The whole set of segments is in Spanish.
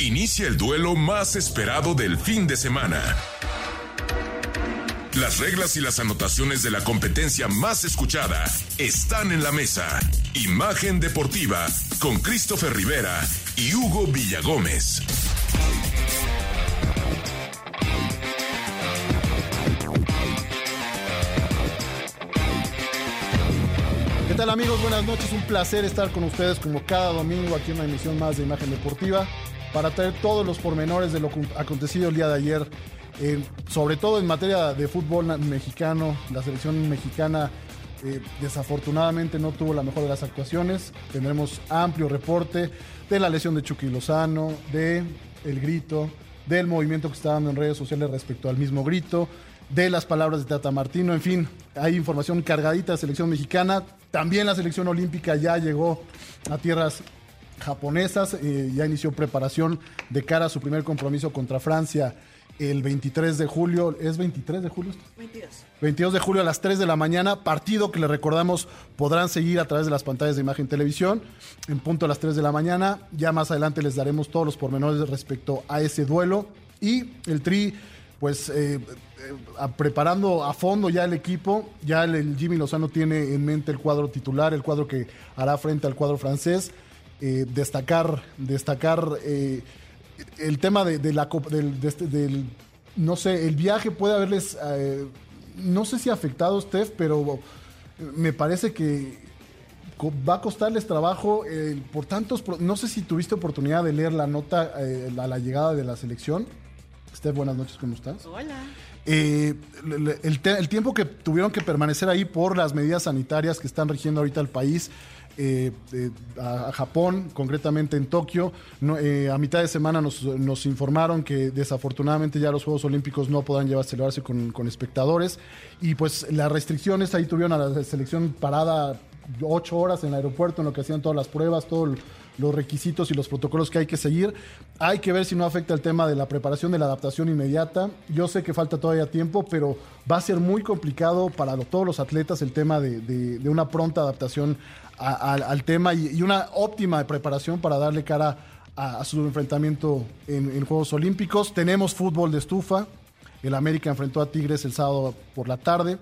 Inicia el duelo más esperado del fin de semana. Las reglas y las anotaciones de la competencia más escuchada están en la mesa. Imagen Deportiva con Christopher Rivera y Hugo Villagómez. ¿Qué tal amigos? Buenas noches, un placer estar con ustedes como cada domingo aquí en una emisión más de Imagen Deportiva para traer todos los pormenores de lo acontecido el día de ayer, eh, sobre todo en materia de fútbol mexicano, la selección mexicana eh, desafortunadamente no tuvo la mejor de las actuaciones, tendremos amplio reporte de la lesión de Chucky Lozano, de el grito, del movimiento que está dando en redes sociales respecto al mismo grito, de las palabras de Tata Martino, en fin, hay información cargadita de selección mexicana. También la selección olímpica ya llegó a tierras japonesas, eh, ya inició preparación de cara a su primer compromiso contra Francia el 23 de julio. ¿Es 23 de julio? 22. 22 de julio a las 3 de la mañana. Partido que le recordamos podrán seguir a través de las pantallas de imagen televisión en punto a las 3 de la mañana. Ya más adelante les daremos todos los pormenores respecto a ese duelo. Y el Tri, pues eh, eh, preparando a fondo ya el equipo. Ya el, Jimmy Lozano tiene en mente el cuadro titular, el cuadro que hará frente al cuadro francés. Eh, destacar, destacar el tema de, la del, este, del, no sé, el viaje puede haberles, eh, no sé si afectado, Steph, pero me parece que va a costarles trabajo eh, por tantos, no sé si tuviste oportunidad de leer la nota eh, a la llegada de la selección. Steph, buenas noches, ¿cómo estás? Hola. el, el, tiempo que tuvieron que permanecer ahí por las medidas sanitarias que están rigiendo ahorita el país, eh, eh, a, Japón, concretamente en Tokio. Eh, a mitad de semana nos, informaron que desafortunadamente ya los Juegos Olímpicos no podrán llevar, celebrarse con, con espectadores. Y pues las restricciones ahí tuvieron a la selección parada ocho horas en el aeropuerto en lo que hacían todas las pruebas, todos los requisitos y los protocolos que hay que seguir. Hay que ver si no afecta el tema de la preparación de la adaptación inmediata. Yo sé que falta todavía tiempo, pero va a ser muy complicado para todos los atletas el tema de, una pronta adaptación al tema y, una óptima preparación para darle cara a, su enfrentamiento en, en Juegos Olímpicos. Tenemos fútbol de estufa. El América enfrentó a Tigres el sábado por la tarde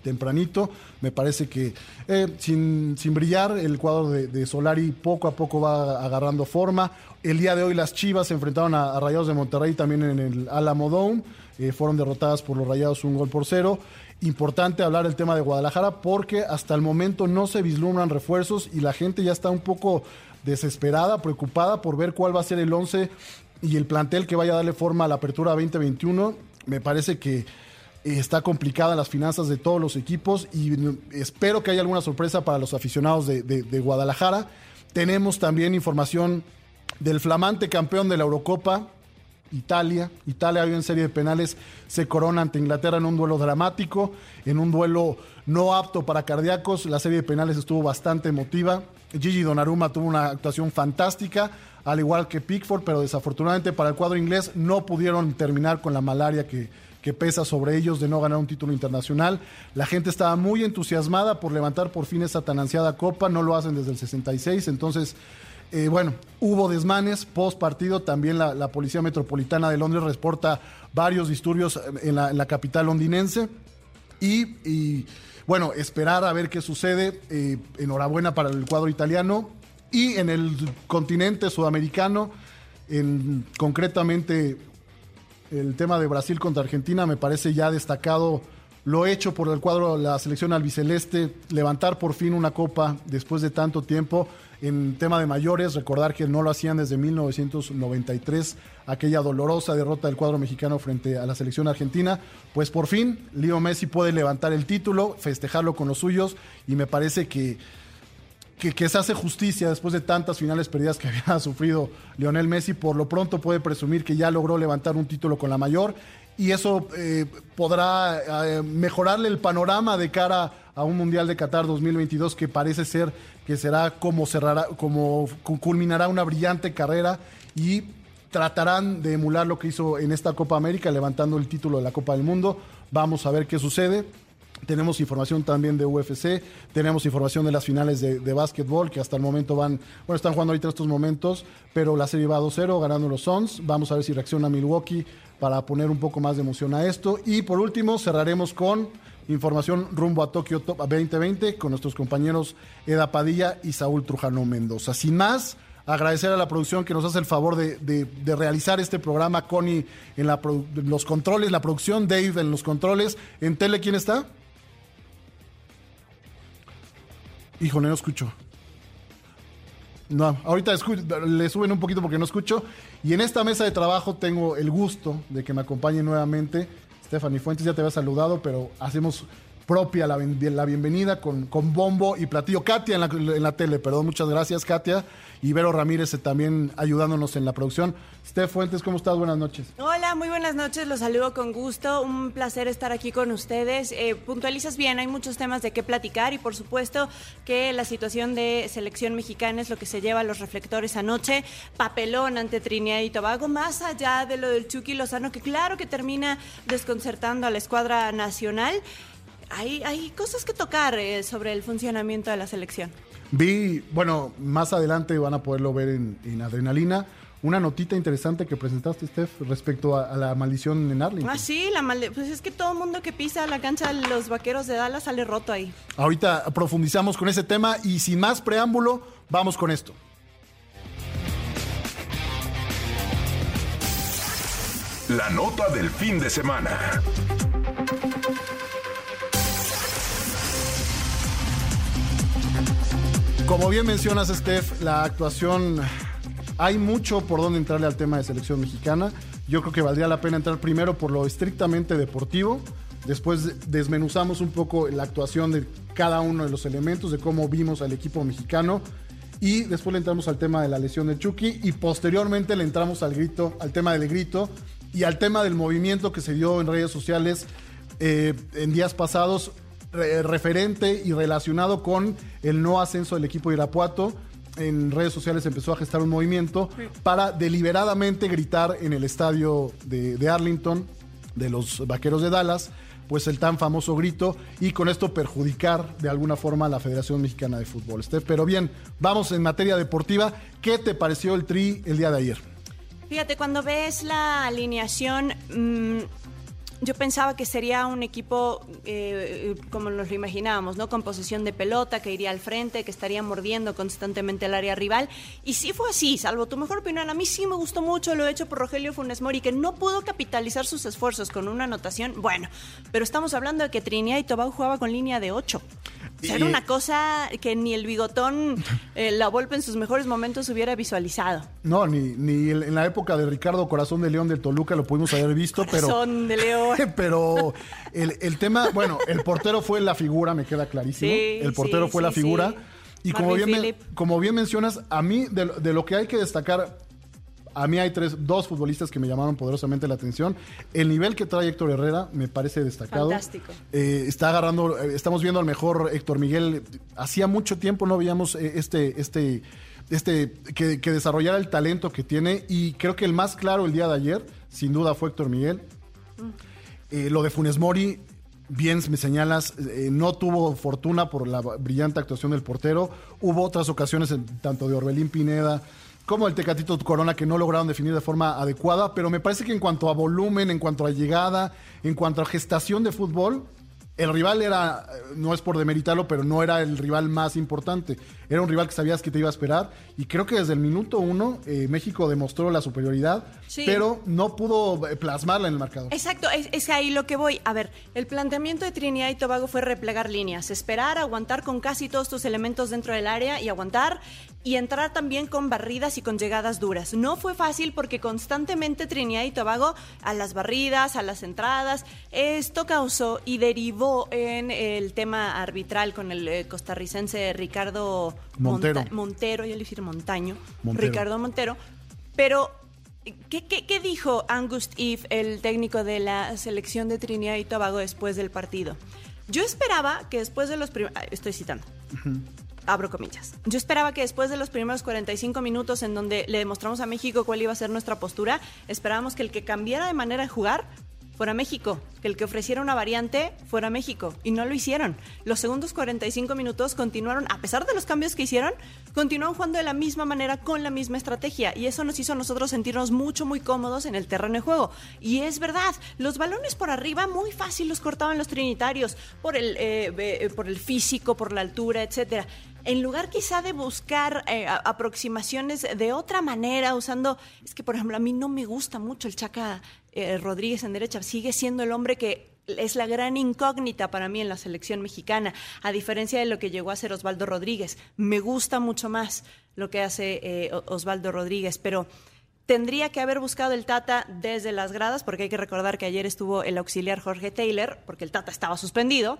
tempranito. Me parece que eh, sin, sin, brillar, el cuadro de, Solari poco a poco va agarrando forma. El día de hoy las Chivas se enfrentaron a, Rayados de Monterrey también en el Alamo eh, fueron derrotadas por los Rayados un gol por cero. Importante hablar el tema de Guadalajara porque hasta el momento no se vislumbran refuerzos y la gente ya está un poco desesperada, preocupada por ver cuál va a ser el 11 y el plantel que vaya a darle forma a la apertura 2021. Me parece que está complicada las finanzas de todos los equipos y espero que haya alguna sorpresa para los aficionados de, Guadalajara. Tenemos también información del flamante campeón de la Eurocopa, Italia. Italia había en serie de penales, se corona ante Inglaterra en un duelo dramático, en un duelo no apto para cardíacos. La serie de penales estuvo bastante emotiva. Gigi Donnarumma tuvo una actuación fantástica, al igual que Pickford, pero desafortunadamente para el cuadro inglés no pudieron terminar con la malaria que, que pesa sobre ellos de no ganar un título internacional. La gente estaba muy entusiasmada por levantar por fin esa tan ansiada copa, no lo hacen desde el 66, entonces... Eh, bueno, hubo desmanes post partido. También la, Policía Metropolitana de Londres reporta varios disturbios en la, capital londinense. Y, bueno, esperar a ver qué sucede. Eh, enhorabuena para el cuadro italiano. Y en el continente sudamericano, en, concretamente el tema de Brasil contra Argentina me parece ya destacado lo hecho por el cuadro la selección albiceleste, levantar por fin una copa después de tanto tiempo. En tema de mayores, recordar que no lo hacían desde 1993, aquella dolorosa derrota del cuadro mexicano frente a la selección argentina. Pues por fin, Leo Messi puede levantar el título, festejarlo con los suyos y me parece que que, se hace justicia después de tantas finales perdidas que había sufrido Lionel Messi. Por lo pronto puede presumir que ya logró levantar un título con la mayor y eso eh, podrá eh, mejorarle el panorama de cara a un Mundial de Qatar 2022 que parece ser que será como cerrará, como culminará una brillante carrera y tratarán de emular lo que hizo en esta Copa América, levantando el título de la Copa del Mundo. Vamos a ver qué sucede. Tenemos información también de UFC, tenemos información de las finales de, básquetbol que hasta el momento van, bueno, están jugando ahorita estos momentos, pero la serie va 2-0 ganando los Suns. Vamos a ver si reacciona Milwaukee para poner un poco más de emoción a esto. Y por último, cerraremos con información rumbo a Tokio 2020 con nuestros compañeros Eda Padilla y Saúl Trujano Mendoza. Sin más, agradecer a la producción que nos hace el favor de, realizar este programa. Connie en los controles, la producción, Dave en los controles. En tele, ¿quién está? Híjole, no escucho. No, ahorita le suben un poquito porque no escucho. Y en esta mesa de trabajo tengo el gusto de que me acompañe nuevamente Stephanie Fuentes. Ya te había saludado, pero hacemos propia la, bienvenida con, con, bombo y platillo. Katia en la, en la, tele, perdón, muchas gracias Katia. Y Vero Ramírez también ayudándonos en la producción. Steph Fuentes, ¿cómo estás? Buenas noches. Hola, muy buenas noches, los saludo con gusto. Un placer estar aquí con ustedes. Eh, puntualizas bien, hay muchos temas de qué platicar y por supuesto que la situación de selección mexicana es lo que se lleva a los reflectores anoche. Papelón ante Trinidad y Tobago, más allá de lo del Chucky Lozano, que claro que termina desconcertando a la escuadra nacional hay, cosas que tocar eh, sobre el funcionamiento de la selección. Vi, bueno, más adelante van a poderlo ver en, Adrenalina. Una notita interesante que presentaste, Steph, respecto a, la maldición en Arlington. Ah, sí, la maldición. Pues es que todo el mundo que pisa la cancha de los vaqueros de Dallas sale roto ahí. Ahorita profundizamos con ese tema y sin más preámbulo, vamos con esto. La nota del fin de semana. Como bien mencionas, Steph, la actuación, hay mucho por donde entrarle al tema de selección mexicana. Yo creo que valdría la pena entrar primero por lo estrictamente deportivo. Después desmenuzamos un poco la actuación de cada uno de los elementos, de cómo vimos al equipo mexicano. Y después le entramos al tema de la lesión de Chucky. Y posteriormente le entramos al grito, al tema del grito y al tema del movimiento que se dio en redes sociales eh, en días pasados referente y relacionado con el no ascenso del equipo de Irapuato. En redes sociales empezó a gestar un movimiento para deliberadamente gritar en el estadio de, Arlington, de los Vaqueros de Dallas, pues el tan famoso grito y con esto perjudicar de alguna forma a la Federación Mexicana de Fútbol. Pero bien, vamos en materia deportiva. ¿Qué te pareció el tri el día de ayer? Fíjate, cuando ves la alineación, mm, yo pensaba que sería un equipo eh, como nos lo imaginábamos, ¿no? Con posesión de pelota, que iría al frente, que estaría mordiendo constantemente el área rival. Y sí fue así, salvo tu mejor opinión. A mí sí me gustó mucho lo hecho por Rogelio Funes Mori, que no pudo capitalizar sus esfuerzos con una anotación. Bueno, pero estamos hablando de que Trinidad y Tobago jugaba con línea de 8. Era una cosa que ni el bigotón, eh, la Volpe en sus mejores momentos hubiera visualizado. No, ni, ni en la época de Ricardo Corazón de León del Toluca lo pudimos haber visto, Corazón de León. pero el, tema, bueno, el portero fue la figura, me queda clarísimo. el portero fue la figura. Y como bien, como bien mencionas, a mí, de, lo que hay que destacar, a mí hay tres, dos futbolistas que me llamaron poderosamente la atención. El nivel que trae Héctor Herrera me parece destacado. Fantástico. Eh, está agarrando, eh, estamos viendo al mejor Héctor Miguel. Hacía mucho tiempo no veíamos eh, este, este, este, que, que desarrollara el talento que tiene. Y creo que el más claro el día de ayer, sin duda, fue Héctor Miguel. Mm. Eh, lo de Funes Mori, bien me señalas, eh, no tuvo fortuna por la brillante actuación del portero. Hubo otras ocasiones, tanto de Orbelín Pineda como el Tecatito Corona, que no lograron definir de forma adecuada. Pero me parece que en cuanto a volumen, en cuanto a llegada, en cuanto a gestación de fútbol, el rival era, no es por demeritarlo, pero no era el rival más importante. Era un rival que sabías que te iba a esperar. Y creo que desde el minuto uno eh, México demostró la superioridad, pero no pudo eh, plasmarla en el marcador. Exacto, es, ahí lo que voy. A ver, el planteamiento de Trinidad y Tobago fue replegar líneas, esperar, aguantar con casi todos tus elementos dentro del área y aguantar y entrar también con barridas y con llegadas duras. No fue fácil porque constantemente Trinidad y Tobago a las barridas, a las entradas, esto causó y derivó en el tema arbitral con el eh, costarricense Ricardo Montero. Monta- Montero, yo le dije Montaño, Montero. Ricardo Montero, pero ¿qué, qué, qué dijo Angus Eve, el técnico de la selección de Trinidad y Tobago después del partido? Yo esperaba que después de los primeros, estoy citando, abro comillas. Yo esperaba que después de los primeros 45 minutos en donde le demostramos a México cuál iba a ser nuestra postura, esperábamos que el que cambiara de manera de jugar fuera México, que el que ofreciera una variante fuera México, y no lo hicieron. Los segundos 45 minutos continuaron, a pesar de los cambios que hicieron, continuaron jugando de la misma manera, con la misma estrategia, y eso nos hizo nosotros sentirnos mucho, muy cómodos en el terreno de juego. Y es verdad, los balones por arriba muy fácil los cortaban los trinitarios, por el, eh, eh, por el físico, por la altura, etcétera en lugar quizá de buscar eh, aproximaciones de otra manera, usando, es que por ejemplo a mí no me gusta mucho el Chaca eh, Rodríguez en derecha, sigue siendo el hombre que es la gran incógnita para mí en la selección mexicana, a diferencia de lo que llegó a hacer Osvaldo Rodríguez. Me gusta mucho más lo que hace eh, Osvaldo Rodríguez, pero tendría que haber buscado el Tata desde las gradas, porque hay que recordar que ayer estuvo el auxiliar Jorge Taylor, porque el Tata estaba suspendido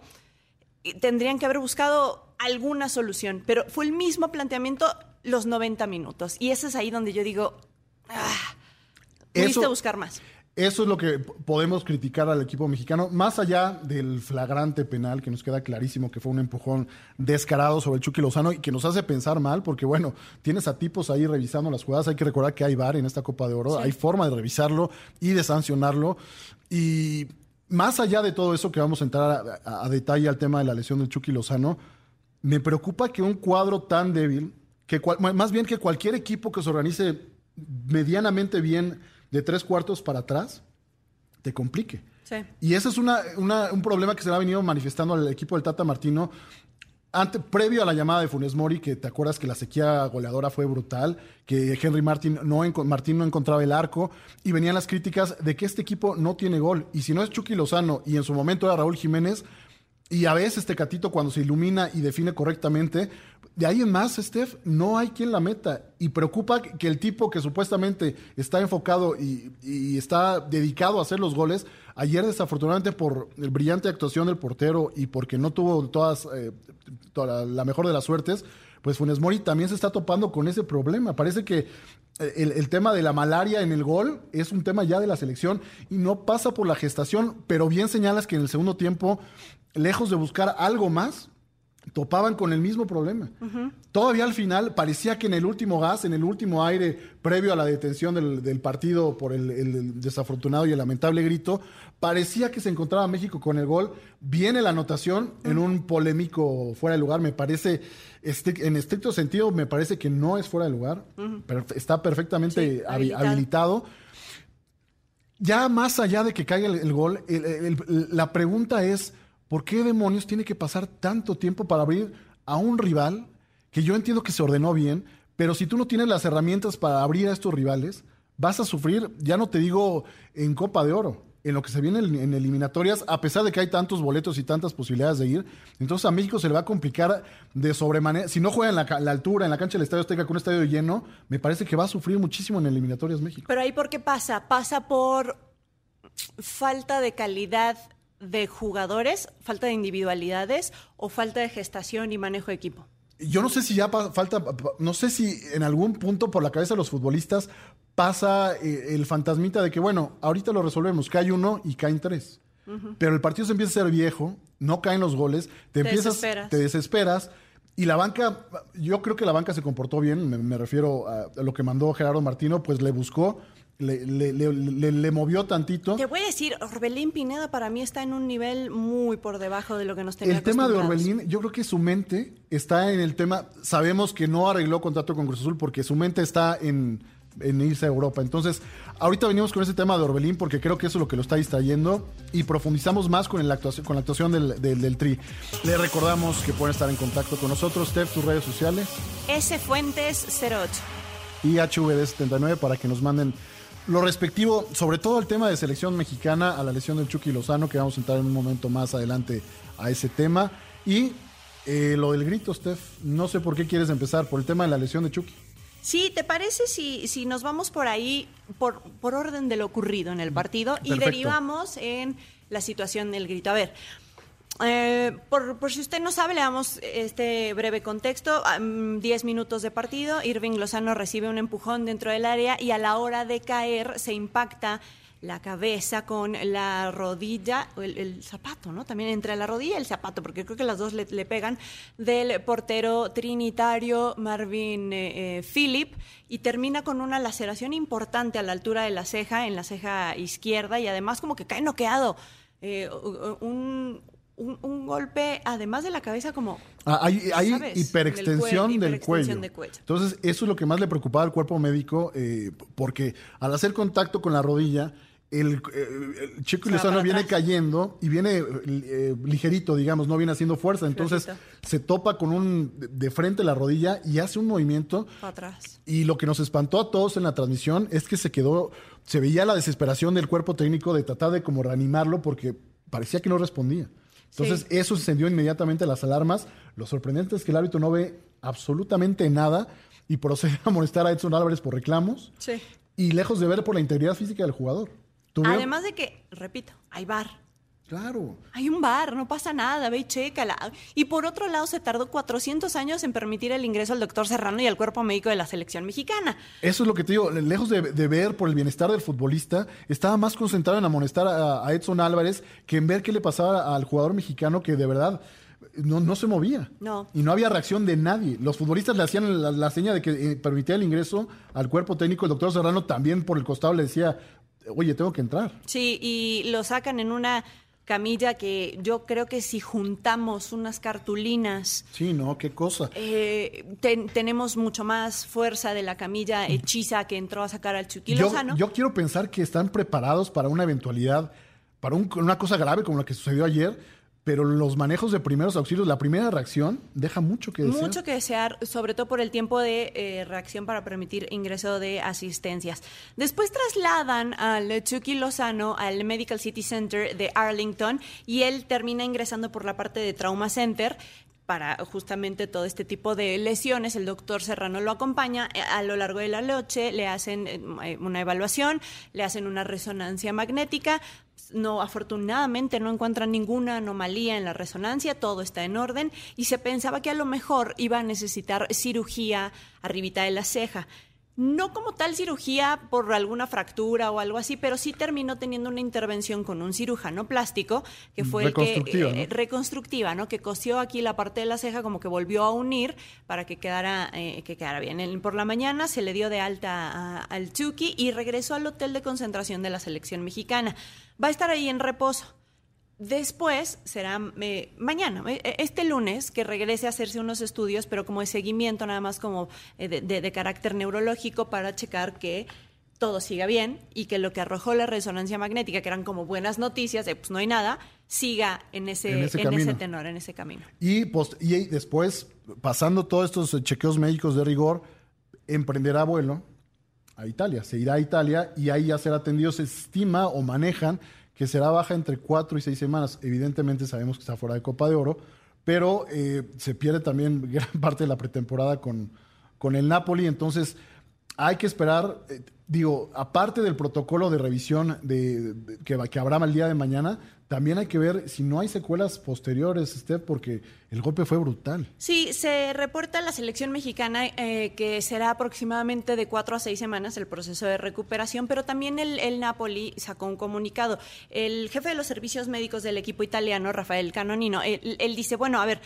tendrían que haber buscado alguna solución, pero fue el mismo planteamiento los 90 minutos. Y ese es ahí donde yo digo, ah, pudiste buscar más. Eso es lo que podemos criticar al equipo mexicano, más allá del flagrante penal que nos queda clarísimo que fue un empujón descarado sobre el Chucky Lozano y que nos hace pensar mal, porque bueno, tienes a tipos ahí revisando las jugadas, hay que recordar que hay VAR en esta Copa de Oro, hay forma de revisarlo y de sancionarlo. Y más allá de todo eso que vamos a entrar a, a- a detalle al tema de la lesión del Chucky Lozano, me preocupa que un cuadro tan débil, que cual- más bien que cualquier equipo que se organice medianamente bien de tres cuartos para atrás, te complique. Sí. Y ese es una, una- un problema que se le ha venido manifestando al equipo del Tata Martino. Ante, previo a la llamada de Funes Mori, que te acuerdas que la sequía goleadora fue brutal, que Henry no, Martín no encontraba el arco, y venían las críticas de que este equipo no tiene gol. Y si no es Chucky Lozano y en su momento era Raúl Jiménez, y a veces Tecatito cuando se ilumina y define correctamente, de ahí en más, Steph, no hay quien la meta. Y preocupa que el tipo que supuestamente está enfocado y está dedicado a hacer los goles, ayer desafortunadamente por el brillante actuación del portero y porque no tuvo todas eh, toda la, mejor de las suertes, pues Funes Mori también se está topando con ese problema. Parece que eh, el, el tema de la malaria en el gol es un tema ya de la selección y no pasa por la gestación, pero bien señalas que en el segundo tiempo, lejos de buscar algo más, topaban con el mismo problema. Todavía al final parecía que en el último gas, en el último aire, previo a la detención del, del partido por el, el desafortunado y el lamentable grito, parecía que se encontraba México con el gol. Viene la anotación en un polémico fuera de lugar, me parece, este- en estricto sentido, me parece que no es fuera de lugar, pero está perfectamente Sí, habilitado. habilitado. Ya más allá de que caiga el, el gol, la pregunta es, ¿por qué demonios tiene que pasar tanto tiempo para abrir a un rival que yo entiendo que se ordenó bien, pero si tú no tienes las herramientas para abrir a estos rivales, vas a sufrir, ya no te digo en Copa de Oro, en lo que se viene en, eliminatorias, a pesar de que hay tantos boletos y tantas posibilidades de ir, entonces a México se le va a complicar de sobremanera. Si no juega en la, la altura, en la cancha del Estadio Azteca con un estadio lleno, me parece que va a sufrir muchísimo en eliminatorias México. Pero ahí, ¿por qué pasa? Pasa por falta de calidad de jugadores, falta de individualidades o falta de gestación y manejo de equipo. Yo no sé si ya falta, no sé si en algún punto por la cabeza de los futbolistas pasa eh, el fantasmita de que, bueno, ahorita lo resolvemos, cae uno y caen tres. Pero el partido se empieza a ser viejo, no caen los goles, te, Te empiezas, desesperas. te desesperas. Y la banca, yo creo que la banca se comportó bien, me, me refiero a, a lo que mandó Gerardo Martino, pues le buscó, le, le- le- le- le movió tantito. Te voy a decir, Orbelín Pineda para mí está en un nivel muy por debajo de lo que nos tenía El tema de. Orbelín, yo creo que su mente está en el tema. Sabemos que no arregló contrato con Cruz Azul porque su mente está en, en irse a Europa. Entonces, ahorita venimos con ese tema de Orbelín porque creo que eso es lo que lo está distrayendo y profundizamos más con, el actuación, con la actuación del, del, del Tri. Le recordamos que pueden estar en contacto con nosotros, Steph, tus redes sociales S Fuentes 08. y HVD79 para que nos manden lo respectivo, sobre todo el tema de selección mexicana, a la lesión del Chucky Lozano, que vamos a entrar en un momento más adelante a ese tema. Y Eh, lo del grito, Steph, no sé por qué quieres empezar, por el tema de la lesión de Chucky. Sí, ¿te parece si, si nos vamos por ahí, por, por orden de lo ocurrido en el partido y derivamos en la situación del grito? A ver, eh, por, por, si usted no sabe, le damos este breve contexto. 10 minutos de partido, Irving Lozano recibe un empujón dentro del área y a la hora de caer se impacta la cabeza con la rodilla, el, el, zapato, ¿no? También entre la rodilla y el zapato, porque creo que las dos le, le pegan, del portero trinitario Marvin eh, eh, Phillip y termina con una laceración importante a la altura de la ceja, en la ceja izquierda y además como que cae noqueado. Eh, un, un, un, golpe, además de la cabeza, como. Ah, hay hay hiperextensión, del, cuello, del cuello. Entonces, eso es lo que más le preocupaba al cuerpo médico, eh, porque al hacer contacto con la rodilla, el, eh, el Chico Lozano viene cayendo y viene eh, ligerito, digamos, no viene haciendo fuerza. Entonces se topa con un de frente la rodilla y hace un movimiento. Para atrás. Y lo que nos espantó a todos en la transmisión es que se quedó, se veía la desesperación del cuerpo técnico de tratar de como reanimarlo porque parecía que no respondía. Entonces sí. eso encendió inmediatamente las alarmas. Lo sorprendente es que el árbitro no ve absolutamente nada y procede a molestar a Edson Álvarez por reclamos. Sí. Y lejos de ver por la integridad física del jugador. Además de que, repito, hay bar. Claro. Hay un bar, no pasa nada, ve y chécala. Y por otro lado, se tardó 400 años en permitir el ingreso al doctor Serrano y al cuerpo médico de la selección mexicana. Eso es lo que te digo, lejos de, de ver por el bienestar del futbolista, estaba más concentrado en amonestar a, a, Edson Álvarez que en ver qué le pasaba al jugador mexicano que de verdad no, no se movía. No. Y no había reacción de nadie. Los futbolistas le hacían la, la seña de que eh, permitía el ingreso al cuerpo técnico. El doctor Serrano también por el costado le decía, oye, tengo que entrar. Sí, y lo sacan en una camilla que yo creo que si juntamos unas cartulinas. Sí, no, qué cosa. Eh, ten, tenemos mucho más fuerza de la camilla hechiza que entró a sacar al Chucky yo, Lozano. Yo quiero pensar que están preparados para una eventualidad, para un, una cosa grave como la que sucedió ayer. Pero los manejos de primeros auxilios, la primera reacción deja mucho que desear. Mucho que desear, sobre todo por el tiempo de eh, reacción para permitir ingreso de asistencias. Después trasladan al Chucky Lozano al Medical City Center de Arlington y él termina ingresando por la parte de Trauma Center para justamente todo este tipo de lesiones. El doctor Serrano lo acompaña a lo largo de la noche, le hacen una evaluación, le hacen una resonancia magnética. No, afortunadamente no encuentran ninguna anomalía en la resonancia, todo está en orden y se pensaba que a lo mejor iba a necesitar cirugía arribita de la ceja no como tal cirugía por alguna fractura o algo así, pero sí terminó teniendo una intervención con un cirujano plástico que fue el que eh, ¿no? reconstructiva, ¿no? Que cosió aquí la parte de la ceja como que volvió a unir para que quedara eh, que quedara bien. El, por la mañana se le dio de alta a, al Chucky y regresó al hotel de concentración de la selección mexicana. Va a estar ahí en reposo. Después será eh, mañana, eh, este lunes, que regrese a hacerse unos estudios, pero como de seguimiento, nada más como eh, de, de, de, carácter neurológico, para checar que todo siga bien y que lo que arrojó la resonancia magnética, que eran como buenas noticias, de pues no hay nada, siga en ese, en ese, en ese tenor, en ese camino. Y, post, y después, pasando todos estos chequeos médicos de rigor, emprenderá vuelo a Italia. Se irá a Italia y ahí ya será atendido, se estima o manejan que será baja entre cuatro y seis semanas. Evidentemente sabemos que está fuera de Copa de Oro, pero eh, se pierde también gran parte de la pretemporada con, con el Napoli, entonces hay que esperar, eh, digo, aparte del protocolo de revisión de, de, que, que habrá el día de mañana, también hay que ver si no hay secuelas posteriores, Steph, porque el golpe fue brutal. Sí, se reporta la selección mexicana eh, que será aproximadamente de cuatro a seis semanas el proceso de recuperación, pero también el, el, Napoli sacó un comunicado. El jefe de los servicios médicos del equipo italiano, Rafael Canonino, él, él dice, bueno, a ver,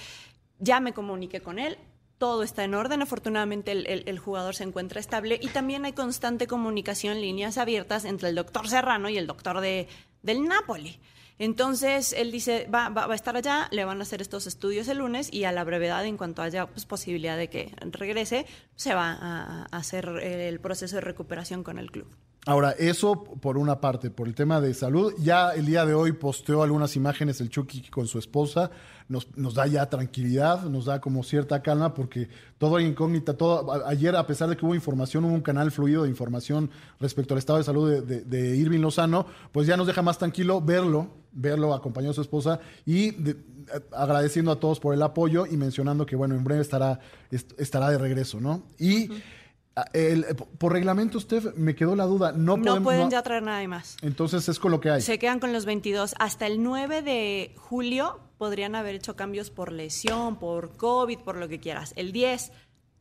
ya me comuniqué con él, todo está en orden. Afortunadamente el, jugador se encuentra estable y también hay constante comunicación, líneas abiertas entre el doctor Serrano y el doctor de, del Napoli. Entonces, él dice, va, va, va, a estar allá, le van a hacer estos estudios el lunes y a la brevedad, en cuanto haya pues, posibilidad de que regrese, se va a hacer el proceso de recuperación con el club. Ahora, eso por una parte, por el tema de salud. Ya el día de hoy posteó algunas imágenes el Chucky con su esposa. Nos, nos da ya tranquilidad, nos da como cierta calma porque todo incógnita. Todo, ayer, a pesar de que hubo información, hubo un canal fluido de información respecto al estado de salud de, Irving Lozano, pues ya nos deja más tranquilo verlo, verlo acompañado de su esposa y de, agradeciendo a todos por el apoyo y mencionando que, bueno, en breve estará, estará de regreso, ¿no? Y. el, por reglamento, Steph, me quedó la duda. No, no podemos, pueden no, ya traer nada más. Entonces es con lo que hay. Se quedan con los 22. Hasta el 9 de julio podrían haber hecho cambios por lesión, por COVID, por lo que quieras. El 10,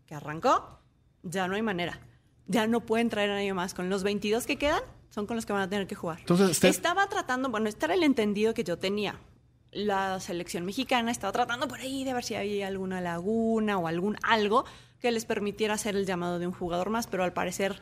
que arrancó, ya no hay manera. Ya no pueden traer a nadie más. Con los 22 que quedan, son con los que van a tener que jugar. Entonces, Estaba tratando, bueno, este era el entendido que yo tenía. La selección mexicana estaba tratando por ahí de ver si había alguna laguna o algún algo que les permitiera hacer el llamado de un jugador más, pero al parecer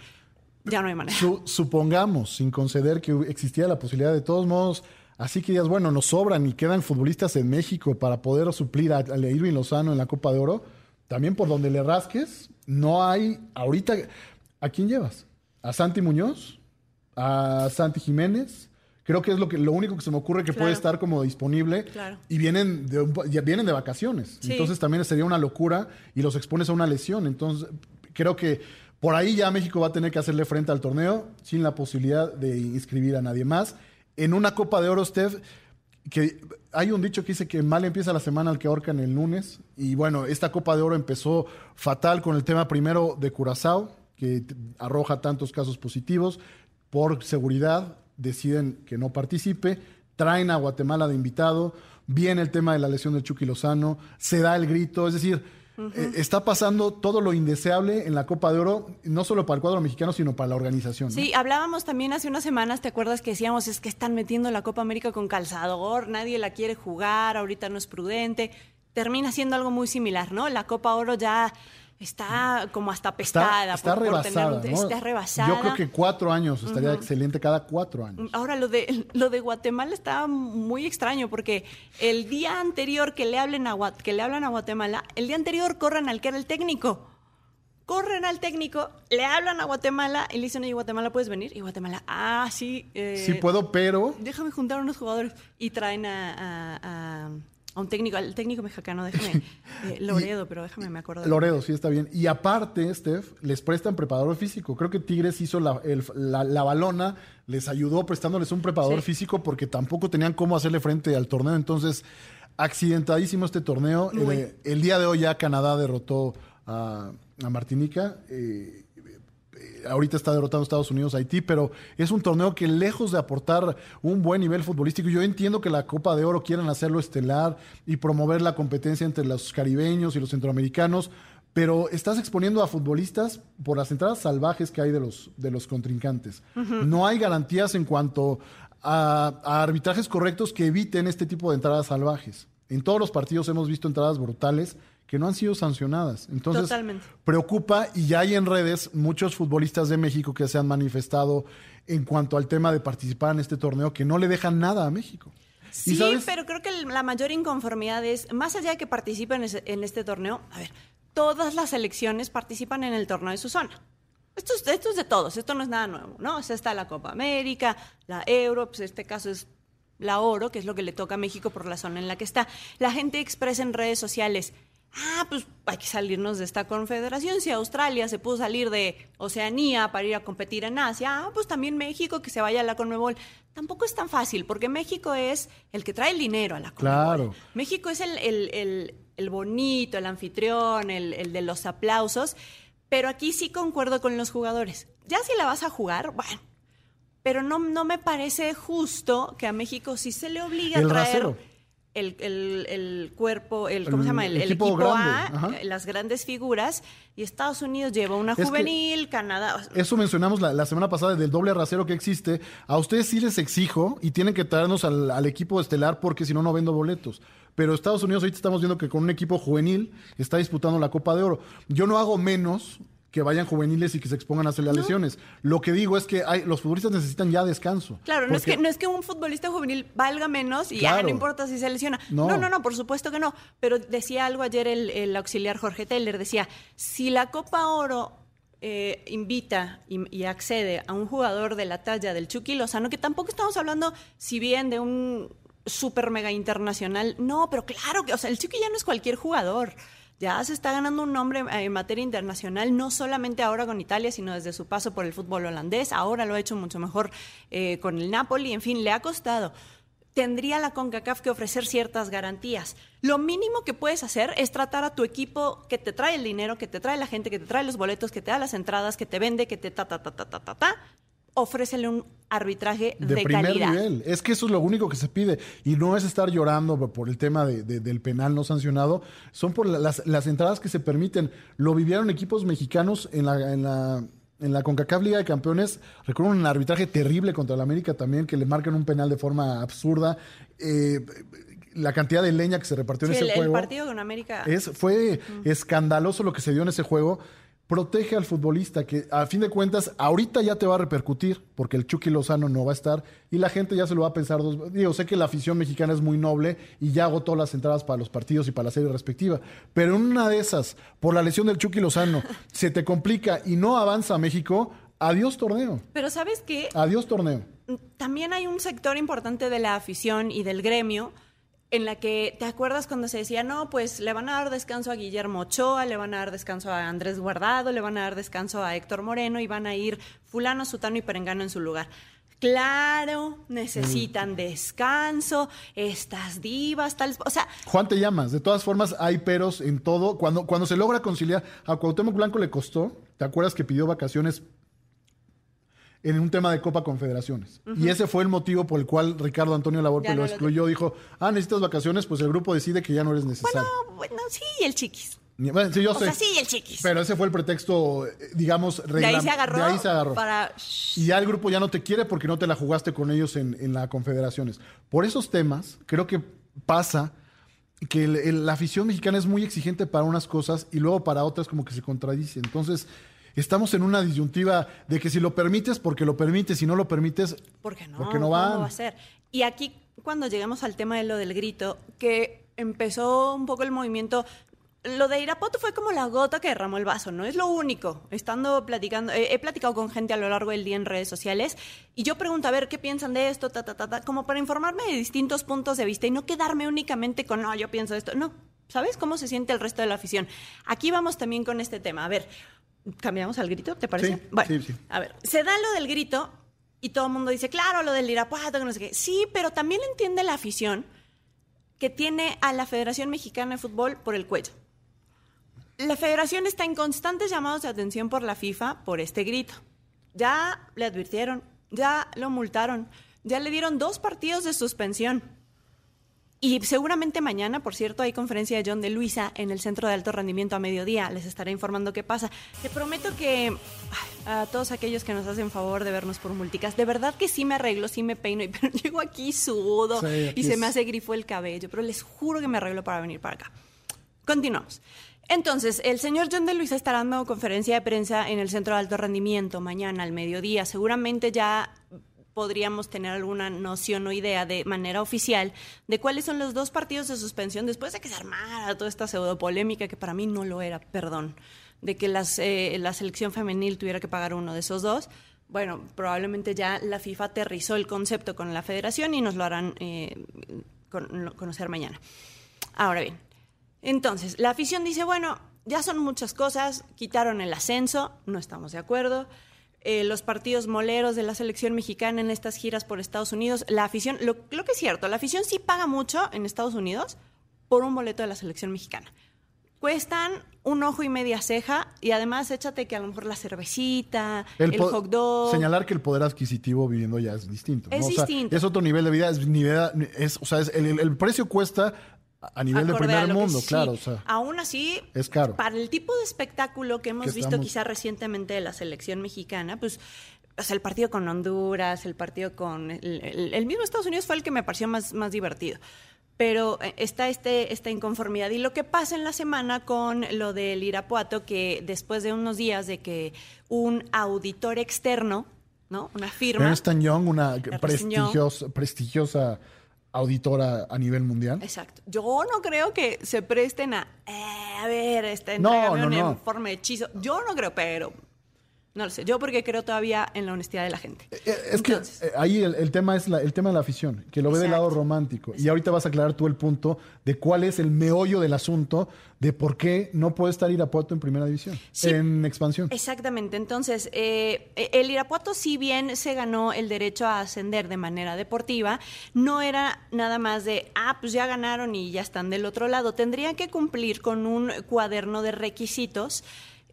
ya no hay manera. Su, supongamos, sin conceder que existía la posibilidad, de todos modos, así que digas, bueno, nos sobran y quedan futbolistas en México para poder suplir a, a Irving Lozano en la Copa de Oro, también por donde le rasques, no hay, ahorita, ¿a quién llevas? ¿A Santi Muñoz? ¿A Santi Jiménez? Creo que es lo, que, lo único que se me ocurre que Claro. puede estar como disponible. Claro. Y vienen de, ya vienen de vacaciones. Sí. Entonces también sería una locura y los expones a una lesión. Entonces creo que por ahí ya México va a tener que hacerle frente al torneo sin la posibilidad de inscribir a nadie más. En una Copa de Oro, Steph, que hay un dicho que dice que mal empieza la semana al que ahorcan el lunes. Y bueno, esta Copa de Oro empezó fatal con el tema primero de Curazao, que arroja tantos casos positivos. Por seguridad deciden que no participe, traen a Guatemala de invitado, viene el tema de la lesión del Chucky Lozano, se da el grito, es decir, eh, está pasando todo lo indeseable en la Copa de Oro, no solo para el cuadro mexicano, sino para la organización. ¿no? Sí, hablábamos también hace unas semanas, ¿te acuerdas que decíamos es que están metiendo la Copa América con calzador, nadie la quiere jugar, ahorita no es prudente? Termina siendo algo muy similar, ¿no? La Copa Oro ya está como hasta pestada. Está, está por- por tener rebasada. ¿no? Está rebasada. Yo creo que cuatro años estaría excelente cada cuatro años. Ahora, lo de, lo de Guatemala está muy extraño porque el día anterior que le, hablen a, que le hablan a Guatemala, el día anterior corren al que era el técnico. Corren al técnico, le hablan a Guatemala y le dicen, oye, Guatemala, ¿puedes venir? Y Guatemala, ah, sí. eh, Sí puedo, pero Déjame juntar unos jugadores. Y traen a, a- a- a un técnico, al técnico mexicano, déjame, eh, Loredo, pero déjame, me acuerdo. Loredo sí está bien. Y aparte, Steph, les prestan preparador físico. Creo que Tigres hizo la, el- la- la balona, les ayudó prestándoles un preparador Sí. físico porque tampoco tenían cómo hacerle frente al torneo. Entonces, accidentadísimo este torneo. Eh, el día de hoy ya Canadá derrotó a, a Martinica. Eh, ahorita está derrotando Estados Unidos a Haití, pero es un torneo que lejos de aportar un buen nivel futbolístico, yo entiendo que la Copa de Oro quieran hacerlo estelar y promover la competencia entre los caribeños y los centroamericanos, pero estás exponiendo a futbolistas por las entradas salvajes que hay de los, de los contrincantes. No hay garantías en cuanto a, a arbitrajes correctos que eviten este tipo de entradas salvajes. En todos los partidos hemos visto entradas brutales que no han sido sancionadas. Entonces, Totalmente. preocupa y ya hay en redes muchos futbolistas de México que se han manifestado en cuanto al tema de participar en este torneo que no le dejan nada a México. Sí, pero creo que la mayor inconformidad es, más allá de que participen en, este torneo, a ver, todas las selecciones participan en el torneo de su zona. Esto es, esto es de todos, esto no es nada nuevo, ¿no? O sea, está la Copa América, la Euro, pues en este caso es la Oro, que es lo que le toca a México por la zona en la que está. La gente expresa en redes sociales, ah, pues hay que salirnos de esta confederación. Si Australia se pudo salir de Oceanía para ir a competir en Asia, ah, pues también México que se vaya a la Conmebol. Tampoco es tan fácil, porque México es el que trae el dinero a la Conmebol. Claro. México es el, el- el- el bonito, el anfitrión, el, el de los aplausos, pero aquí sí concuerdo con los jugadores. Ya si la vas a jugar, bueno, pero no, no me parece justo que a México sí se le obligue a traer rasero. El, el- el cuerpo, el, ¿cómo El se llama? El, equipo equipo, grande, A, ajá. las grandes figuras, y Estados Unidos lleva una juvenil, Canadá. Eso mencionamos la, la semana pasada del doble rasero que existe. A ustedes sí les exijo y tienen que traernos al, al equipo estelar porque si no, no vendo boletos. Pero Estados Unidos ahorita estamos viendo que con un equipo juvenil está disputando la Copa de Oro. Yo no hago menos que vayan juveniles y que se expongan a hacer las lesiones. Lo que digo es que hay, los futbolistas necesitan ya descanso. Claro, no es, que, no es que un futbolista juvenil valga menos y ya Claro. no importa si se lesiona. No. No. no, no, por supuesto que no. Pero decía algo ayer el, el auxiliar Jorge Teller, decía, si la Copa Oro eh, invita y, y, accede a un jugador de la talla del Chucky Lozano, que tampoco estamos hablando, si bien de un super mega internacional, no, pero claro que, o sea, el Chucky ya no es cualquier jugador. Ya se está ganando un nombre en materia internacional, no solamente ahora con Italia, sino desde su paso por el fútbol holandés. Ahora lo ha hecho mucho mejor eh, con el Napoli. En fin, le ha costado tendría la CONCACAF que ofrecer ciertas garantías. Lo mínimo que puedes hacer es tratar a tu equipo que te trae el dinero, que te trae la gente, que te trae los boletos, que te da las entradas, que te vende, que te ta ta ta ta ta ta, ta ofrécele un arbitraje de, de primer calidad. nivel. Es que eso es lo único que se pide. Y no es estar llorando por el tema de, de, del penal no sancionado. Son por las, las, entradas que se permiten. Lo vivieron equipos mexicanos en la, en la, en la CONCACAF Liga de Campeones. Recuerdo un arbitraje terrible contra el América también, que le marcan un penal de forma absurda. Eh, la cantidad de leña que se repartió sí, en ese el, juego. El partido con América. Es, fue escandaloso lo que se dio en ese juego protege al futbolista, que a fin de cuentas ahorita ya te va a repercutir, porque el Chucky Lozano no va a estar, y la gente ya se lo va a pensar dos Digo, sé que la afición mexicana es muy noble y ya agotó las entradas para los partidos y para la serie respectiva, pero en una de esas, por la lesión del Chucky Lozano, se te complica y no avanza a México, adiós torneo. Pero ¿sabes qué? Adiós torneo. También hay un sector importante de la afición y del gremio en la que, ¿te acuerdas cuando se decía, no, pues le van a dar descanso a Guillermo Ochoa, le van a dar descanso a Andrés Guardado, le van a dar descanso a Héctor Moreno y van a ir fulano, sutano y perengano en su lugar? Claro, necesitan mm. descanso, estas divas, tal, o sea... Juan, te llamas, de todas formas hay peros en todo. Cuando, cuando se logra conciliar, a Cuauhtémoc Blanco le costó, ¿te acuerdas que pidió vacaciones en un tema de Copa Confederaciones. Uh -huh. Y ese fue el motivo por el cual Ricardo Antonio Lavolpe no lo excluyó. Lo Dijo, ah, necesitas vacaciones, pues el grupo decide que ya no eres necesario. Bueno, bueno sí, el chiquis. Bueno, sí, yo o sé. sea, sí, el chiquis. Pero ese fue el pretexto, digamos, de ahí se agarró. De ahí se agarró. Para... Y ya el grupo ya no te quiere porque no te la jugaste con ellos en, en la Confederaciones. Por esos temas, creo que pasa que el, el, la afición mexicana es muy exigente para unas cosas y luego para otras como que se contradice. Entonces, estamos en una disyuntiva de que si lo permites, porque lo permites, si no lo permites, porque no, porque no van. ¿cómo va a ser? Y aquí, cuando llegamos al tema de lo del grito, que empezó un poco el movimiento. Lo de Irapuato fue como la gota que derramó el vaso, no es lo único. Estando platicando, eh, he platicado con gente a lo largo del día en redes sociales y yo pregunto a ver qué piensan de esto, ta, ta, ta, ta, como para informarme de distintos puntos de vista y no quedarme únicamente con, no, yo pienso esto. No, ¿sabes cómo se siente el resto de la afición? Aquí vamos también con este tema. A ver, ¿Cambiamos al grito? ¿Te parece? Sí, bueno, sí, sí. a ver, se da lo del grito y todo el mundo dice, claro, lo del Irapuato, que no sé qué. Sí, pero también entiende la afición que tiene a la Federación Mexicana de Fútbol por el cuello. La federación está en constantes llamados de atención por la FIFA por este grito. Ya le advirtieron, ya lo multaron, ya le dieron dos partidos de suspensión. Y seguramente mañana, por cierto, hay conferencia de John de Luisa en el Centro de Alto Rendimiento a mediodía. Les estaré informando qué pasa. Te prometo que a todos aquellos que nos hacen favor de vernos por multicas, de verdad que sí me arreglo, sí me peino, pero llego aquí sudo Sí, aquí y se es- me hace grifo el cabello. Pero les juro que me arreglo para venir para acá. Continuamos. Entonces, el señor John de Luisa estará dando conferencia de prensa en el Centro de Alto Rendimiento mañana al mediodía. Seguramente ya podríamos tener alguna noción o idea de manera oficial de cuáles son los dos partidos de suspensión después de que se armara toda esta pseudopolémica que para mí no lo era, perdón, de que las, eh, la selección femenil tuviera que pagar uno de esos dos. Bueno, probablemente ya la FIFA aterrizó el concepto con la federación y nos lo harán eh, con- conocer mañana. Ahora bien, entonces, la afición dice, bueno, ya son muchas cosas, quitaron el ascenso, no estamos de acuerdo. Eh, los partidos moleros de la selección mexicana en estas giras por Estados Unidos, la afición, lo, lo que es cierto, la afición sí paga mucho en Estados Unidos por un boleto de la selección mexicana. Cuestan un ojo y media ceja y además échate que a lo mejor la cervecita, el, hot dog. Señalar que el poder adquisitivo viviendo ya es distinto. ¿no? Es O sea, distinto. es otro nivel de vida. Es, nivel, es, o sea, es- el precio cuesta a nivel de primer mundo, sí. claro. O sea, Aún así, es caro. para el tipo de espectáculo que hemos Que visto estamos- quizá recientemente de la selección mexicana, pues o sea, el partido con Honduras, el partido con el, el- el mismo Estados Unidos fue el que me pareció más, más divertido. Pero eh, está este, esta inconformidad. Y lo que pasa en la semana con lo del Irapuato, que después de unos días de que un auditor externo, ¿no? Una firma. Ernst Young, una prestigiosa auditora a nivel mundial. Exacto. Yo no creo que se presten a, eh, a ver, este, No, no, un no. informe hechizo. Yo no creo, pero No lo sé. Yo porque creo todavía en la honestidad de la gente. Eh, eh, es que eh, ahí el, tema es el tema de la afición, que lo ve del lado romántico. Y ahorita vas a aclarar tú el punto de cuál es el meollo del asunto de por qué no puede estar Irapuato en primera división, en expansión. Exactamente. Entonces, el Irapuato, si bien se ganó el derecho a ascender de manera deportiva, no era nada más de, ah, pues ya ganaron y ya están del otro lado. Tendrían que cumplir con un cuaderno de requisitos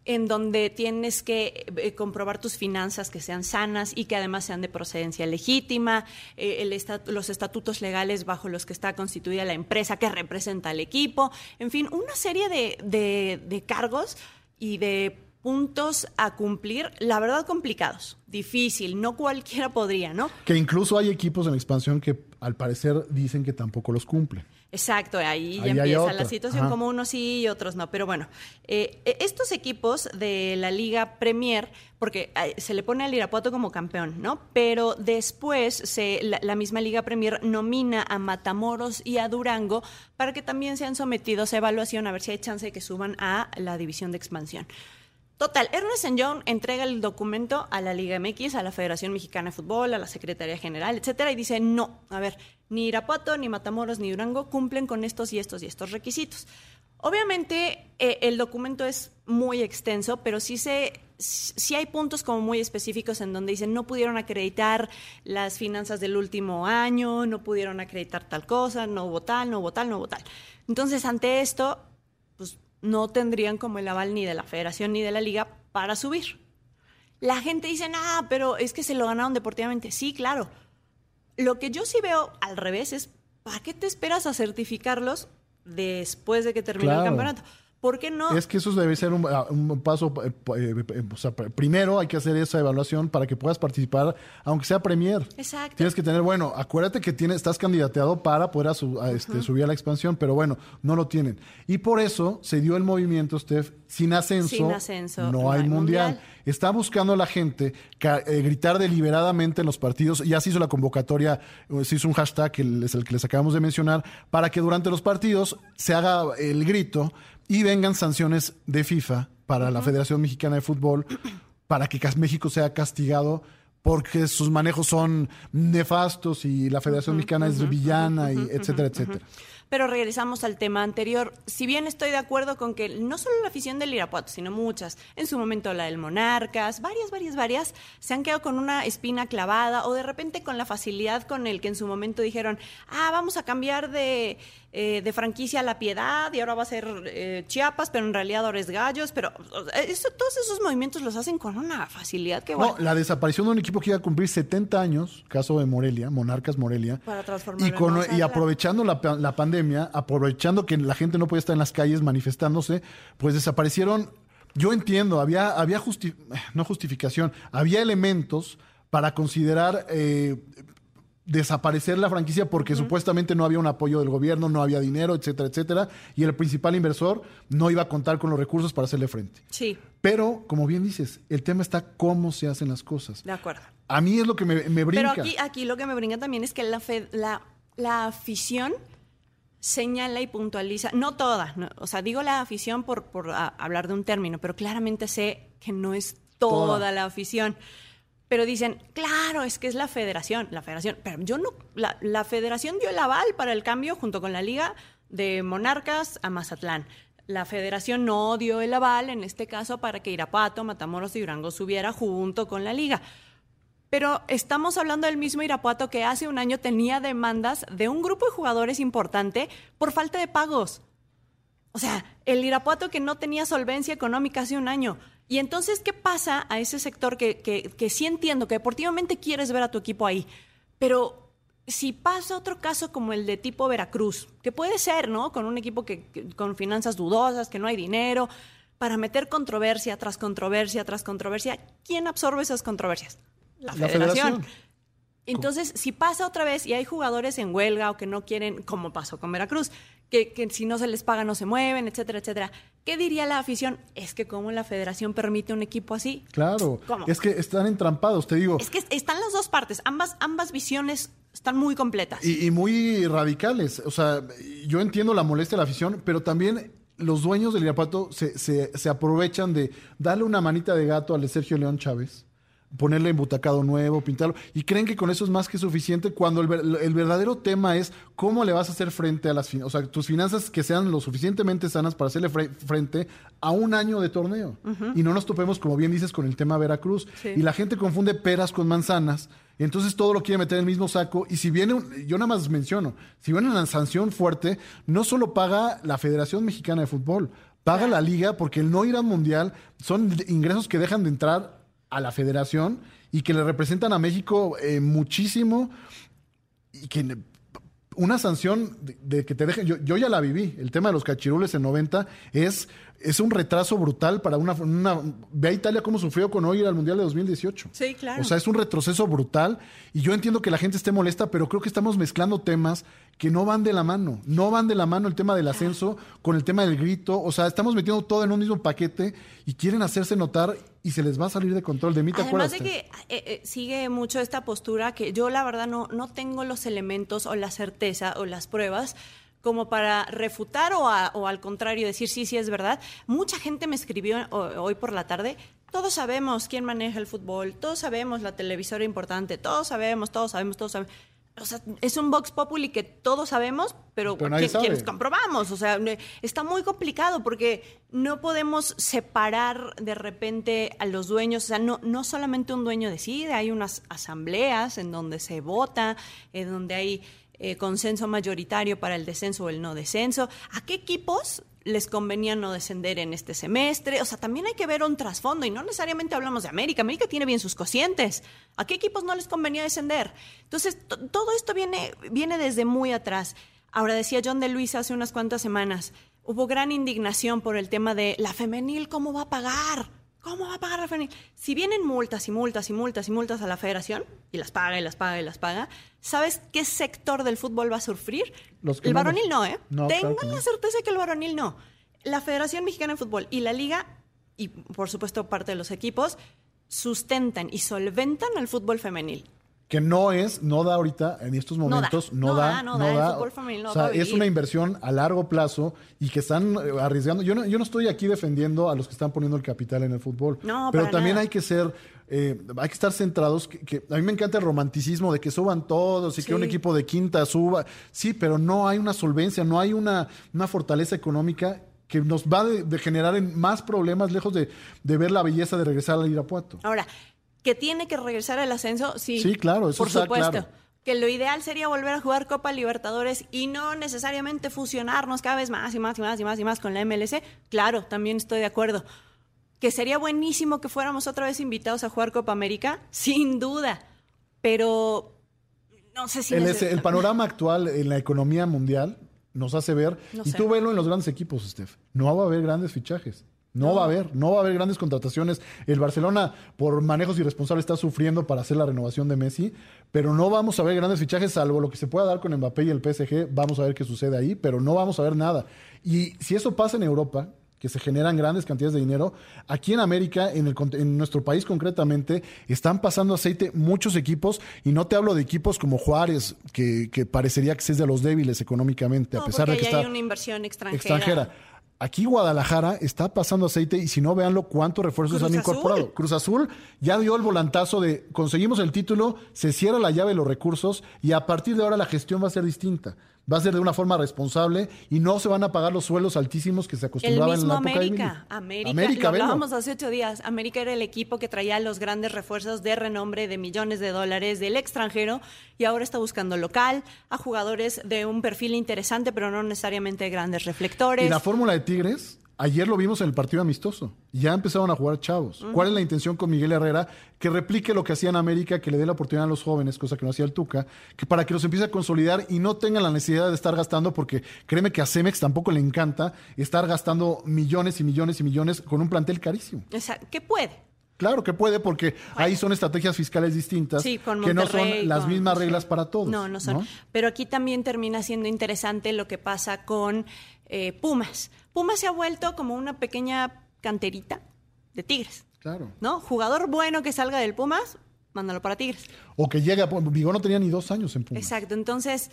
en donde tienes que eh, comprobar tus finanzas que sean sanas y que además sean de procedencia legítima, eh, los estatutos legales bajo los que está constituida la empresa que representa al equipo, en fin, una serie de cargos y de puntos a cumplir, la verdad complicados, difícil, no cualquiera podría, ¿no? Que incluso hay equipos en expansión que al parecer dicen que tampoco los cumplen. Exacto, ahí, ya empieza la situación como unos sí y otros no. Pero bueno, eh, e, estos equipos de la Liga Premier, porque eh, se le pone al Irapuato como campeón, ¿no? Pero después se, la, misma Liga Premier nomina a Matamoros y a Durango para que también sean sometidos a evaluación a ver si hay chance de que suban a la división de expansión. Total, Ernest Young entrega el documento a la Liga MX, a la Federación Mexicana de Fútbol, a la Secretaría General, etcétera, y dice: no, a ver, ni Irapuato, ni Matamoros, ni Durango cumplen con estos y estos y estos requisitos. Obviamente, eh, el documento es muy extenso, pero sí, se, sí hay puntos como muy específicos en donde dicen no pudieron acreditar las finanzas del último año, no pudieron acreditar tal cosa, no hubo tal, no hubo tal, no hubo tal. Entonces, ante esto, no tendrían como el aval ni de la federación ni de la liga para subir. La gente dice, ah, pero es que se lo ganaron deportivamente. Sí, claro. Lo que yo sí veo al revés es, ¿para qué te esperas a certificarlos después de que termine el campeonato? ¿Por qué no? Es que eso debe ser un, paso. Eh, eh, eh, o sea, primero hay que hacer esa evaluación para que puedas participar, aunque sea Premier. Exacto. Tienes que tener, bueno, acuérdate que tienes, estás candidateado para poder este, subir a la expansión, pero bueno, no lo tienen. Y por eso se dio el movimiento, Steph, sin ascenso. Sin ascenso. No, hay, mundial. Está buscando la gente gritar deliberadamente en los partidos. Ya se hizo la convocatoria, se hizo un hashtag, que es el que les acabamos de mencionar, para que durante los partidos se haga el grito y vengan sanciones de FIFA para la Federación Mexicana de Fútbol para que México sea castigado porque sus manejos son nefastos y la Federación Mexicana es villana, y etcétera, etcétera. Pero regresamos al tema anterior. Si bien estoy de acuerdo con que no solo la afición del Irapuato, sino muchas, en su momento la del Monarcas, varias, varias, varias, se han quedado con una espina clavada o de repente con la facilidad con el que en su momento dijeron, ah, vamos a cambiar de, eh, de franquicia a La Piedad y ahora va a ser eh, Chiapas, pero en realidad ahora es Gallos, pero eso, todos esos movimientos los hacen con una facilidad que... No, la desaparición de un equipo que iba a cumplir 70 años, caso de Morelia, Monarcas Morelia, para y, con, y aprovechando la, la pandemia, aprovechando que la gente no puede estar en las calles manifestándose, pues desaparecieron. Yo entiendo, había, había no justificación, había elementos para considerar eh, desaparecer la franquicia porque supuestamente no había un apoyo del gobierno, no había dinero, etcétera, etcétera, y el principal inversor no iba a contar con los recursos para hacerle frente. Sí. Pero, como bien dices, el tema está cómo se hacen las cosas. De acuerdo. A mí es lo que me, brinca. Pero aquí, aquí lo que me brinca también es que la, la, la afición señala y puntualiza, no toda, o sea, digo la afición por, por hablar de un término, pero claramente sé que no es toda, la afición. Pero dicen, claro, es que es la federación, la federación, pero yo no, la, la federación dio el aval para el cambio junto con la liga de Monarcas a Mazatlán. La federación no dio el aval, en este caso, para que Irapato, Matamoros y Durango subiera junto con la liga. Pero estamos hablando del mismo Irapuato que hace un año tenía demandas de un grupo de jugadores importante por falta de pagos. O sea, el Irapuato que no tenía solvencia económica hace un año. Y entonces, ¿qué pasa a ese sector que, que, sí entiendo que deportivamente quieres ver a tu equipo ahí? Pero si pasa otro caso como el de tipo Veracruz, que puede ser, ¿no? Con un equipo que, con finanzas dudosas, que no hay dinero, para meter controversia tras controversia tras controversia, ¿quién absorbe esas controversias? La, federación. Entonces, si pasa otra vez y hay jugadores en huelga o que no quieren, como pasó con Veracruz, que, si no se les paga no se mueven, etcétera, etcétera, ¿qué diría la afición? Es que como la federación permite un equipo así. Claro, es que están entrampados, te digo. Es que están las dos partes, ambas, ambas visiones están muy completas. Y, y muy radicales. O sea, yo entiendo la molestia de la afición, pero también los dueños del Irapuato se, se, se aprovechan de darle una manita de gato al de Sergio León Chávez, ponerle embutacado nuevo, pintarlo, y creen que con eso es más que suficiente cuando el, el verdadero tema es cómo le vas a hacer frente a las finanzas, o sea, tus finanzas que sean lo suficientemente sanas para hacerle fre- frente a un año de torneo. Y no nos topemos, como bien dices, con el tema Veracruz. Sí. Y la gente confunde peras con manzanas. y Entonces todo lo quiere meter en el mismo saco. Y si viene, un- yo nada más menciono, si viene una sanción fuerte, no solo paga la Federación Mexicana de Fútbol, paga la liga porque el no ir al mundial son ingresos que dejan de entrar a la federación y que le representan a México eh, muchísimo y que una sanción de, de que te dejen, yo, yo ya la viví, el tema de los cachirules en 90 es, es un retraso brutal para una, una- Ve a Italia cómo sufrió con no ir al Mundial de 2018. Sí, claro. O sea, es un retroceso brutal y yo entiendo que la gente esté molesta, pero creo que estamos mezclando temas que no van de la mano. No van de la mano el tema del ascenso con el tema del grito. O sea, estamos metiendo todo en un mismo paquete y quieren hacerse notar y se les va a salir de control. De mí te Además acuerdas. de que eh, eh, sigue mucho esta postura que yo la verdad no, no tengo los elementos o la certeza o las pruebas como para refutar o, a- o al contrario decir sí, sí es verdad. Mucha gente me escribió ho- hoy por la tarde. Todos sabemos quién maneja el fútbol, todos sabemos la televisora importante, todos sabemos, todos sabemos, todos sabemos. O sea, es un Vox Populi que todos sabemos, pero, Pero nadie ¿quién- sabe. quiénes comprobamos? O sea, está muy complicado porque no podemos separar de repente a los dueños. O sea, no, no solamente un dueño decide, hay unas asambleas en donde se vota, en donde hay eh, consenso mayoritario para el descenso o el no descenso. ¿A qué equipos les convenía no descender en este semestre? O sea, también hay que ver un trasfondo y no necesariamente hablamos de América. América tiene bien sus cocientes. ¿A qué equipos no les convenía descender? Entonces, to- todo esto viene, viene desde muy atrás. Ahora decía John de Luis hace unas cuantas semanas, hubo gran indignación por el tema de la femenil, ¿cómo va a pagar? ¿Cómo va a pagar la femenil? Si vienen multas y multas y multas y multas a la federación, y las paga y las paga y las paga, ¿sabes qué sector del fútbol va a sufrir? Los el varonil no, ¿eh? No, claro Tengan que no. la certeza que el varonil no. La Federación Mexicana de Fútbol y la Liga, y por supuesto parte de los equipos, sustentan y solventan al fútbol femenil. Que no es, no da ahorita, en estos da, momentos, no, no da, da, no da, el femenil no o sea, va a es una inversión a largo plazo y que están eh, arriesgando. Yo no, yo no estoy aquí defendiendo a los que están poniendo el capital en el fútbol, No, pero también nada. hay que ser, eh, hay que estar centrados. Que, que a mí me encanta el romanticismo de que suban todos y que un equipo de quinta suba. Sí, pero no hay una solvencia, no hay una, una fortaleza económica que nos va de, de generar en más problemas lejos de, de ver la belleza de regresar al Irapuato. Ahora, que tiene que regresar al ascenso, sí. Sí, claro, eso Por está supuesto. claro. Que lo ideal sería volver a jugar Copa Libertadores y no necesariamente fusionarnos cada vez más y más y más y más y más con la MLC. Claro, también estoy de acuerdo. Que sería buenísimo que fuéramos otra vez invitados a jugar Copa América, sin duda. Pero no sé si El, neces- ese- el panorama actual en la economía mundial nos hace ver, No y sé. tú velo en los grandes equipos, Steph, no va a haber grandes fichajes. No, va a haber, no va a haber grandes contrataciones. El Barcelona, por manejos irresponsables, está sufriendo para hacer la renovación de Messi, pero no vamos a ver grandes fichajes, salvo lo que se pueda dar con Mbappé y el PSG. Vamos a ver qué sucede ahí, pero no vamos a ver nada. Y si eso pasa en Europa, que se generan grandes cantidades de dinero. Aquí en América, en, el, en nuestro país concretamente, están pasando aceite muchos equipos, y no te hablo de equipos como Juárez, que, que parecería que es de los débiles económicamente, No, a pesar de que ahí está hay una inversión extranjera. extranjera. Aquí Guadalajara está pasando aceite y si no, véanlo cuántos refuerzos Cruz han Azul. incorporado. Cruz Azul ya dio el volantazo de conseguimos el título, se cierra la llave de los recursos y a partir de ahora la gestión va a ser distinta. Va a ser de una forma responsable y no se van a pagar los sueldos altísimos que se El acostumbraban en la época América. América, América, lo hablábamos hace ocho días. América era el equipo que traía los grandes refuerzos de renombre de millones de dólares del extranjero y ahora está buscando local a jugadores de un perfil interesante, pero no necesariamente de grandes reflectores. Y la fórmula de Tigres, ayer lo vimos en el partido amistoso. Ya empezaron a jugar chavos. ¿Cuál es la intención con Miguel Herrera? Que replique lo que hacía en América, que le dé la oportunidad a los jóvenes, cosa que no hacía el Tuca, que para que los empiece a consolidar y no tengan la necesidad de estar gastando, porque créeme que a Cemex tampoco le encanta estar gastando millones y millones y millones con un plantel carísimo. O sea, ¿qué puede? Claro que puede, porque ahí son estrategias fiscales distintas, Sí, con que no son las con- mismas reglas para todos. No, no son. Pero aquí también termina siendo interesante lo que pasa con eh, Pumas. Pumas se ha vuelto como una pequeña canterita de Tigres, Claro. ¿no? Jugador bueno que salga del Pumas, mándalo para Tigres. O que llegue a... Vigo no tenía ni dos años en Pumas. Exacto. Entonces,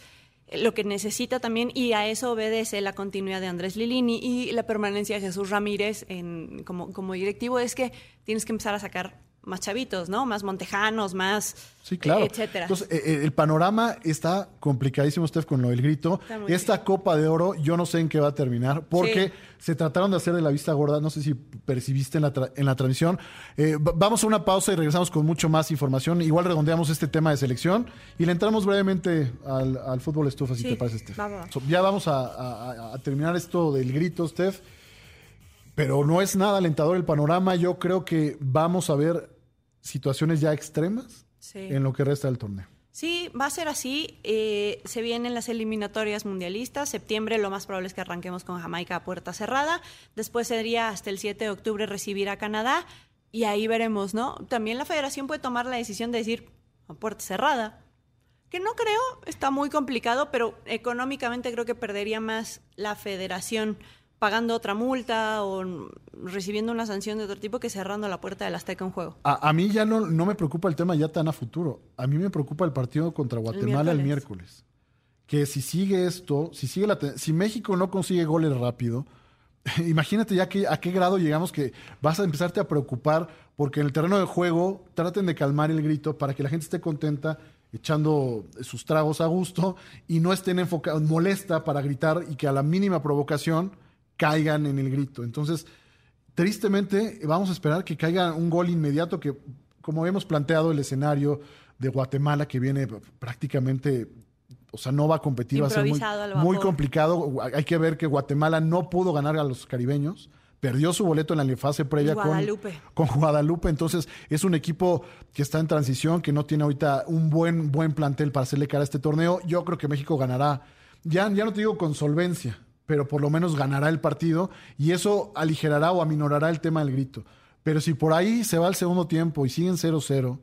lo que necesita también, y a eso obedece la continuidad de Andrés Lilini y la permanencia de Jesús Ramírez en, como, como directivo, es que tienes que empezar a sacar más chavitos, ¿no? Más montejanos, más Sí, claro. eh, etcétera. Entonces, eh, eh, el panorama está complicadísimo, Steph, con lo del grito. Esta Copa de Oro, yo no sé en qué va a terminar, porque Sí. se trataron de hacer de la vista gorda. No sé si percibiste en la, tra- en la transmisión. Eh, va- vamos a una pausa y regresamos con mucho más información. Igual redondeamos este tema de selección y le entramos brevemente al, al fútbol estufa, si Sí, te parece, Steph. va, va, va. So, ya vamos a- a terminar esto del grito, Steph. Pero no es nada alentador el panorama. Yo creo que vamos a ver situaciones ya extremas Sí. en lo que resta del torneo. Sí, va a ser así. Eh, se vienen las eliminatorias mundialistas. Septiembre lo más probable es que arranquemos con Jamaica a puerta cerrada. Después sería hasta el 7 de octubre recibir a Canadá. Y ahí veremos, ¿no? También la federación puede tomar la decisión de decir a puerta cerrada. Que no creo, está muy complicado, pero económicamente creo que perdería más la federación pagando otra multa o recibiendo una sanción de otro tipo que cerrando la puerta del Azteca en juego. A, a mí ya no, no me preocupa el tema ya tan a futuro. A mí me preocupa el partido contra Guatemala el miércoles. miércoles. Que si sigue esto, si sigue la si México no consigue goles rápido, imagínate ya que, a qué grado llegamos que vas a empezarte a preocupar porque en el terreno de juego traten de calmar el grito para que la gente esté contenta echando sus tragos a gusto y no estén enfocados, molesta para gritar y que a la mínima provocación caigan en el grito. Entonces, tristemente vamos a esperar que caiga un gol inmediato que, como hemos planteado el escenario de Guatemala que viene prácticamente, o sea, no va a competir, va a ser muy, complicado. Hay que ver que Guatemala no pudo ganar a los caribeños. Perdió su boleto en la fase previa con, con Guadalupe. Entonces, es un equipo que está en transición, que no tiene ahorita un buen, buen plantel para hacerle cara a este torneo. Yo creo que México ganará, ya, ya no te digo con solvencia, pero por lo menos ganará el partido y eso aligerará o aminorará el tema del grito. Pero si por ahí se va al segundo tiempo y siguen 0-0,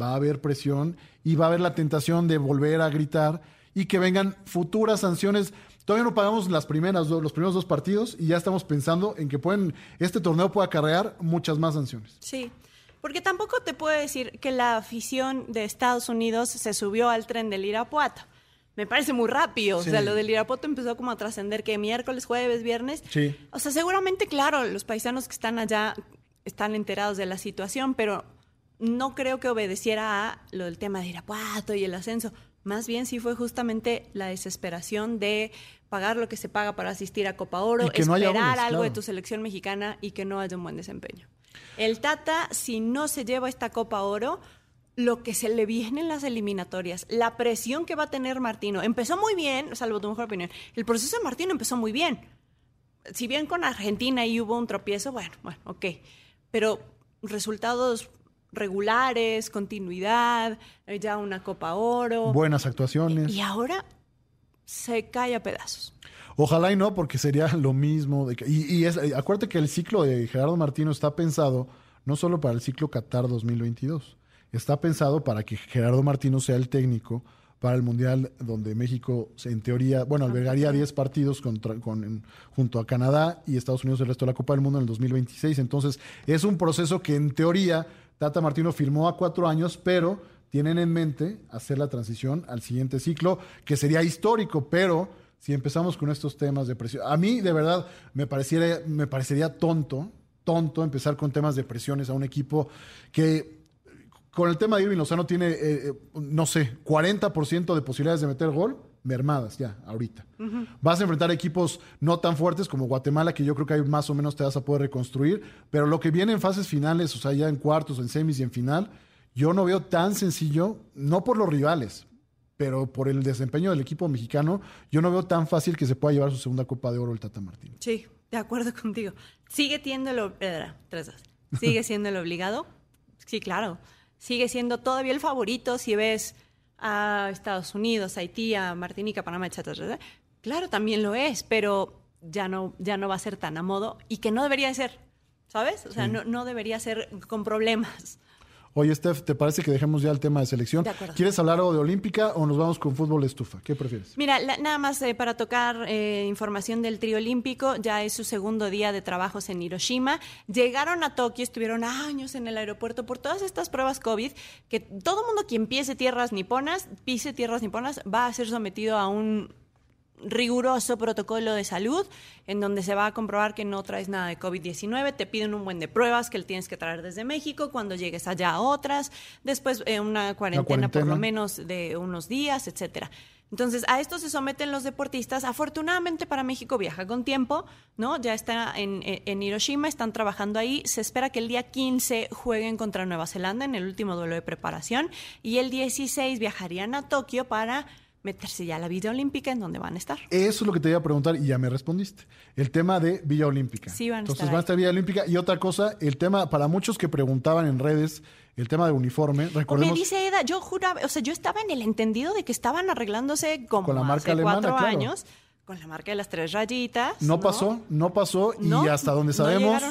va a haber presión y va a haber la tentación de volver a gritar y que vengan futuras sanciones. Todavía no pagamos las primeras los primeros dos partidos y ya estamos pensando en que pueden este torneo puede acarrear muchas más sanciones. Sí, porque tampoco te puedo decir que la afición de Estados Unidos se subió al tren del Irapuato. Me parece muy rápido. Sí. O sea, lo del Irapuato empezó como a trascender que miércoles, jueves, viernes. Sí. O sea, seguramente, claro, los paisanos que están allá están enterados de la situación, pero no creo que obedeciera a lo del tema de Irapuato y el ascenso. Más bien sí fue justamente la desesperación de pagar lo que se paga para asistir a Copa Oro, no esperar goles, algo de tu selección mexicana y que no haya un buen desempeño. El Tata, si no se lleva esta Copa Oro, lo que se le viene en las eliminatorias, la presión que va a tener Martino, empezó muy bien, salvo tu mejor opinión, el proceso de Martino empezó muy bien. Si bien con Argentina ahí hubo un tropiezo, bueno, bueno, ok, pero resultados regulares, continuidad, eh, ya una Copa Oro. Buenas actuaciones. Y ahora se cae a pedazos. Ojalá y no, porque sería lo mismo. de que- y y es, eh, acuérdate que el ciclo de Gerardo Martino está pensado no solo para el ciclo Qatar 2022, está pensado para que Gerardo Martino sea el técnico para el Mundial donde México, en teoría, bueno, albergaría 10 partidos contra- con- en- junto a Canadá y Estados Unidos el resto de la Copa del Mundo en el 2026. Entonces, es un proceso que en teoría Tata Martino firmó a cuatro años, pero tienen en mente hacer la transición al siguiente ciclo, que sería histórico, pero si empezamos con estos temas de presión, a mí de verdad me pareciera, me parecería tonto, tonto empezar con temas de presiones a un equipo que con el tema de Irving Lozano tiene, eh, eh, no sé, 40% de posibilidades de meter gol, mermadas ya, ahorita. Vas a enfrentar equipos no tan fuertes como Guatemala, que yo creo que ahí más o menos te vas a poder reconstruir, pero lo que viene en fases finales, o sea, ya en cuartos, en semis y en final, yo no veo tan sencillo, no por los rivales, pero por el desempeño del equipo mexicano, yo no veo tan fácil que se pueda llevar su segunda Copa de Oro el Tata Martino. Sí, de acuerdo contigo. ¿Sigue siendo el, eh. ¿Sigue siendo el obligado? Sí, claro. Sigue siendo todavía el favorito si ves a Estados Unidos, Haití, a Martinica, Panamá, etcétera. Claro, también lo es, pero ya no, ya no va a ser tan a modo y que no debería de ser, ¿sabes? O sea, no, no debería ser con problemas. Oye, Steph, ¿te parece que dejemos ya el tema de selección? De. ¿Quieres hablar algo de Olímpica o nos vamos con fútbol estufa? ¿Qué prefieres? Mira, la- nada más eh, para tocar eh, información del trío olímpico, ya es su segundo día de trabajos en Hiroshima. Llegaron a Tokio, estuvieron años en el aeropuerto por todas estas pruebas COVID, que todo mundo quien pise tierras niponas, pise tierras niponas, va a ser sometido a un riguroso protocolo de salud en donde se va a comprobar que no traes nada de COVID-19, te piden un buen de pruebas que le tienes que traer desde México, cuando llegues allá otras, después eh, una cuarentena, por cuarentena. lo menos de unos días, etcétera. Entonces, a esto se someten los deportistas. Afortunadamente para México viaja con tiempo, ¿no? Ya está en, en- en Hiroshima, están trabajando ahí. Se espera que el día 15 jueguen contra Nueva Zelanda en el último duelo de preparación y el 16 viajarían a Tokio para meterse ya a la vida olímpica en donde van a estar. Eso es lo que te iba a preguntar y ya me respondiste. El tema de Villa Olímpica. Sí, van a Entonces estar van a estar Villa Olímpica. Y otra cosa, el tema, para muchos que preguntaban en redes, el tema de uniforme, O recordemos... me dice Eda, yo juraba, o sea, yo estaba en el entendido de que estaban arreglándose como Con la marca hace alemana, cuatro claro. años, con la marca de las tres rayitas. No pasó, no pasó No, y hasta donde sabemos.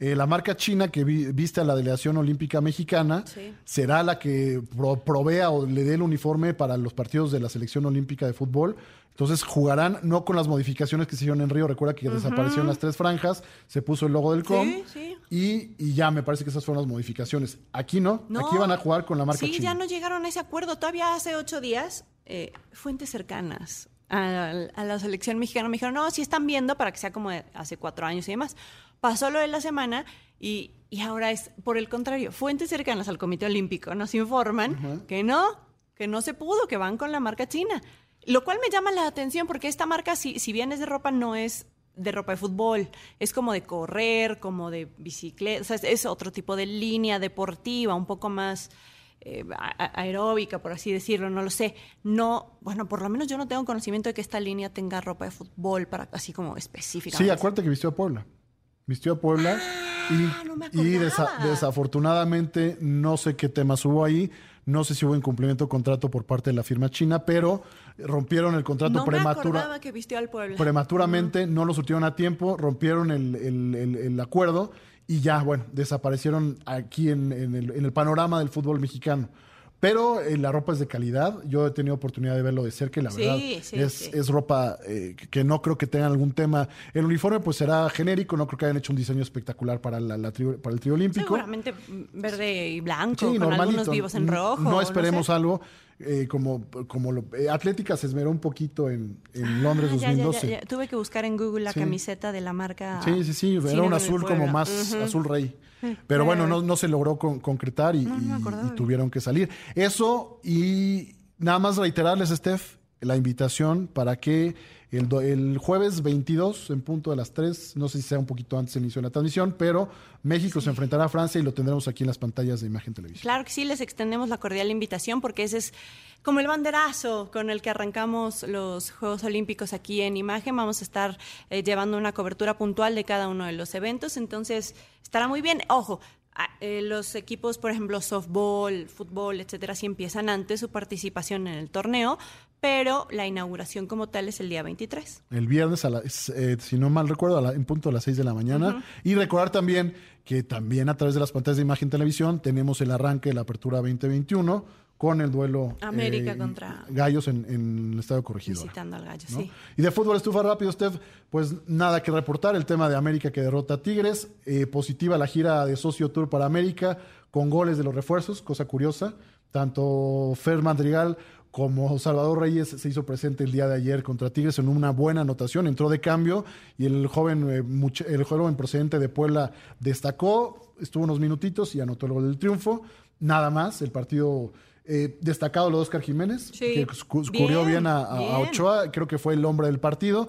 Eh, la marca china que vi- viste a la delegación olímpica mexicana Sí. será la que pro- provea o le dé el uniforme para los partidos de la selección olímpica de fútbol. Entonces jugarán no con las modificaciones que se hicieron en Río. Recuerda que desaparecieron las tres franjas, se puso el logo del COM Sí, sí. Y, y ya me parece que esas fueron las modificaciones. Aquí no, No. aquí van a jugar con la marca Sí, china. ya no llegaron a ese acuerdo. Todavía hace ocho días, eh, fuentes cercanas a, a la selección mexicana me dijeron, no, sí están viendo para que sea como hace cuatro años y demás. Pasó lo de la semana y, y ahora es por el contrario. Fuentes cercanas al Comité Olímpico nos informan que no, que no se pudo, que van con la marca china. Lo cual me llama la atención porque esta marca, si, si bien es de ropa, no es de ropa de fútbol. Es como de correr, como de bicicleta. O sea, es, es otro tipo de línea deportiva, un poco más eh, aeróbica, por así decirlo. No lo sé. No, bueno, por lo menos yo no tengo conocimiento de que esta línea tenga ropa de fútbol para así como específica. Sí, acuérdate que vistió a Puebla. Vistió a Puebla y, Ah, no y desa- desafortunadamente no sé qué temas hubo ahí. No sé si hubo incumplimiento de contrato por parte de la firma china, pero rompieron el contrato no prematura, acordaba que vistió al pueblo. prematuramente, no lo surtieron a tiempo, rompieron el, el- el- el acuerdo y ya, bueno, desaparecieron aquí en, en el panorama del fútbol mexicano. Pero eh, la ropa es de calidad. Yo he tenido oportunidad de verlo de cerca y la Sí, verdad sí, es, sí. es ropa eh, que no creo que tengan algún tema. El uniforme pues será genérico, no creo que hayan hecho un diño espectacular para, la, la tri- para el trío olímpico. Seguramente verde y blanco, Sí, con normalito. algunos vivos en rojo. No no esperemos sé. algo eh, como, como lo, eh, Atlética se esmeró un poquito en, en Londres Ah, ya, ya, ya, 2012. ya. Tuve que buscar en Google la Sí. camiseta de la marca. Sí, sí, sí, era un azul como más azul rey. Pero bueno, no, no se logró con- concretar y, No, no me y- acordaba. y tuvieron que salir. Eso y nada más reiterarles, Steph, la invitación para que el, do- el jueves 22, en punto de las 3, no sé si sea un poquito antes del inicio de la transmisión, pero México se enfrentará a Francia y lo tendremos aquí en las pantallas de Imagen Televisión. Claro que sí, les extendemos la cordial invitación porque ese es como el banderazo con el que arrancamos los Juegos Olímpicos aquí en Imagen. Vamos a estar eh, llevando una cobertura puntual de cada uno de los eventos, entonces estará muy bien. Ojo, a- eh, los equipos, por ejemplo, softball, fútbol, etcétera, sí empiezan antes su participación en el torneo, pero la inauguración como tal es el día 23. El viernes, a la- eh, si no mal recuerdo, a la- en punto a las 6 de la mañana. Y recordar también que también a través de las pantallas de imagen televisión tenemos el arranque de la apertura 2021 con el duelo eh, América contra- Gallos en, en el Estadio Corregidora. Visitando al gallo, ¿no? sí. Y de fútbol estufa rápido, Steph, pues nada que reportar. El tema de América que derrota a Tigres. eh, positiva la gira de Socio Tour para América con goles de los refuerzos, cosa curiosa. Tanto Fer Madrigal como Salvador Reyes se hizo presente el día de ayer contra Tigres en una buena anotación, entró de cambio y el joven, eh, el joven procedente de Puebla destacó, estuvo unos minutitos y anotó el gol del triunfo. Nada más, el partido eh, destacado lo de Oscar Jiménez, Sí. que cu- cubrió bien, Bien, a, a- a bien. Ochoa, creo que fue el hombre del partido.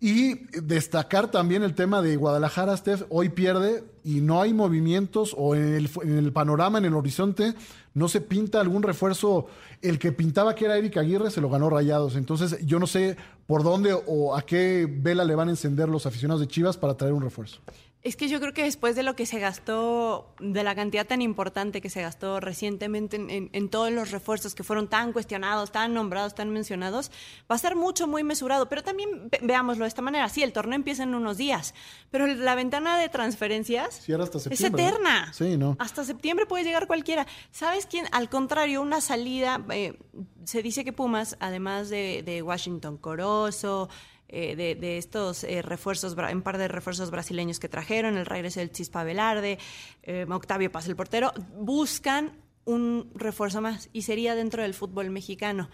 Y destacar también el tema de Guadalajara, Steph, hoy pierde y no hay movimientos o en el, en el panorama, en el horizonte, no se pinta algún refuerzo. El que pintaba que era Eric Aguirre se lo ganó Rayados. Entonces yo no sé por dónde o a qué vela le van a encender los aficionados de Chivas para traer un refuerzo. Es que yo creo que después de lo que se gastó, de la cantidad tan importante que se gastó recientemente en, en, todos los refuerzos que fueron tan cuestionados, tan nombrados, tan mencionados, va a ser mucho, muy mesurado. Pero también veámoslo de esta manera. Sí, el torneo empieza en unos días, pero la ventana de transferencias es eterna. Sí, ¿no? Hasta septiembre puede llegar cualquiera. ¿Sabes quién? Al contrario, una salida, eh, se dice que Pumas, además de, de Washington Corozo, eh, de, estos eh, refuerzos, un par de refuerzos brasileños que trajeron, el regreso del Chispa Velarde, eh, Octavio Paz, el portero, buscan un refuerzo más y sería dentro del fútbol mexicano.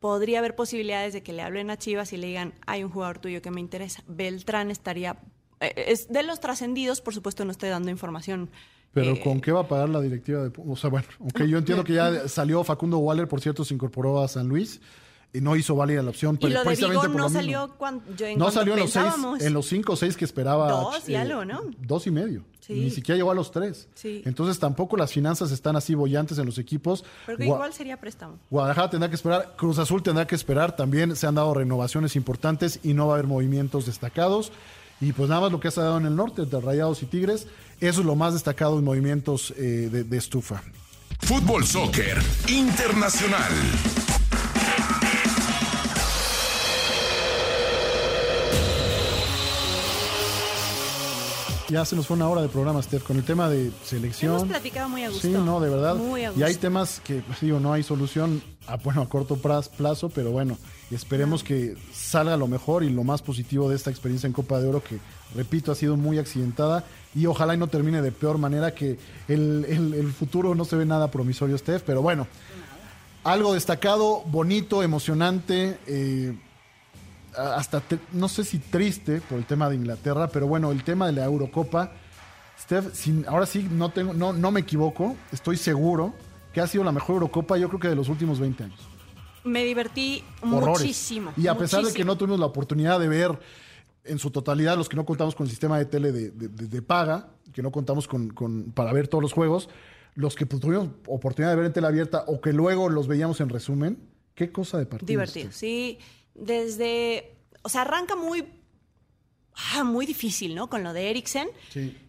Podría haber posibilidades de que le hablen a Chivas y le digan, hay un jugador tuyo que me interesa. Beltrán estaría... es de los trascendidos, por supuesto no estoy dando información pero ¿con qué va a pagar la directiva de O sea, bueno, aunque yo entiendo que ya salió Facundo Waller, por cierto, se incorporó a San Luis y no hizo válida la opción. Y lo de Vigo no salió cuando yo No salió en los seis, en los cinco o seis que esperaba. Dos y eh, algo, ¿no? Dos y medio. Ni siquiera llegó a los tres. Sí. Entonces tampoco las finanzas están así bollantes en los equipos. Pero igual sería préstamo. Guadalajara tendrá que esperar, Cruz Azul tendrá que esperar. También se han dado renovaciones importantes y no va a haber movimientos destacados. Y pues nada más lo que ha dado en el norte, de Rayados y Tigres, eso es lo más destacado en movimientos eh, de, de estufa. Fútbol Soccer Internacional. Ya se nos fue una hora de programa, Steph, con el tema de selección. Hemos platicado muy a gusto. Sí, no, de verdad. Y hay temas que, pues, digo, no hay solución a, bueno, a corto plazo, pero bueno, esperemos que salga lo mejor y lo más positivo de esta experiencia en Copa de Oro, que, repito, ha sido muy accidentada y ojalá y no termine de peor manera, que el, el futuro no se ve nada promisorio, Steph, pero bueno, algo destacado, bonito, emocionante. Eh, hasta, no sé si triste por el tema de Inglaterra, pero bueno, el tema de la Eurocopa, Steph, sin, ahora sí no, tengo, no, no me equivoco, estoy seguro que ha sido la mejor Eurocopa yo creo que de los últimos 20 años. Me divertí muchísimo. Y a pesar de que no tuvimos la oportunidad de ver en su totalidad, los que no contamos con el sistema de tele de, paga, que no contamos con, para ver todos los juegos, los que pues, tuvimos oportunidad de ver en tele abierta o que luego los veíamos en resumen, qué cosa de partido. Divertido, sí desde, o sea, arranca muy, ah, muy difícil, ¿no? Con lo de Eriksen.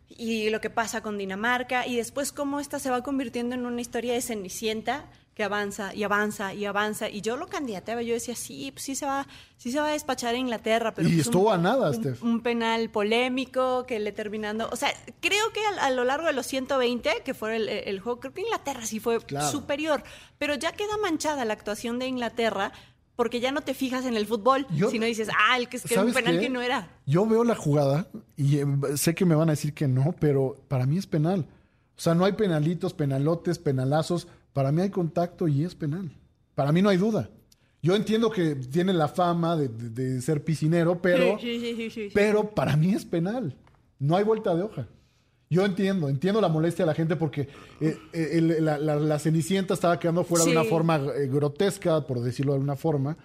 Y lo que pasa con Dinamarca. Y después cómo esta se va convirtiendo en una historia de Cenicienta que avanza y avanza y avanza. Y yo lo candidateaba, yo decía, sí, pues sí se va, sí se va a despachar a Inglaterra, pero y pues estuvo a nada, un, un, penal polémico que le terminando, o sea, creo que a, lo largo de los 120 que fue el, juego, creo que Inglaterra sí fue superior, pero ya queda manchada la actuación de Inglaterra porque ya no te fijas en el fútbol, sino dices, ah, el que es que era un penal que no era. Yo veo la jugada y eh, sé que me van a decir que no, pero para mí es penal. O sea, no hay penalitos, penalotes, penalazos. Para mí hay contacto y es penal. Para mí no hay duda. Yo entiendo que tiene la fama de, ser piscinero, pero, pero para mí es penal. No hay vuelta de hoja. Yo entiendo, entiendo la molestia de la gente porque eh, eh, la, Cenicienta estaba quedando fuera de una forma eh, grotesca, por decirlo de alguna forma,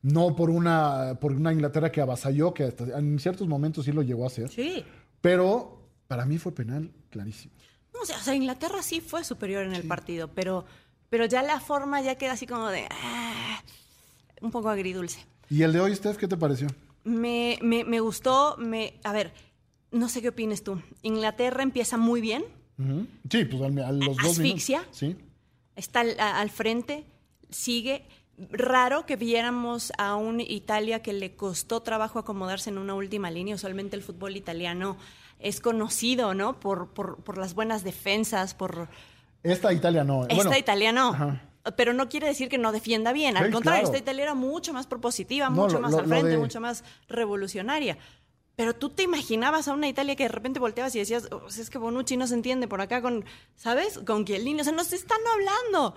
no por una, por una Inglaterra que avasalló, que en ciertos momentos sí lo llegó a hacer. Sí. Pero para mí fue penal clarísimo. No, o, sea, Inglaterra sí fue superior en el partido, pero, pero ya la forma ya queda así como de... Ah, un poco agridulce. ¿Y el de hoy, Steph, qué te pareció? Me, me, me gustó, me... A ver no sé qué opines tú. Inglaterra empieza muy bien. Sí, pues a los dos Asfixia. Sí. Está al, frente, sigue. Raro que viéramos a un Italia que le costó trabajo acomodarse en una última línea. Usualmente el fútbol italiano es conocido, ¿no? Por, por, las buenas defensas, por... Esta Italia no. Esta Italia no. Pero no quiere decir que no defienda bien. Al contrario, esta Italia era mucho más propositiva, mucho más al frente, mucho más revolucionaria. Pero tú te imaginabas a una Italia que de repente volteabas y decías, oh, es que Bonucci no se entiende por acá con, ¿sabes? Con Chiellini, o sea, nos están hablando.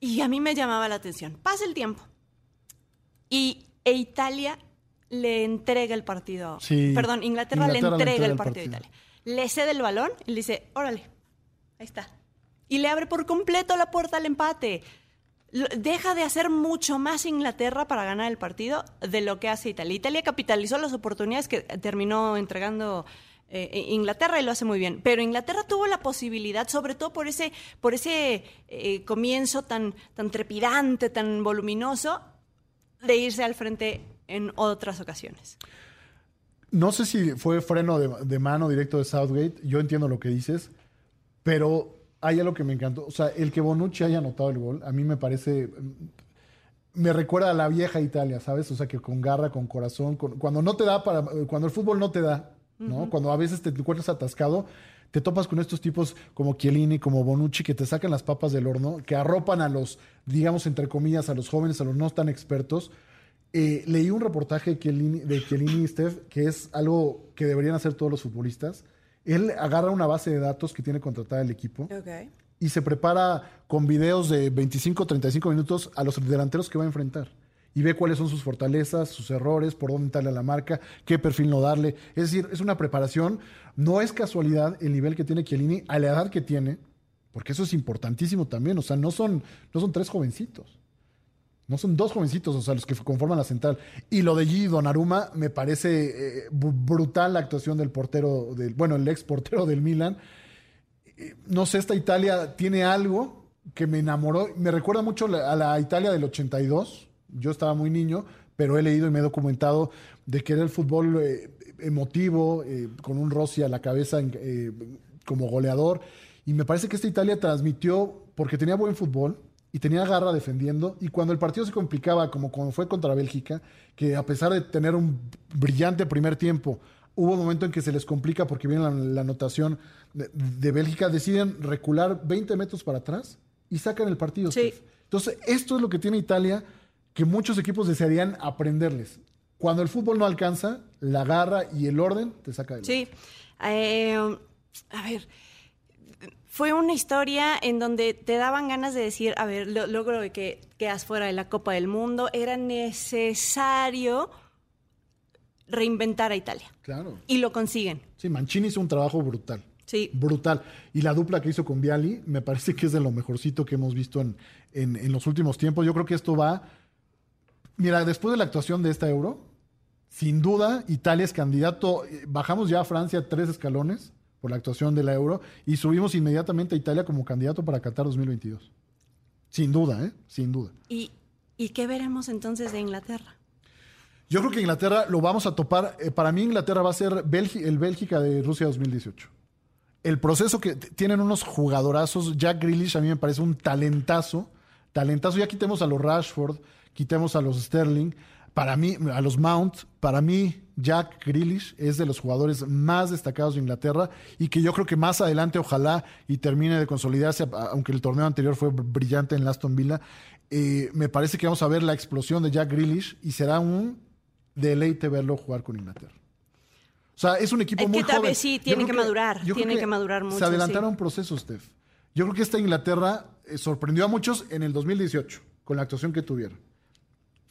Y a mí me llamaba la atención. Pasa el tiempo. Y e Italia le entrega el partido. Sí, Perdón, Inglaterra, le, entrega el partido, a Italia. Le cede el balón y le dice, órale, ahí está. Y le abre por completo la puerta al empate deja de hacer mucho más Inglaterra para ganar el partido de lo que hace Italia. Italia capitalizó las oportunidades que terminó entregando eh, Inglaterra y lo hace muy bien. Pero Inglaterra tuvo la posibilidad, sobre todo por ese, por ese eh, comienzo tan, tan trepidante, tan voluminoso, de irse al frente en otras ocasiones. no sé si fue freno de mano directo de Southgate, yo entiendo lo que dices, pero hay algo que me encantó. O sea, el que Bonucci haya anotado el gol, a mí me parece. Me recuerda a la vieja Italia, ¿sabes? O sea, que con garra, con corazón, con- cuando no te da para. Cuando el fútbol no te da, ¿no? Cuando a veces te encuentras atascado, te topas con estos tipos como Chiellini, como Bonucci, que te sacan las papas del horno, que arropan a los, digamos, entre comillas, a los jóvenes, a los no tan expertos. Eh, leí un reportaje de Chiellini, de Chiellini y Steph, que es algo que deberían hacer todos los futbolistas. Él agarra una base de datos que tiene contratada el equipo y se prepara con videos de 25 35 minutos a los delanteros que va a enfrentar. Y ve cuáles son sus fortalezas, sus errores, por dónde darle a la marca, qué perfil no darle. Es decir, es una preparación. No es casualidad el nivel que tiene Chiellini a la edad que tiene, porque eso es importantísimo también. O sea, no son, no son tres jovencitos. No son dos jovencitos, o sea, los que conforman la central. Y lo de Gigi Donnarumma me parece eh, brutal la actuación del portero, del, bueno, el ex portero del Milan. Eh, No sé, esta Italia tiene algo que me enamoró. Me recuerda mucho a la Italia del 82. Yo estaba muy niño, pero he leído y me he documentado de que era el fútbol eh, emotivo, con un Rossi a la cabeza como goleador. Y me parece que esta Italia transmitió, porque tenía buen fútbol y tenía garra defendiendo. Y cuando el partido se complicaba, como cuando fue contra Bélgica, que a pesar de tener un brillante primer tiempo, hubo un momento en que se les complica porque viene la, la anotación de, de Bélgica, deciden recular 20 metros para atrás y sacan el partido. Sí. Entonces, esto es lo que tiene Italia, que muchos equipos desearían aprenderles. Cuando el fútbol no alcanza, la garra y el orden te saca de Sí. Eh, a ver, fue una historia en donde te daban ganas de decir, a ver, lo- logro que quedas fuera de la Copa del Mundo, era necesario reinventar a Italia. Claro. Y lo consiguen. Sí, Mancini hizo un trabajo brutal. Sí. Brutal. Y la dupla que hizo con Viali me parece que es de lo mejorcito que hemos visto en, en- en los últimos tiempos. Yo creo que esto va. Mira, después de la actuación de esta Euro, sin duda, Italia es candidato. Eh, Bajamos ya a Francia tres escalones por la actuación de la Euro y subimos inmediatamente a Italia como candidato para Qatar 2022. Sin duda, ¿eh? Sin duda. ¿Y, ¿Y qué veremos entonces de Inglaterra? Yo creo que Inglaterra lo vamos a topar. eh, para mí, Inglaterra va a ser el Bélgica de Rusia 2018. El proceso que tienen unos jugadorazos. Jack Grealish a mí me parece un talentazo. Talentazo. Ya quitemos a los Rashford, quitemos a los Sterling. Para mí, a los Mount, para mí, Jack Grealish es de los jugadores más destacados de Inglaterra y que yo creo que más adelante, ojalá y termine de consolidarse, aunque el torneo anterior fue br- brillante en Aston Villa. eh, me parece que vamos a ver la explosión de Jack Grealish y será un deleite verlo jugar con Inglaterra. O sea, es un equipo Es que muy tal joven. vez sí, tiene que madurar, tiene que madurar mucho, Se adelantaron sí. procesos, Steph. Yo creo que esta Inglaterra eh, sorprendió a muchos en el 2018 con la actuación que tuvieron.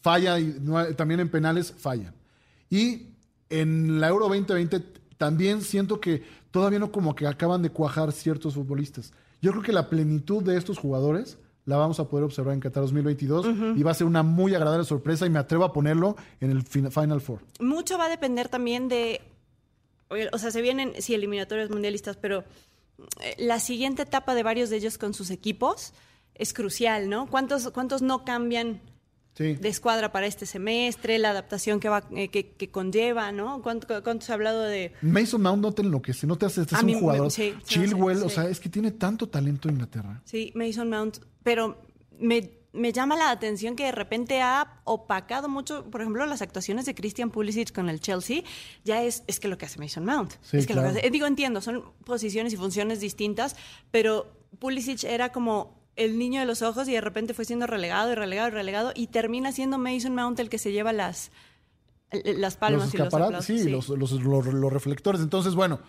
Falla y también en penales fallan. Y en la Euro 2020 también siento que todavía no como que acaban de cuajar ciertos futbolistas. Yo creo que la plenitud de estos jugadores la vamos a poder observar en Qatar 2022 y va a ser una muy agradable sorpresa y me atrevo a ponerlo en el fin- Final Four. Mucho va a depender también de. O sea, se vienen, sí, eliminatorios mundialistas, pero eh, la siguiente etapa de varios de ellos con sus equipos es crucial, ¿no? ¿Cuántos, cuántos no cambian Sí. de escuadra para este semestre? La adaptación que, va, eh, que, que conlleva, ¿no? ¿Cuánto, ¿Cuánto se ha hablado de.? Mason Mount no te enloquece, no te hace, este es mí un jugador. sí, Chilwell, sí, o sea, es que tiene tanto talento en Inglaterra. Sí, Mason Mount. Pero me, me llama la atención que de repente ha opacado mucho, por ejemplo, las actuaciones de Christian Pulisic con el Chelsea. Ya es, es que lo que hace Mason Mount. Sí, es que lo que hace- digo, entiendo, son posiciones y funciones distintas, pero Pulisic era como el niño de los ojos y de repente fue siendo relegado y relegado y relegado y termina siendo Mason Mount el que se lleva las, las palmas los y los aplausos. sí, Los, los- los- los reflectores. Entonces, bueno,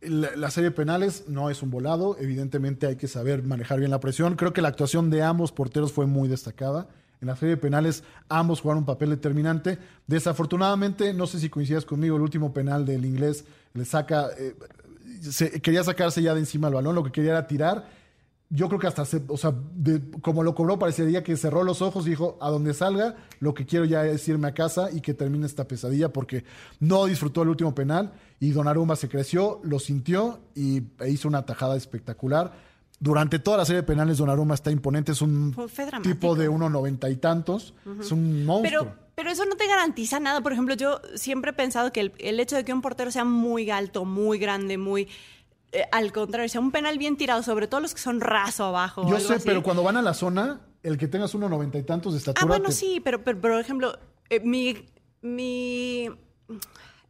la, la serie de penales no es un volado. Evidentemente hay que saber manejar bien la presión. Creo que la actuación de ambos porteros fue muy destacada. En la serie de penales ambos jugaron un papel determinante. Desafortunadamente, no sé si coincidas conmigo, el último penal del inglés le saca, eh, se- quería sacarse ya de encima el balón, lo que quería era tirar. Yo creo que hasta, se- o sea, de- como lo cobró, parecería que cerró los ojos y dijo, a donde salga, lo que quiero ya es irme a casa y que termine esta pesadilla, porque no disfrutó el último penal y Donnarumma se creció, lo sintió y e hizo una tajada espectacular. Durante toda la serie de penales, Donnarumma está imponente. Es un tipo de uno noventa y tantos. Es un monstruo. Pero, pero eso no te garantiza nada. Por ejemplo, yo siempre he pensado que el, el hecho de que un portero sea muy alto, muy grande, muy... eh, al contrario, sea un penal bien tirado, sobre todo los que son raso abajo. Yo sé, así. pero cuando van a la zona, el que tengas uno noventa y tantos de estatura. Ah, bueno, te- sí, pero, pero, por ejemplo, eh, mi, mi...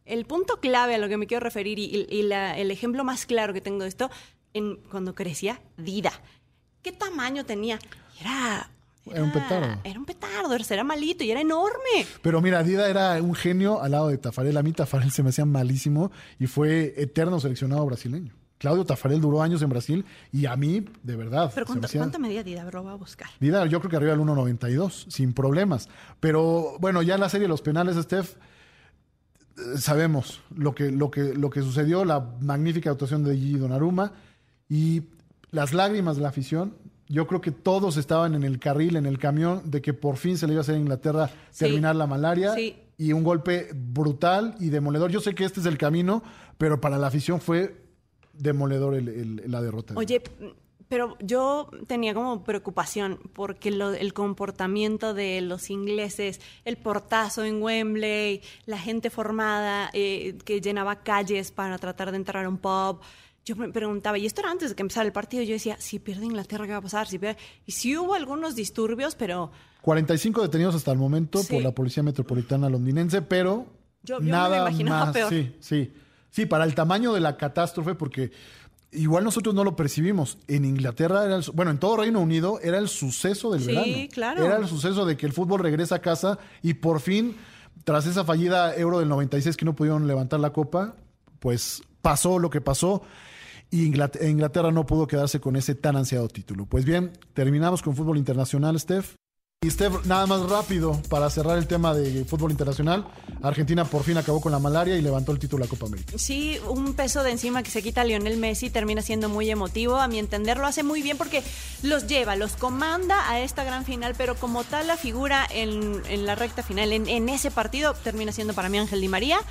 El punto clave a lo que me quiero referir y, y- y la- el ejemplo más claro que tengo de esto, en, cuando crecía, Dida. ¿Qué tamaño tenía? Era... Era un petardo. Era un petardo, era malito y era enorme. Pero mira, Dida era un genio al lado de Tafarel. A mí Tafarel se me hacía malísimo y fue eterno seleccionado brasileño. Claudio Tafarel duró años en Brasil y a mí, de verdad. Pero ¿cuánto, hacía- cuánto medía Dida? Lo voy a buscar. Dida, yo creo que arriba del 1.92, sin problemas. Pero bueno, ya en la serie de los penales, Steph, eh, sabemos lo que, lo, que, lo que sucedió, la magnífica actuación de Gigi Donnarumma y las lágrimas de la afición. Yo creo que todos estaban en el carril, en el camión, de que por fin se le iba a hacer a Inglaterra Sí. terminar la malaria. Sí. Y un golpe brutal y demoledor. Yo sé que este es el camino, pero para la afición fue demoledor el- el- la derrota. Oye, pero yo tenía como preocupación porque lo- el comportamiento de los ingleses, el portazo en Wembley, la gente formada eh, que llenaba calles para tratar de entrar a un pub. Yo me preguntaba, y esto era antes de que empezara el partido, yo decía, si pierde Inglaterra, ¿qué va a pasar? Si pierde... Y sí hubo algunos disturbios, pero 45 detenidos hasta el momento Sí. por la Policía Metropolitana Londinense, pero Yo- yo me nada imaginaba más. peor. Sí, sí. Sí, para el tamaño de la catástrofe, porque igual nosotros no lo percibimos. En Inglaterra, era el bueno, en todo Reino Unido era el suceso del Sí, verano. claro. Era el suceso de que el fútbol regresa a casa y por fin, tras esa fallida Euro del 96 que no pudieron levantar la copa, pues pasó lo que pasó. Y Inglat- Inglaterra no pudo quedarse con ese tan ansiado título. Pues bien, terminamos con fútbol internacional, Steph. Y Steph, nada más rápido para cerrar el tema de fútbol internacional. Argentina por fin acabó con la malaria y levantó el título la Copa América. Sí, un peso de encima que se quita Lionel Messi termina siendo muy emotivo. A mi entender lo hace muy bien porque los lleva, los comanda a esta gran final, pero como tal la figura en, la recta final, en, ese partido, termina siendo para mí Ángel Di María.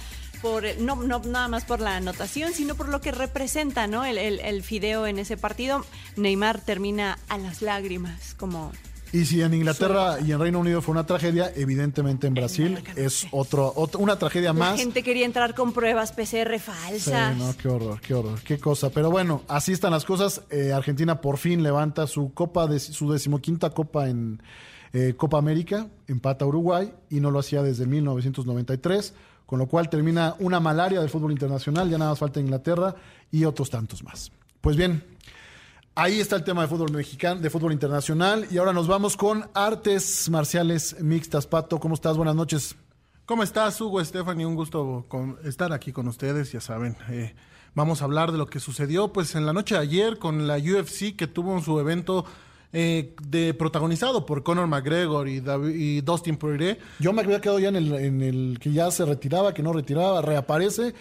Por, no, nada más por la anotación, sino por lo que representa ¿no? el- el fideo en ese partido. Neymar termina a las lágrimas, como Y si en Inglaterra y en Reino Unido fue una tragedia, evidentemente en Brasil es otro, una tragedia la más. gente quería entrar con pruebas PCR Sí, falsas. no, qué horror, qué horror, qué cosa. Pero bueno, así están las cosas. Eh, Argentina por fin levanta su copa, de, su decimoquinta copa en eh, Copa América, empata a Uruguay y no lo hacía desde 1993, con lo cual termina una malaria del fútbol internacional, ya nada más falta Inglaterra y otros tantos más. Pues bien, ahí está el tema de fútbol mexicano, de fútbol internacional y ahora nos vamos con artes marciales mixtas. Pato, ¿cómo estás? Buenas noches. ¿Cómo estás, Hugo, Stephanie? Un gusto con- estar aquí con ustedes, ya saben. eh, vamos a hablar de lo que sucedió pues en la noche de ayer con la UFC que tuvo su evento eh, de protagonizado por Conor McGregor y, Davi- y Dustin Poirier. Yo me había quedado ya en el, en el que ya se retiraba, que no retiraba, reaparece.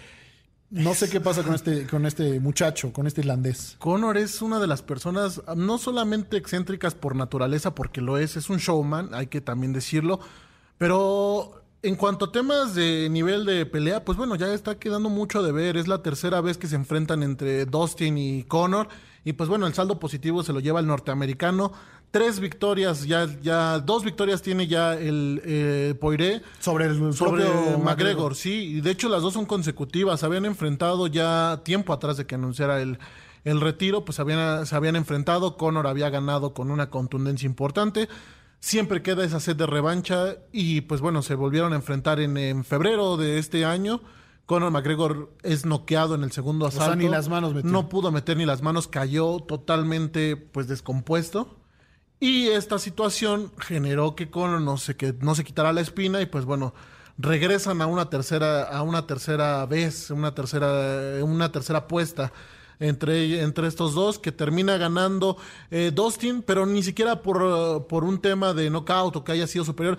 No sé qué pasa con este, con este muchacho, con este irlandés. Conor es una de las personas no solamente excéntricas por naturaleza, porque lo es, es un showman, hay que también decirlo, pero en cuanto a temas de nivel de pelea, pues bueno, ya está quedando mucho de ver, es la tercera vez que se enfrentan entre Dustin y Conor, y pues bueno, el saldo positivo se lo lleva el norteamericano, tres victorias, ya, ya, dos victorias tiene ya el eh, Poiré, Sobre el sobre propio McGregor, sí, y de hecho las dos son consecutivas, se habían enfrentado ya tiempo atrás de que anunciara el, el retiro, pues habían, se habían enfrentado, Conor había ganado con una contundencia importante, siempre queda esa sed de revancha y pues bueno, se volvieron a enfrentar en, en febrero de este año. Conor McGregor es noqueado en el segundo sea, asalto. ni las manos metió. No pudo meter ni las manos, cayó totalmente pues descompuesto. Y esta situación generó que Conor no se, que no se quitara la espina y pues bueno, regresan a una tercera, a una tercera vez, una tercera, una tercera apuesta entre, entre estos dos, que termina ganando eh, Dustin, pero ni siquiera por, por un tema de knockout o que haya sido superior.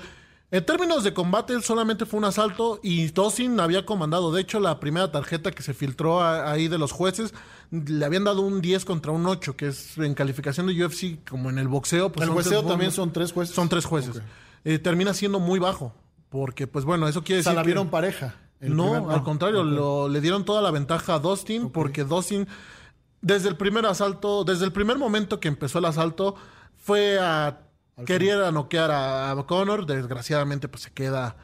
En términos de combate, él solamente fue un asalto y Dustin había comandado. De hecho, la primera tarjeta que se filtró a- ahí de los jueces le habían dado un 10 contra un 8, que es en calificación de UFC, como en el boxeo. Pues El tres también son tres jueces. Son tres jueces. Eh, termina siendo muy bajo, porque pues bueno, eso quiere O sea, decir la que- vieron pareja. No, primer- al contrario, lo- le dieron toda la ventaja a Dustin porque Dustin desde el primer asalto, desde el primer momento que empezó el asalto, fue a querer a noquear a, a Conor. Desgraciadamente, pues se queda,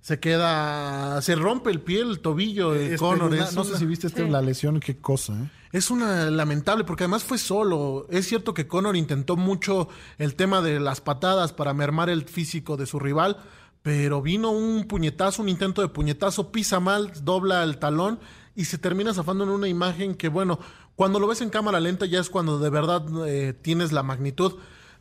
se queda, se rompe el pie, el tobillo de Es- Conor. una- Es no sé si viste este, la lesión, qué cosa, ¿eh? es una lamentable porque además fue solo. Es cierto que Conor intentó mucho el tema de las patadas para mermar el físico de su rival, pero vino un puñetazo, un intento de puñetazo, pisa mal, dobla el talón y se termina zafando en una imagen que, bueno, cuando lo ves en cámara lenta ya es cuando de verdad eh, tienes la magnitud.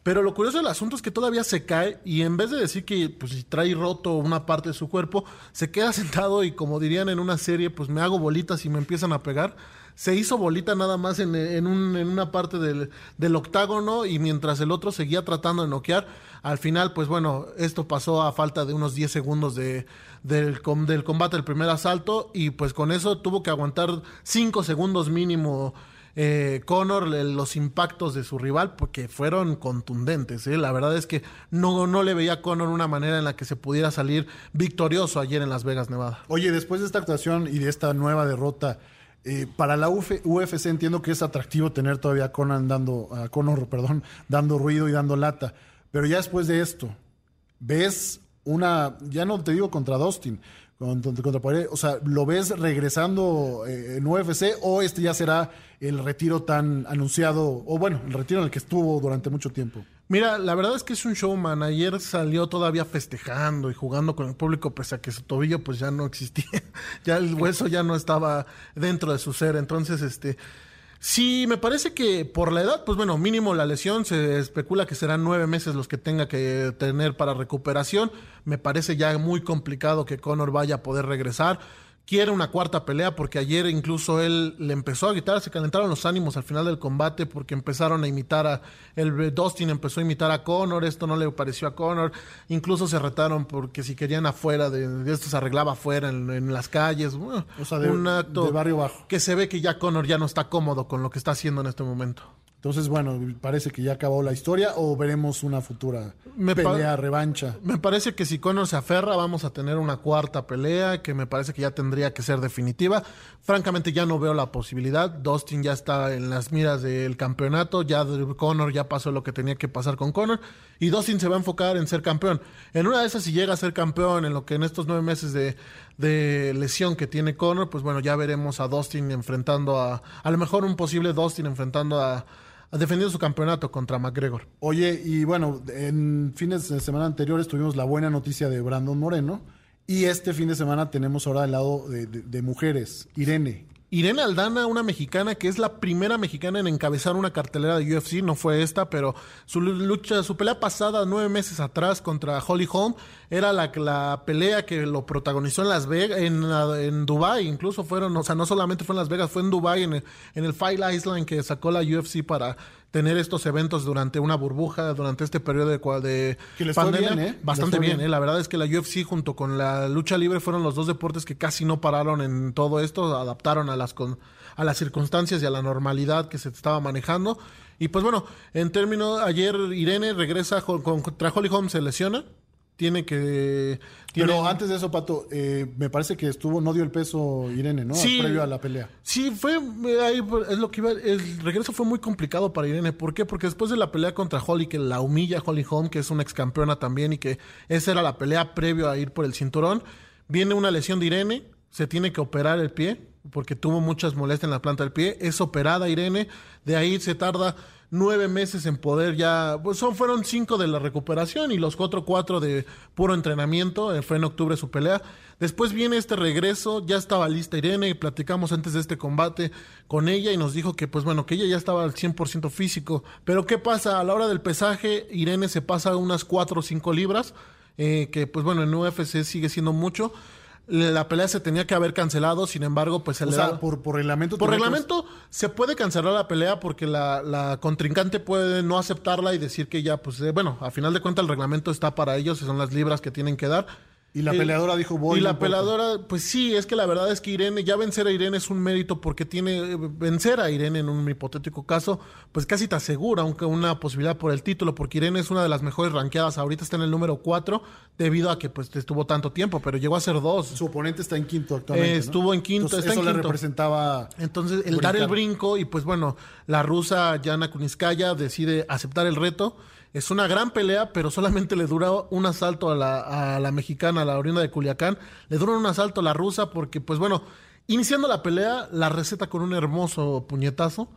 Pero lo curioso del asunto es que todavía se cae y en vez de decir que pues, si trae roto una parte de su cuerpo, se queda sentado y como dirían en una serie, pues me hago bolitas y me empiezan a pegar. Se hizo bolita nada más en, en un- en una parte del, del octágono y mientras el otro seguía tratando de noquear, al final, pues bueno, esto pasó a falta de unos 10 segundos de, del, del combate del primer asalto y pues con eso tuvo que aguantar 5 segundos mínimo eh, Conor los impactos de su rival porque fueron contundentes. ¿eh? La verdad es que no, no le veía a Conor una manera en la que se pudiera salir victorioso ayer en Las Vegas, Nevada. Oye, después de esta actuación y de esta nueva derrota, eh, para la UF UFC entiendo que es atractivo tener todavía a Conan dando, a Conor, perdón, dando ruido y dando lata. Pero ya después de esto, ves una, ya no te digo contra Dustin, contra, Poirier, o sea, ¿lo ves regresando eh, en UFC o este ya será el retiro tan anunciado, o bueno, el retiro en el que estuvo durante mucho tiempo? Mira, la verdad es que es un showman. Ayer salió todavía festejando y jugando con el público, pese a que su tobillo pues ya no existía. ya el hueso ya no estaba dentro de su ser. Entonces, este. Sí, me parece que por la edad, pues bueno, mínimo la lesión, se especula que serán nueve meses los que tenga que tener para recuperación. Me parece ya muy complicado que Conor vaya a poder regresar. Quiere una cuarta pelea porque ayer incluso él le empezó a gritar, se calentaron los ánimos al final del combate porque empezaron a imitar a el Dustin empezó a imitar a Conor, esto no le pareció a Conor, incluso se retaron porque si querían afuera de, de esto se arreglaba afuera en, en las calles, bueno, O sea, de- un acto de barrio bajo. que se ve que ya Conor ya no está cómodo con lo que está haciendo en este momento. Entonces, bueno, parece que ya acabó la historia o veremos una futura Me pelea, revancha. Me parece que si Conor se aferra, vamos a tener una cuarta pelea que me parece que ya tendría que ser definitiva. Francamente, ya no veo la posibilidad. Dustin ya está en las miras del campeonato. Ya Conor ya pasó lo que tenía que pasar con Conor. Y Dustin se va a enfocar en ser campeón. En una de esas, si llega a ser campeón en lo que en estos nueve meses de, de lesión que tiene Conor, pues bueno, ya veremos a Dustin enfrentando a. A lo mejor un posible Dustin enfrentando a. a defendiendo su campeonato contra McGregor. Oye, y bueno, en fines de semana anteriores tuvimos la buena noticia de Brandon Moreno. Y este fin de semana tenemos ahora el lado de mujeres, Irene. Irene Aldana, una mexicana que es la primera mexicana en encabezar una cartelera de UFC, no fue esta, pero su lucha, su pelea pasada nueve meses atrás contra Holly Holm era la, la pelea que lo protagonizó en Las Vegas, en, en Dubai, incluso fueron, o sea, no solamente fue en Las Vegas, fue en Dubai, en el, en el Fight Island que sacó la UFC para tener estos eventos durante una burbuja, durante este periodo de, de Que les fue bien, ¿eh? Bastante Les fue bien, bien. ¿eh? La verdad es que la UFC junto con la lucha libre fueron los dos deportes que casi no pararon en todo esto, adaptaron a las con- a las circunstancias y a la normalidad que se estaba manejando. Y pues bueno, en términos, ayer Irene regresa con- contra Holly Holm, se lesiona, tiene que... Tiene, Pero antes de eso, Pato, eh, me parece que estuvo, no dio el peso Irene, ¿no? Sí. Previo a la pelea. Sí, fue eh, ahí, es lo que iba, el regreso fue muy complicado para Irene. ¿Por qué? Porque después de la pelea contra Holly, que la humilla Holly Holm, que es una ex campeona también, y que esa era la pelea previo a ir por el cinturón, viene una lesión de Irene, se tiene que operar el pie, porque tuvo muchas molestias en la planta del pie, es operada Irene, de ahí se tarda nueve meses en poder ya, pues son, fueron cinco de la recuperación y los otros cuatro de puro entrenamiento, eh, fue en octubre su pelea. Después viene este regreso, ya estaba lista Irene, platicamos antes de este combate con ella y nos dijo que pues bueno, que ella ya estaba al 100% físico, pero ¿qué pasa? A la hora del pesaje, Irene se pasa unas 4 o 5 libras, eh, que pues bueno, en UFC sigue siendo mucho. La pelea se tenía que haber cancelado, sin embargo, pues se O le sea, da- por, por reglamento. por que- reglamento se puede cancelar la pelea porque la, la contrincante puede no aceptarla y decir que ya, pues eh, bueno, a final de cuentas el reglamento está para ellos y son las libras que tienen que dar. Y la peleadora dijo, voy. Y la peleadora, pues sí, es que la verdad es que Irene, ya vencer a Irene es un mérito porque tiene, vencer a Irene en un hipotético caso, pues casi te asegura aunque una posibilidad por el título, porque Irene es una de las mejores ranqueadas, ahorita está en el número 4, debido a que pues estuvo tanto tiempo, pero llegó a ser dos. Su oponente está en quinto actualmente. Eh, ¿no? estuvo en quinto, Entonces, está eso en le quinto. representaba. Entonces, el dar el brinco y pues bueno, la rusa Yana Kuniskaya decide aceptar el reto. Es una gran pelea, pero solamente le dura un asalto a la, a la mexicana, a la oriunda de Culiacán. Le dura un asalto a la rusa porque pues bueno, iniciando la pelea, la receta con un hermoso puñetazo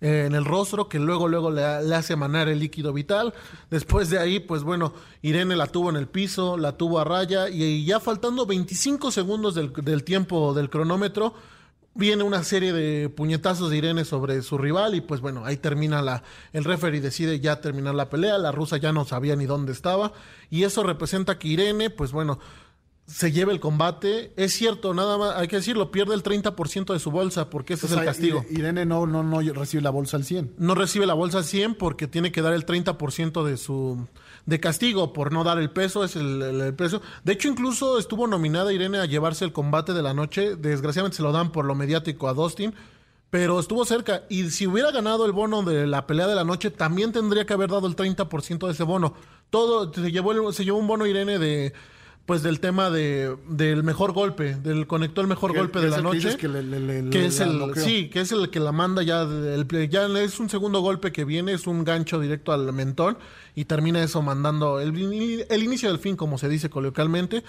eh, en el rostro que luego luego le, le hace emanar el líquido vital. Después de ahí, pues bueno, Irene la tuvo en el piso, la tuvo a raya y, y ya faltando 25 segundos del, del tiempo del cronómetro, viene una serie de puñetazos de Irene sobre su rival y pues bueno, ahí termina la el referee decide ya terminar la pelea, la rusa ya no sabía ni dónde estaba y eso representa que Irene, pues bueno, se lleva el combate. Es cierto, nada más, hay que decirlo, pierde el 30% de su bolsa porque ese O sea, es el castigo. Irene no, no, no recibe la bolsa al 100. No recibe la bolsa 100 porque tiene que dar el 30% de su de castigo por no dar el peso, es el, el- el peso. De hecho, incluso estuvo nominada Irene a llevarse el combate de la noche. Desgraciadamente se lo dan por lo mediático a Dustin, pero estuvo cerca. Y si hubiera ganado el bono de la pelea de la noche, también tendría que haber dado el 30% de ese bono. Todo, se llevó, el- se llevó un bono Irene de pues del tema de del mejor golpe, del conectó el mejor golpe de la noche que le- le- le- que es el sí que es el que la manda ya el, ya es un segundo golpe que viene es un gancho directo al mentón y termina eso mandando el, el inicio del fin como se dice coloquialmente.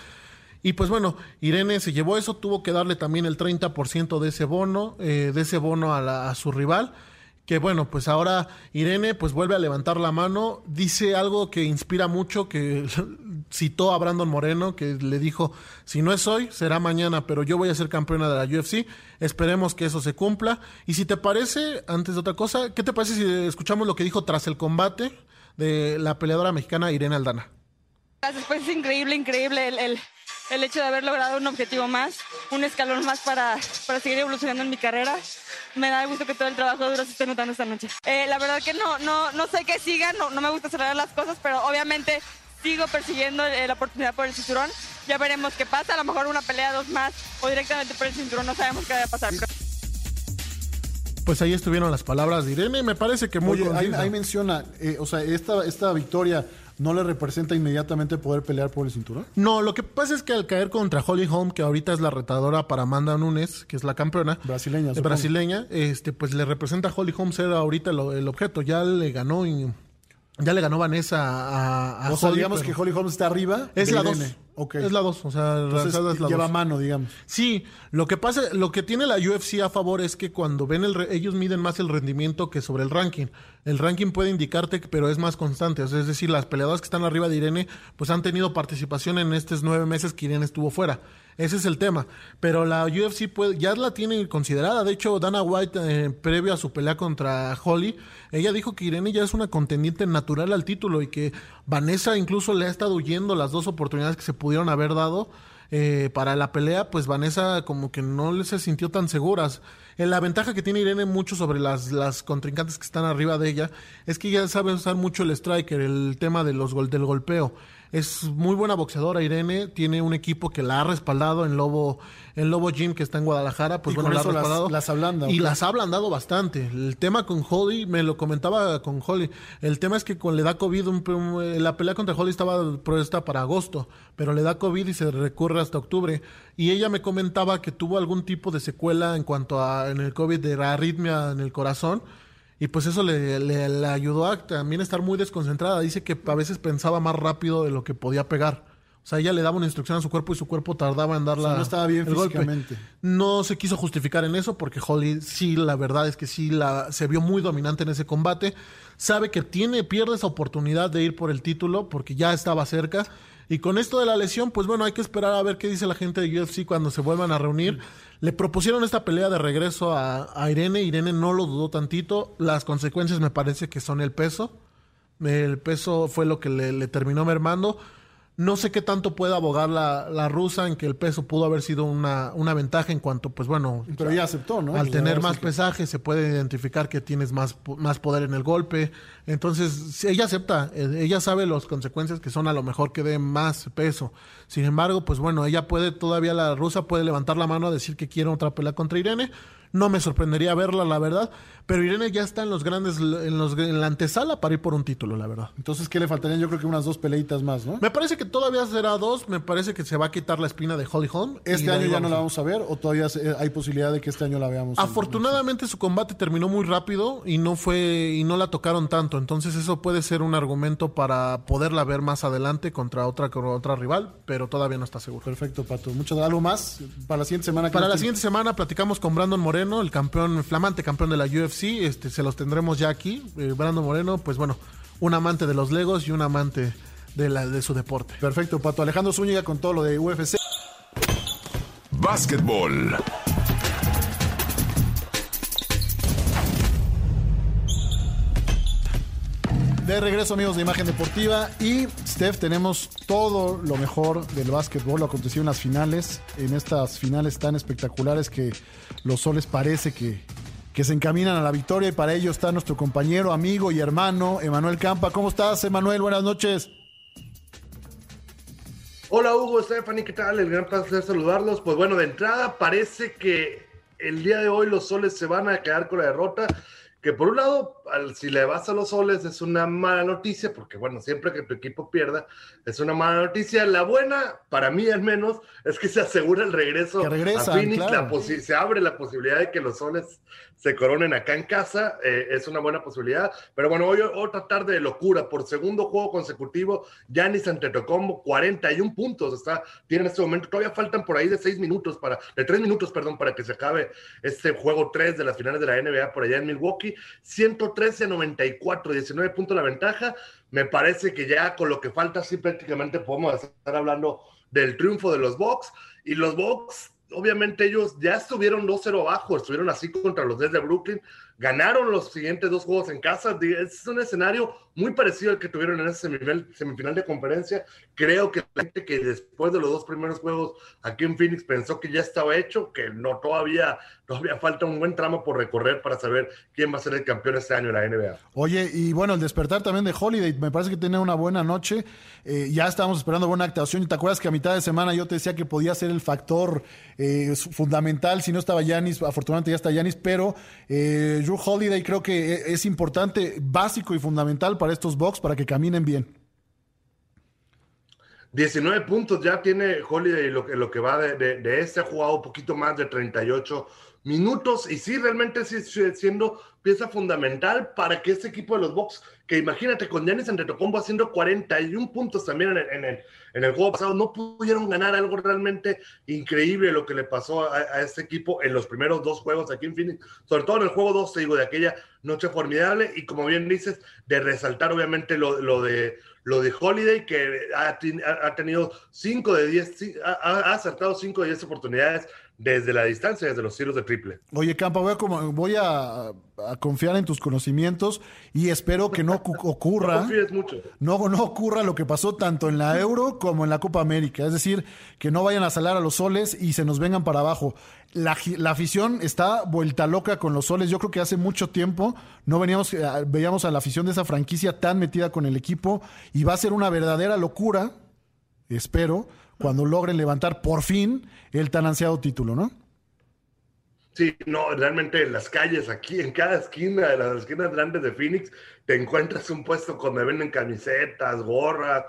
Y pues bueno Irene se llevó eso tuvo que darle también el 30% de ese bono eh, de ese bono a, la- a su rival que bueno, pues ahora Irene pues vuelve a levantar la mano, dice algo que inspira mucho, que citó a Brandon Moreno, que le dijo, si no es hoy, será mañana, pero yo voy a ser campeona de la UFC, esperemos que eso se cumpla. Y si te parece, antes de otra cosa, ¿qué te parece si escuchamos lo que dijo tras el combate de la peleadora mexicana Irene Aldana? Pues es increíble, increíble el, el, el hecho de haber logrado un objetivo más, un escalón más para, para seguir evolucionando en mi carrera. Me da gusto que todo el trabajo duro se esté notando esta noche. Eh, la verdad que no, no, no sé qué siga, no, no me gusta acelerar las cosas, pero obviamente sigo persiguiendo eh, la oportunidad por el cinturón. Ya veremos qué pasa, a lo mejor una pelea, dos más, o directamente por el cinturón, no sabemos qué va a pasar. pero- Pues ahí estuvieron las palabras de Irene, me parece que muy Oye, ahí, ahí menciona, eh, o sea, esta, esta victoria no le representa inmediatamente poder pelear por el cinturón. No, lo que pasa es que al caer contra Holly Holm, que ahorita es la retadora para Amanda Nunes, que es la campeona Brasileña, supongo. brasileña, este, pues le representa a Holly Holm ser ahorita lo- el objeto. Ya le ganó y ya le ganó Vanessa a, a o sea, Holly, digamos que Holly Holmes está arriba. es la Irene. 2. Ok. Es la 2, o sea, Entonces, es la lleva dos. mano, digamos. Sí, lo que pasa, lo que tiene la UFC a favor es que cuando ven el, re- ellos miden más el rendimiento que sobre el ranking. El ranking puede indicarte, pero es más constante. O sea, es decir, las peleadoras que están arriba de Irene, pues han tenido participación en estos nueve meses que Irene estuvo fuera. Ese es el tema. Pero la UFC puede, ya la tiene considerada. De hecho, Dana White, eh, previo a su pelea contra Holly, ella dijo que Irene ya es una contendiente natural al título y que Vanessa incluso le ha estado huyendo las dos oportunidades que se pudieron haber dado eh, para la pelea, pues Vanessa como que no se sintió tan seguras. Eh, la ventaja que tiene Irene mucho sobre las, las contrincantes que están arriba de ella es que ella sabe usar mucho el striker, el tema de los del golpeo. Es muy buena boxeadora Irene, tiene un equipo que la ha respaldado en Lobo, en Lobo Gym que está en Guadalajara, pues Y bueno, la ha las- respaldado. las ablanda, Y las ha ablandado bastante. El tema con Holly, me lo comentaba con Holly, el tema es que con le da COVID, un- un- la pelea contra Holly estaba presta para agosto, pero le da COVID y se recurre hasta octubre. Y ella me comentaba que tuvo algún tipo de secuela en cuanto a en el COVID de la arritmia en el corazón. Y pues eso le, le- le ayudó a también estar muy desconcentrada. Dice que a veces pensaba más rápido de lo que podía pegar. O sea, ella le daba una instrucción a su cuerpo y su cuerpo tardaba en darla. O sea, no estaba bien el golpe. físicamente. No se quiso justificar en eso porque Holly sí, la verdad es que sí la, se vio muy dominante en ese combate. Sabe que tiene, pierde esa oportunidad de ir por el título porque ya estaba cerca. Y con esto de la lesión, pues bueno, hay que esperar a ver qué dice la gente de UFC cuando se vuelvan a reunir. Le propusieron esta pelea de regreso a, a Irene. Irene no lo dudó tantito. Las consecuencias me parece que son el peso. El peso fue lo que le, le terminó mermando. No sé qué tanto puede abogar la, la rusa en que el peso pudo haber sido una, una ventaja en cuanto, pues bueno, Pero ella aceptó, ¿no? al tener más que- pesaje se puede identificar que tienes más, más poder en el golpe. Entonces, ella acepta, eh, ella sabe las consecuencias que son a lo mejor que dé más peso. Sin embargo, pues bueno, ella puede, todavía la rusa puede levantar la mano a decir que quiere otra pelea contra Irene. No me sorprendería verla, la verdad. Pero Irene ya está en los grandes, en, los, en la antesala para ir por un título, la verdad. Entonces, ¿qué le faltarían? Yo creo que unas dos peleitas más, ¿no? Me parece que todavía será dos. Me parece que se va a quitar la espina de Holly Holm. ¿Este año ya no la vamos a ver o todavía se- hay posibilidad de que este año la veamos? en- Afortunadamente su combate terminó muy rápido y no fue y no la tocaron tanto, entonces eso puede ser un argumento para poderla ver más adelante contra otra contra otra rival, pero todavía no está seguro. Perfecto, Pato. Mucho algo más para la siguiente semana. Para la tiene- siguiente semana platicamos con Brandon Moreno, el campeón flamante campeón de la UFC, este se los tendremos ya aquí. Eh, Brandon Moreno, pues bueno, un amante de los Legos y un amante de la de su deporte. Perfecto, Pato. Alejandro Zúñiga con todo lo de UFC. Básquetbol. De regreso, amigos de Imagen Deportiva. Y, Steph, tenemos todo lo mejor del básquetbol. Lo aconteció en las finales. En estas finales tan espectaculares que los soles parece que, que se encaminan a la victoria. Y para ello está nuestro compañero, amigo y hermano, Emanuel Campa. ¿Cómo estás, Emanuel? Buenas noches. Hola Hugo, Stephanie, ¿qué tal? El gran placer saludarlos. Pues bueno, de entrada parece que el día de hoy los soles se van a quedar con la derrota. Que por un lado, al- si le vas a los soles es una mala noticia, porque bueno, siempre que tu equipo pierda es una mala noticia. La buena, para mí al menos, es que se asegura el regreso regresan, a Phoenix. claro. La se abre la posibilidad de que los soles se coronen acá en casa. eh, es una buena posibilidad. Pero bueno, hoy otra tarde de locura. Por segundo juego consecutivo, Giannis Antetokounmpo, 41 puntos. Está, tiene en este momento. Todavía faltan por ahí de 6 minutos para, de 3 minutos, perdón, para que se acabe este juego 3 de las finales de la NBA por allá en Milwaukee. 113 a 94, 19 puntos la ventaja. Me parece que ya con lo que falta, sí prácticamente podemos estar hablando del triunfo de los Bucks. Y los Bucks, obviamente ellos ya estuvieron 2-0 abajo, estuvieron así contra los de Brooklyn, ganaron los siguientes dos juegos en casa. Es un escenario muy parecido al que tuvieron en ese semifinal, semifinal de conferencia. Creo que la gente que después de los dos primeros juegos aquí en Phoenix pensó que ya estaba hecho, que no todavía, todavía falta un buen tramo por recorrer para saber quién va a ser el campeón este año en la NBA. Oye, y bueno, el despertar también de Holiday, me parece que tenía una buena noche. Eh, ya estábamos esperando buena actuación. ¿Te acuerdas que a mitad de semana yo te decía que podía ser el factor eh, fundamental si no estaba Yanis? Afortunadamente ya está Yanis, pero eh, Drew Holiday creo que e- es importante, básico y fundamental para estos Bucks para que caminen bien. 19 puntos ya tiene Holiday lo que, lo que va de, de, de este, ha jugado un poquito más de 38 minutos y sí, realmente sí, siendo pieza fundamental para que este equipo de los Bucks, que imagínate con Giannis Antetokounmpo haciendo 41 puntos también en el, en, el, en el juego pasado, no pudieron ganar algo realmente increíble lo que le pasó a, a, este equipo en los primeros dos juegos aquí en Phoenix, sobre todo en el juego 2, te digo, de aquella noche formidable y como bien dices, de resaltar obviamente lo, lo de lo de Holiday, que ha, ha tenido 5 de 10, ha, ha acertado 5 de 10 oportunidades desde la distancia, desde los tiros de triple. Oye, Campa, voy a, voy a, a confiar en tus conocimientos y espero que no ocurra. No confíes mucho. No, no ocurra lo que pasó tanto en la Euro como en la Copa América. Es decir, que no vayan a salar a los soles y se nos vengan para abajo. La, la, afición está vuelta loca con los soles. Yo creo que hace mucho tiempo no veníamos, eh, veíamos a la afición de esa franquicia tan metida con el equipo y va a ser una verdadera locura, espero, cuando logren levantar por fin el tan ansiado título, ¿no? Sí, no, realmente en las calles, aquí, en cada esquina de las esquinas grandes de Phoenix, te encuentras un puesto donde venden camisetas, gorras,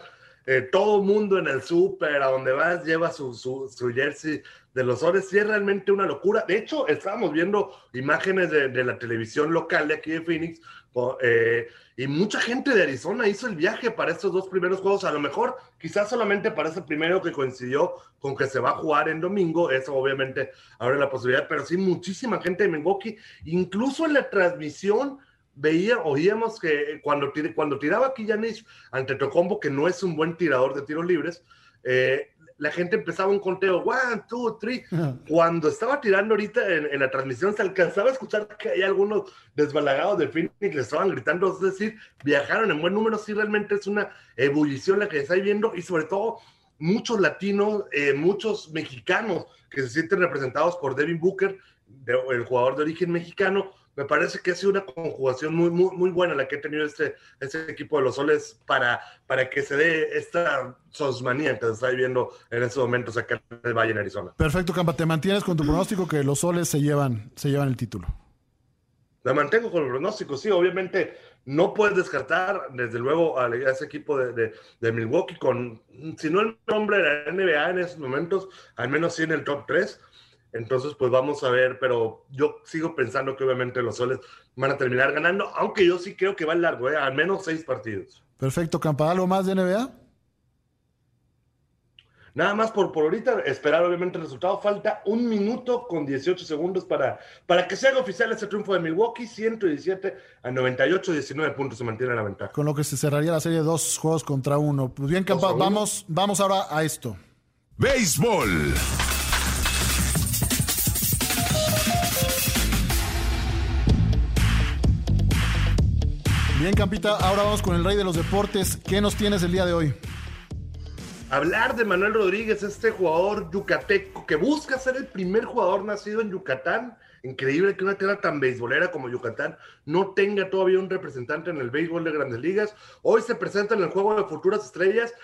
eh, todo mundo en el súper, a donde vas, lleva su, su, su, jersey de los Ores. Sí, es realmente una locura. De hecho, estábamos viendo imágenes de, la televisión local de aquí de Phoenix, eh, y mucha gente de Arizona hizo el viaje para estos dos primeros juegos. A lo mejor, quizás solamente para ese primero que coincidió con que se va a jugar en domingo. Eso obviamente abre la posibilidad, pero sí, muchísima gente de Milwaukee, incluso en la transmisión veía, oíamos que cuando, cuando tiraba Yanis ante Tocombo, que no es un buen tirador de tiros libres, eh, la gente empezaba un conteo, one, two, three. Cuando estaba tirando ahorita en, la transmisión, se alcanzaba a escuchar que hay algunos desbalagados de Phoenix que le estaban gritando, es decir, viajaron en buen número, sí, realmente es una ebullición la que está viendo y sobre todo muchos latinos, eh, muchos mexicanos que se sienten representados por Devin Booker, el jugador de origen mexicano, me parece que ha sido una conjugación muy, muy, muy buena la que ha tenido este, este equipo de los soles para, para que se dé esta sosmanía que se está viviendo en estos momentos acá en el Valle, en Arizona. Perfecto, Campa. ¿Te mantienes con tu pronóstico que los soles se llevan, se llevan el título? Me mantengo con el pronóstico, sí, obviamente no puedes descartar, desde luego, a, ese equipo de, de, Milwaukee con, si no el nombre de la NBA en estos momentos, al menos sí en el top 3 entonces, pues vamos a ver, pero yo sigo pensando que obviamente los soles van a terminar ganando, aunque yo sí creo que va largo, ¿eh? al menos seis partidos. Perfecto, Campa, ¿algo más de NBA? Nada más por, por ahorita, esperar obviamente el resultado. Falta un minuto con 18 segundos para, para que se haga oficial este triunfo de Milwaukee. 117 a 98, 19 puntos se mantiene la ventaja. Con lo que se cerraría la serie de dos juegos contra uno. Pues bien, Campa, vamos, vamos ahora a esto. Béisbol. Bien, Campita, ahora vamos con el rey de los deportes. ¿Qué nos tienes el día de hoy? Hablar de Manuel Rodríguez, este jugador yucateco que busca ser el primer jugador nacido en Yucatán. Increíble que una tierra tan beisbolera como Yucatán no tenga todavía un representante en el béisbol de grandes ligas. Hoy se presenta en el juego de futuras estrellas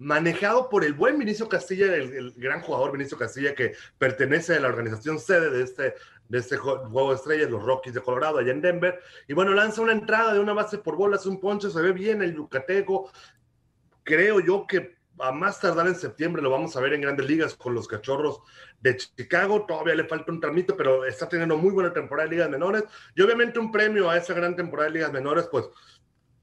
manejado por el buen Vinicio Castilla, el, gran jugador Vinicio Castilla que pertenece a la organización sede de este, de este juego de estrellas, los Rockies de Colorado, allá en Denver. Y bueno, lanza una entrada de una base por bolas, un poncho, se ve bien el yucateco. Creo yo que a más tardar en septiembre lo vamos a ver en grandes ligas con los cachorros de Chicago. Todavía le falta un tramito, pero está teniendo muy buena temporada de ligas menores. Y obviamente un premio a esa gran temporada de ligas menores, pues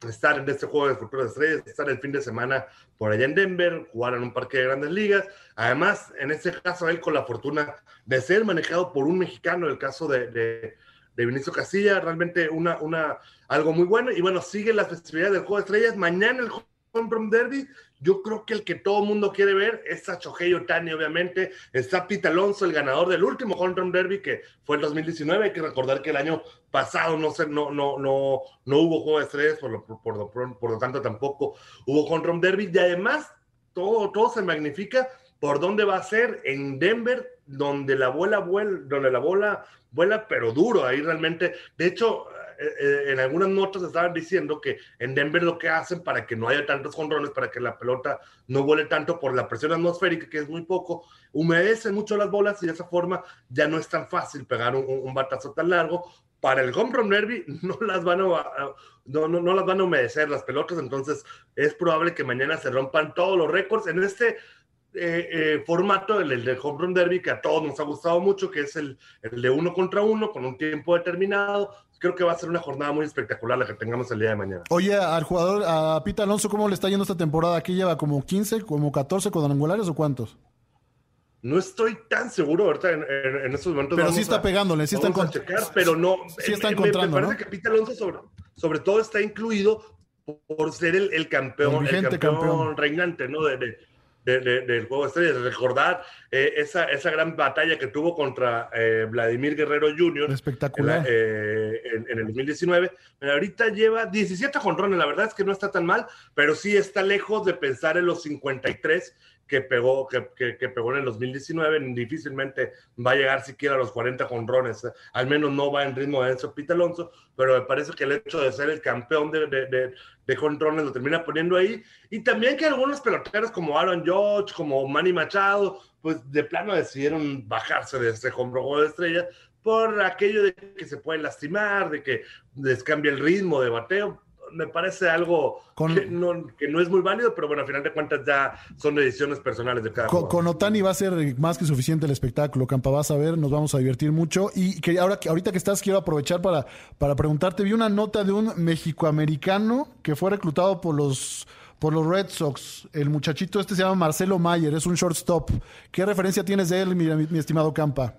estar en este juego de futuro de estrellas, estar el fin de semana por allá en Denver, jugar en un parque de grandes ligas. Además, en este caso, él con la fortuna de ser manejado por un mexicano, el caso de, de, de Vinicio Castilla, realmente una, una, algo muy bueno. Y bueno, sigue las festividades del juego de estrellas. Mañana el Home Derby yo creo que el que todo mundo quiere ver es a Shohei Otani, obviamente. Está Pete Alonso, el ganador del último Home Run Derby, que fue el 2019. Hay que recordar que el año pasado no, no, no, no, no hubo juego de estrellas, por lo, por, por, lo tanto tampoco hubo Home Run Derby. Y además, todo, todo se magnifica por dónde va a ser en Denver, donde la bola vuela, donde la bola vuela, pero duro. Ahí realmente, de hecho, en algunas notas estaban diciendo que en Denver lo que hacen para que no haya tantos jonrones, para que la pelota no vuele tanto por la presión atmosférica, que es muy poco, humedecen mucho las bolas y de esa forma ya no es tan fácil pegar un, batazo tan largo. Para el home run derby no las van a, no, no, no las van a humedecer las pelotas, entonces es probable que mañana se rompan todos los récords. En este eh, eh, formato, el, del Home Run Derby, que a todos nos ha gustado mucho, que es el, el, de uno contra uno, con un tiempo determinado. Creo que va a ser una jornada muy espectacular la que tengamos el día de mañana. Oye, al jugador, a Pita Alonso, ¿cómo le está yendo esta temporada? ¿Aquí lleva como 15, como 14 cuadrangulares o cuántos? No estoy tan seguro ahorita en, en, estos momentos. Pero sí está pegándole, sí está encontrando. Pero no. Sí está encontrando. Me, parece que Pita Alonso, sobre, sobre, todo, está incluido por ser el, el campeón, el, campeón, reinante, ¿no? de, del juego de estrellas, recordar eh, esa, esa gran batalla que tuvo contra eh, Vladimir Guerrero Jr. Espectacular. Eh, en, el 2019. Pero ahorita lleva 17 jonrones, la verdad es que no está tan mal, pero sí está lejos de pensar en los 53 que pegó, que, que, pegó en el 2019, difícilmente va a llegar siquiera a los 40 jonrones, al menos no va en ritmo de Enzo Pita Alonso, pero me parece que el hecho de ser el campeón de, de, de, jonrones lo termina poniendo ahí, y también que algunos peloteros como Aaron George, como Manny Machado, pues de plano decidieron bajarse de este home de estrella por aquello de que se pueden lastimar, de que les cambia el ritmo de bateo, me parece algo que, no, es muy válido, pero bueno, al final de cuentas ya son decisiones personales de cada con, con, Otani va a ser más que suficiente el espectáculo, Campa, vas a ver, nos vamos a divertir mucho. Y que ahora ahorita que estás, quiero aprovechar para, para preguntarte, vi una nota de un mexicoamericano que fue reclutado por los por los Red Sox. El muchachito este se llama Marcelo Mayer, es un shortstop. ¿Qué referencia tienes de él, mi, mi estimado Campa?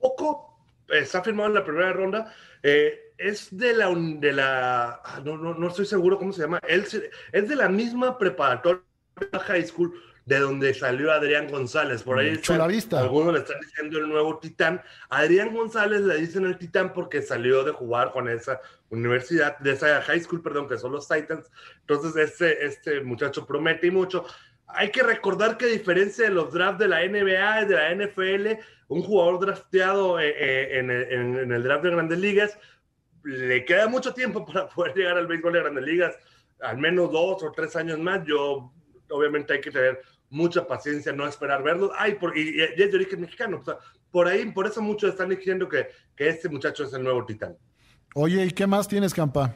Poco, está firmado en la primera ronda. Eh, es de la, de la ah, no, no, no, estoy seguro cómo se llama, él es de la misma preparatoria high school de donde salió Adrián González. Por ahí Mm, están- Chulavista. algunos le están diciendo el nuevo Titán. Adrián González le dicen el Titán porque salió de jugar con esa universidad, de esa high school, perdón, que son los Titans. Entonces, este, este muchacho promete y mucho. Hay que recordar que a diferencia de los drafts de la NBA y de la NFL, un jugador drafteado eh, eh, en, el, en- en el draft de grandes ligas, le queda mucho tiempo para poder llegar al béisbol de grandes ligas, al menos dos o tres años más. Yo, obviamente, hay que tener mucha paciencia, no esperar verlos. Ay, por, y, y es de origen mexicano. O sea, por ahí, por eso muchos están diciendo que, que este muchacho es el nuevo titán. Oye, ¿y qué más tienes, Campa?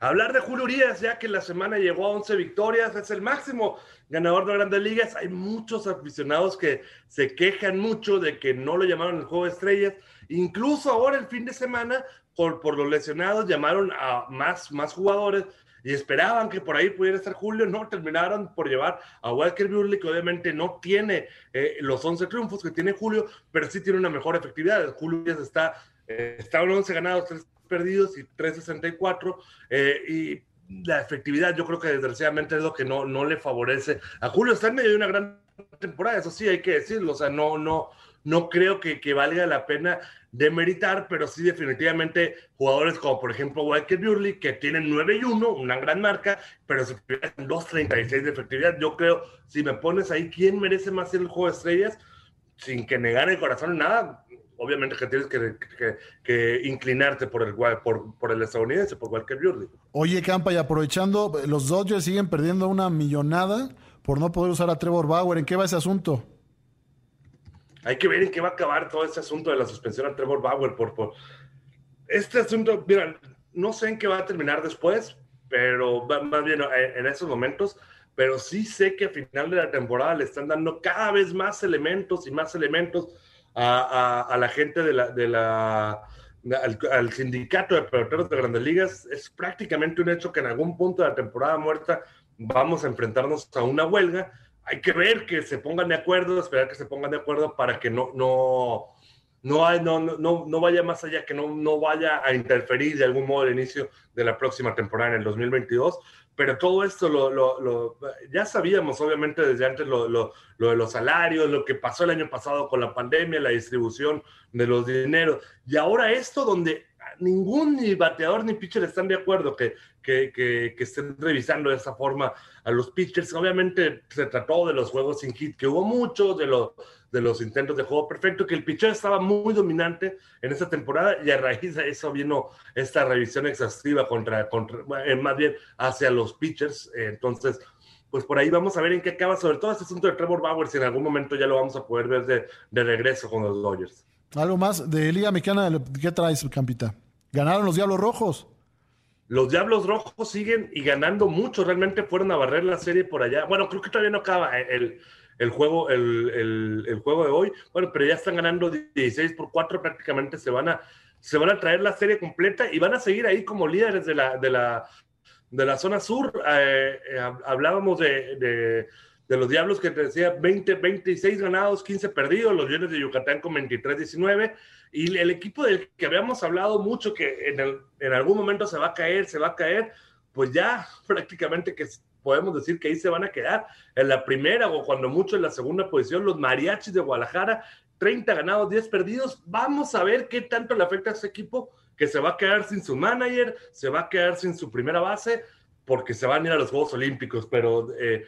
Hablar de Julio Urias, ya que la semana llegó a 11 victorias, es el máximo ganador de grandes ligas. Hay muchos aficionados que se quejan mucho de que no lo llamaron el juego de estrellas. Incluso ahora, el fin de semana, por, por los lesionados, llamaron a más, más jugadores y esperaban que por ahí pudiera estar Julio. No, terminaron por llevar a Walker Buehler, que obviamente no tiene eh, los 11 triunfos que tiene Julio, pero sí tiene una mejor efectividad. Julio está, eh, está en 11 ganados, 3 perdidos y 3.64. Eh, y la efectividad yo creo que desgraciadamente es lo que no, no le favorece a Julio. Está en medio de una gran temporada, eso sí hay que decirlo. O sea, no, no, no creo que, que valga la pena demeritar, pero sí definitivamente jugadores como por ejemplo Walker Buehler, que tienen 9 y 1, una gran marca, pero efectividad es 2.36 de efectividad. Yo creo, si me pones ahí, ¿quién merece más ser el juego de estrellas? Sin que negar el corazón nada, obviamente que tienes que, que, que inclinarte por el, por, por el estadounidense, por Walker Buehler. Oye, Campa, y aprovechando, los Dodgers siguen perdiendo una millonada por no poder usar a Trevor Bauer. ¿En qué va ese asunto? Hay que ver en qué va a acabar todo este asunto de la suspensión a Trevor Bauer. Por, por... Este asunto, mira, no sé en qué va a terminar después, pero más bien eh, en esos momentos, pero sí sé que a final de la temporada le están dando cada vez más elementos y más elementos a, a- a la gente de la, de la al, al sindicato de peloteros de grandes ligas. Es prácticamente un hecho que en algún punto de la temporada muerta vamos a enfrentarnos a una huelga. Hay que ver que se pongan de acuerdo, esperar que se pongan de acuerdo para que no, no, no, hay- no, no, no, vaya más allá, que no, no vaya a interferir de algún modo el inicio de la próxima temporada en el 2022. Pero todo esto lo, lo- lo- ya sabíamos, obviamente, desde antes lo- lo de los salarios, lo que pasó el año pasado con la pandemia, la distribución de los dineros. Y ahora esto donde ningún ni bateador ni pitcher están de acuerdo que, que, que, estén revisando de esa forma a los pitchers. Obviamente se trató de los juegos sin hit, que hubo muchos, de los, de los intentos de juego perfecto, que el pitcher estaba muy dominante en esta temporada y a raíz de eso vino esta revisión exhaustiva contra, contra eh, más bien hacia los pitchers. Entonces, pues por ahí vamos a ver en qué acaba, sobre todo este asunto de Trevor Bauer, si en algún momento ya lo vamos a poder ver de, de regreso con los Dodgers. Algo más de Liga Mexicana, ¿qué traes, Campita? Ganaron los Diablos Rojos. Los Diablos Rojos siguen y ganando mucho. Realmente fueron a barrer la serie por allá. Bueno, creo que todavía no acaba el, el juego, el, el- juego de hoy. Bueno, pero ya están ganando 16 por 4. Prácticamente se van a, se van a traer la serie completa y van a seguir ahí como líderes de la, de la, de la zona sur. Eh, eh, hab- hablábamos de- de los Diablos que te decía 20, 26 ganados, 15 perdidos. Los Leones de Yucatán con 23-19. Y el equipo del que habíamos hablado mucho, que en, el- en algún momento se va a caer, se va a caer, pues ya prácticamente que podemos decir que ahí se van a quedar en la primera o cuando mucho en la segunda posición, los mariachis de Guadalajara, 30 ganados, 10 perdidos. Vamos a ver qué tanto le afecta a ese equipo que se va a quedar sin su manager, se va a quedar sin su primera base, porque se van a ir a los Juegos Olímpicos, pero eh,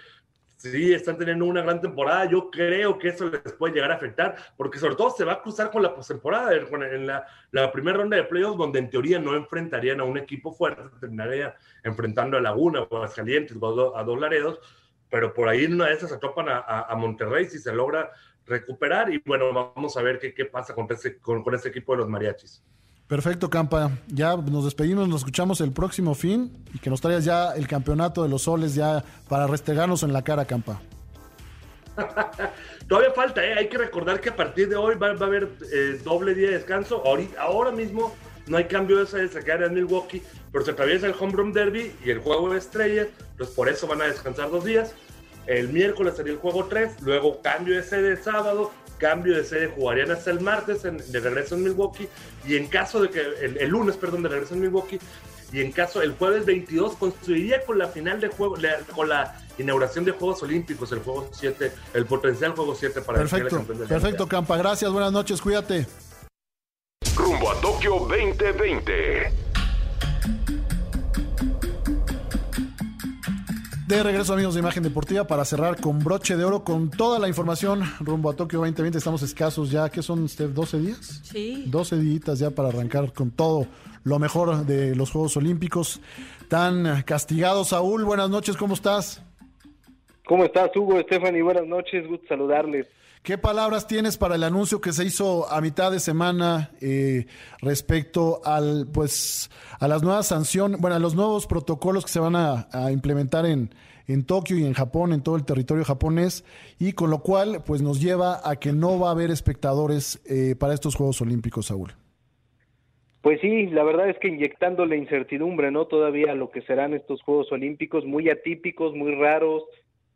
sí están teniendo una gran temporada. Yo creo que eso les puede llegar a afectar, porque sobre todo se va a cruzar con la postemporada, en la, primera ronda de playoffs, donde en teoría no enfrentarían a un equipo fuerte, terminarían enfrentando a Laguna o a Aguascalientes o a, Do- a Dos Laredos, pero por ahí una de esas se topan a, Monterrey si se logra recuperar. Y bueno, vamos a ver qué, pasa con ese equipo de los mariachis. Perfecto, Campa. Ya nos despedimos, nos escuchamos el próximo fin y que nos traigas ya el campeonato de los soles ya para restregarnos en la cara, Campa. Todavía falta, ¿eh? hay que recordar que a partir de hoy va, a haber eh, doble día de descanso. Ahorita, ahora mismo no hay cambio de de sacar en Milwaukee, pero se atraviesa el Home Run Derby y el juego de estrellas, pues por eso van a descansar dos días. El miércoles sería el juego 3, luego cambio de sede el sábado, cambio de sede jugarían hasta el martes en- de regreso en Milwaukee y en caso de que el, el lunes, perdón, de regreso en Milwaukee y en caso el jueves 22 construiría con la final de juego, con la inauguración de Juegos Olímpicos, el juego 7, el potencial juego 7 para Perfecto, el perfecto, Campa. Gracias, buenas noches, cuídate. Rumbo a Tokio 2020. De regreso amigos de Imagen Deportiva para cerrar con broche de oro con toda la información rumbo a Tokio 2020. Estamos escasos ya, ¿qué son, Steph? ¿12 días? Sí. 12 días ya para arrancar con todo lo mejor de los Juegos Olímpicos. Tan castigados, Saúl, buenas noches, ¿cómo estás? ¿Cómo estás, Hugo, Stephanie? Buenas noches, gusto saludarles. ¿Qué palabras tienes para el anuncio que se hizo a mitad de semana eh, respecto al, pues, a las nuevas sanciones, bueno, a los nuevos protocolos que se van a, implementar en, en Tokio y en Japón, en todo el territorio japonés, y con lo cual, pues, nos lleva a que no va a haber espectadores eh, para estos Juegos Olímpicos, Saúl? Pues sí, la verdad es que inyectando la incertidumbre, ¿no? Todavía lo que serán estos Juegos Olímpicos, muy atípicos, muy raros,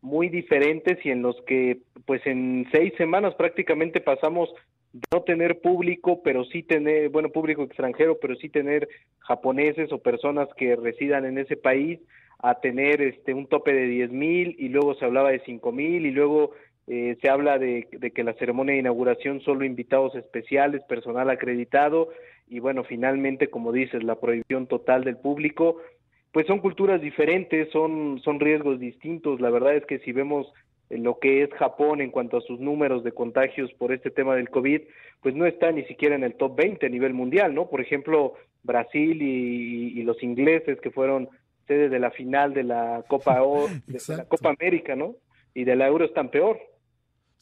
muy diferentes y en los que pues en seis semanas prácticamente pasamos de no tener público, pero sí tener, bueno, público extranjero, pero sí tener japoneses o personas que residan en ese país, a tener este un tope de diez mil y luego se hablaba de cinco mil y luego eh, se habla de, de que la ceremonia de inauguración solo invitados especiales, personal acreditado y bueno, finalmente, como dices, la prohibición total del público pues son culturas diferentes, son, son riesgos distintos. La verdad es que si vemos lo que es Japón en cuanto a sus números de contagios por este tema del COVID, pues no está ni siquiera en el top 20 a nivel mundial, ¿no? Por ejemplo, Brasil y, los ingleses que fueron sede de la final de la Copa o, de la Copa América, ¿no? Y de la Euro están peor.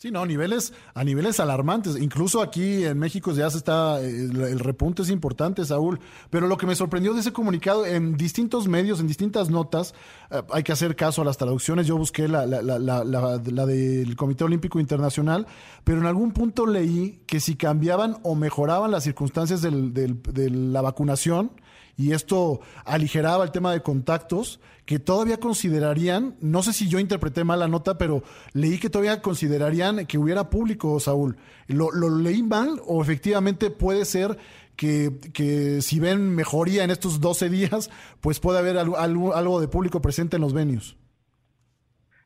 Sí, no, niveles, a niveles alarmantes. Incluso aquí en México ya se está, el, repunte es importante, Saúl. Pero lo que me sorprendió de ese comunicado, en distintos medios, en distintas notas, eh, hay que hacer caso a las traducciones. Yo busqué la, la, la, la, del Comité Olímpico Internacional, pero en algún punto leí que si cambiaban o mejoraban las circunstancias del, de la vacunación, y esto aligeraba el tema de contactos, que todavía considerarían, no sé si yo interpreté mal la nota, pero leí que todavía considerarían que hubiera público, Saúl. ¿Lo, leí mal o efectivamente puede ser que, que, si ven mejoría en estos 12 días, pues puede haber algo, algo, de público presente en los venues?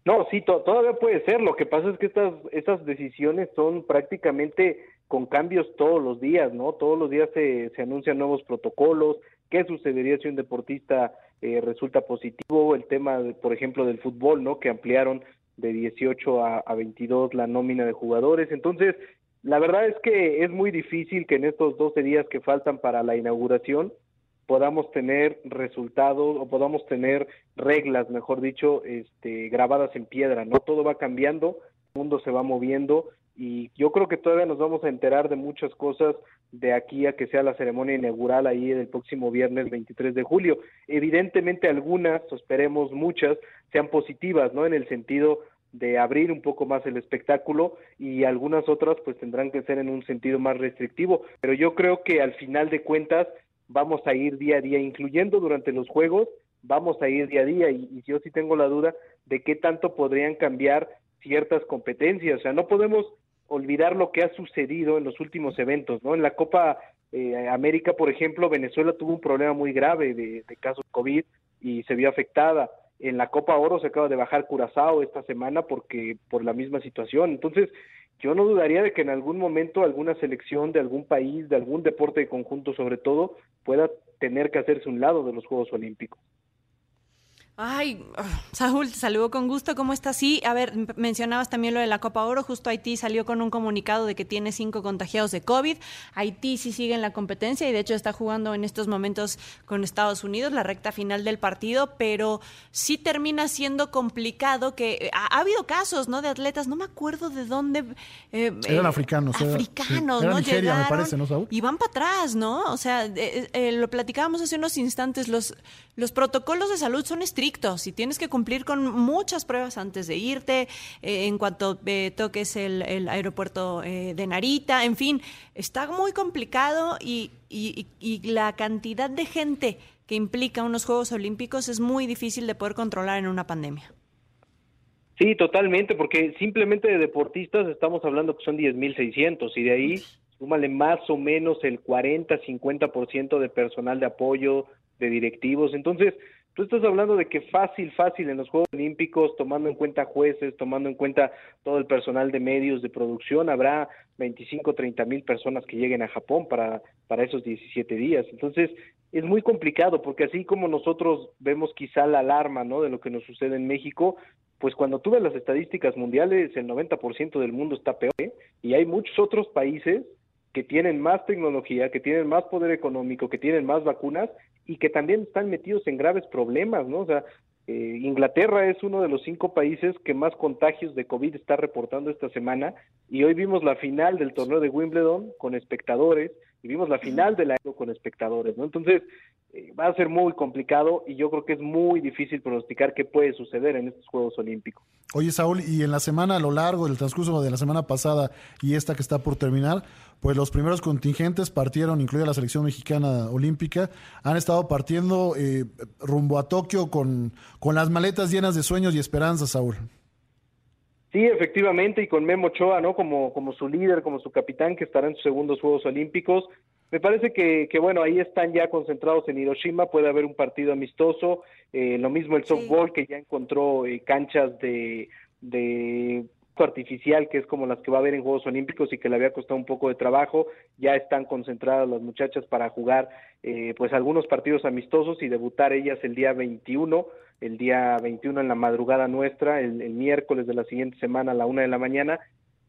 No, sí, todavía puede ser. Lo que pasa es que estas, estas decisiones son prácticamente con cambios todos los días, ¿no? Todos los días se, se anuncian nuevos protocolos, qué sucedería si un deportista eh, resulta positivo, el tema, por ejemplo, del fútbol, ¿no? Que ampliaron de 18 a, a 22 la nómina de jugadores. Entonces, la verdad es que es muy difícil que en estos 12 días que faltan para la inauguración podamos tener resultados o podamos tener reglas, mejor dicho, este, grabadas en piedra, ¿no? Todo va cambiando, el mundo se va moviendo y yo creo que todavía nos vamos a enterar de muchas cosas de aquí a que sea la ceremonia inaugural ahí el próximo viernes 23 de julio. Evidentemente algunas, esperemos muchas, sean positivas, ¿no? En el sentido de abrir un poco más el espectáculo y algunas otras pues tendrán que ser en un sentido más restrictivo, pero yo creo que al final de cuentas vamos a ir día a día incluyendo durante los juegos, vamos a ir día a día y, y yo sí tengo la duda de qué tanto podrían cambiar ciertas competencias, o sea, no podemos olvidar lo que ha sucedido en los últimos eventos, ¿no? En la Copa eh, América, por ejemplo, Venezuela tuvo un problema muy grave de, de casos COVID y se vio afectada. En la Copa Oro se acaba de bajar Curazao esta semana porque por la misma situación. Entonces, yo no dudaría de que en algún momento alguna selección de algún país, de algún deporte de conjunto sobre todo, pueda tener que hacerse un lado de los Juegos Olímpicos. Ay, Saúl, te saludo con gusto. ¿Cómo estás? Sí, a ver, mencionabas también lo de la Copa Oro. Justo Haití salió con un comunicado de que tiene cinco contagiados de COVID. Haití sí sigue en la competencia y de hecho está jugando en estos momentos con Estados Unidos, la recta final del partido, pero sí termina siendo complicado que eh, ha, habido casos, ¿no? De atletas, no me acuerdo de dónde. Eh, eran africanos. Africanos, ¿no? Nigeria, me parece, ¿no, Saúl? Y van para atrás, ¿no? O sea, eh, lo platicábamos hace unos instantes, los, los protocolos de salud son estrictos y tienes que cumplir con muchas pruebas antes de irte, eh, en cuanto eh, toques el, aeropuerto eh, de Narita, en fin, está muy complicado y, la cantidad de gente que implica unos Juegos Olímpicos es muy difícil de poder controlar en una pandemia. Sí, totalmente, porque simplemente de deportistas estamos hablando que son 10.600 y de ahí súmale más o menos el 40-50% de personal de apoyo, de directivos. Entonces, tú estás hablando de que fácil, fácil en los Juegos Olímpicos, tomando en cuenta jueces, tomando en cuenta todo el personal de medios de producción, habrá 25, 30 mil personas que lleguen a Japón para, para esos 17 días. Entonces, es muy complicado porque así como nosotros vemos quizá la alarma, ¿no? De lo que nos sucede en México, pues cuando tú ves las estadísticas mundiales, el 90% del mundo está peor, ¿eh? Y hay muchos otros países que tienen más tecnología, que tienen más poder económico, que tienen más vacunas y que también están metidos en graves problemas, ¿no? O sea, eh, Inglaterra es uno de los cinco países que más contagios de COVID está reportando esta semana y hoy vimos la final del torneo de Wimbledon con espectadores y vimos la final del año con espectadores, ¿no? Entonces, eh, va a ser muy complicado y yo creo que es muy difícil pronosticar qué puede suceder en estos Juegos Olímpicos. Oye, Saúl, y en la semana, a lo largo del transcurso de la semana pasada y esta que está por terminar, pues los primeros contingentes partieron, incluida la selección mexicana olímpica, han estado partiendo eh, rumbo a Tokio con, con las maletas llenas de sueños y esperanzas, Saúl. Sí, efectivamente, y con Memo Ochoa, ¿no? Como, como su líder, como su capitán, que estará en sus segundos Juegos Olímpicos. Me parece que, que bueno, ahí están ya concentrados en Hiroshima, puede haber un partido amistoso, eh, lo mismo el softball, que ya encontró eh, canchas de, de artificial, que es como las que va a haber en Juegos Olímpicos y que le había costado un poco de trabajo, ya están concentradas las muchachas para jugar eh, pues algunos partidos amistosos y debutar ellas el día 21, el día 21 en la madrugada nuestra, el, el miércoles de la siguiente semana a la una de la mañana.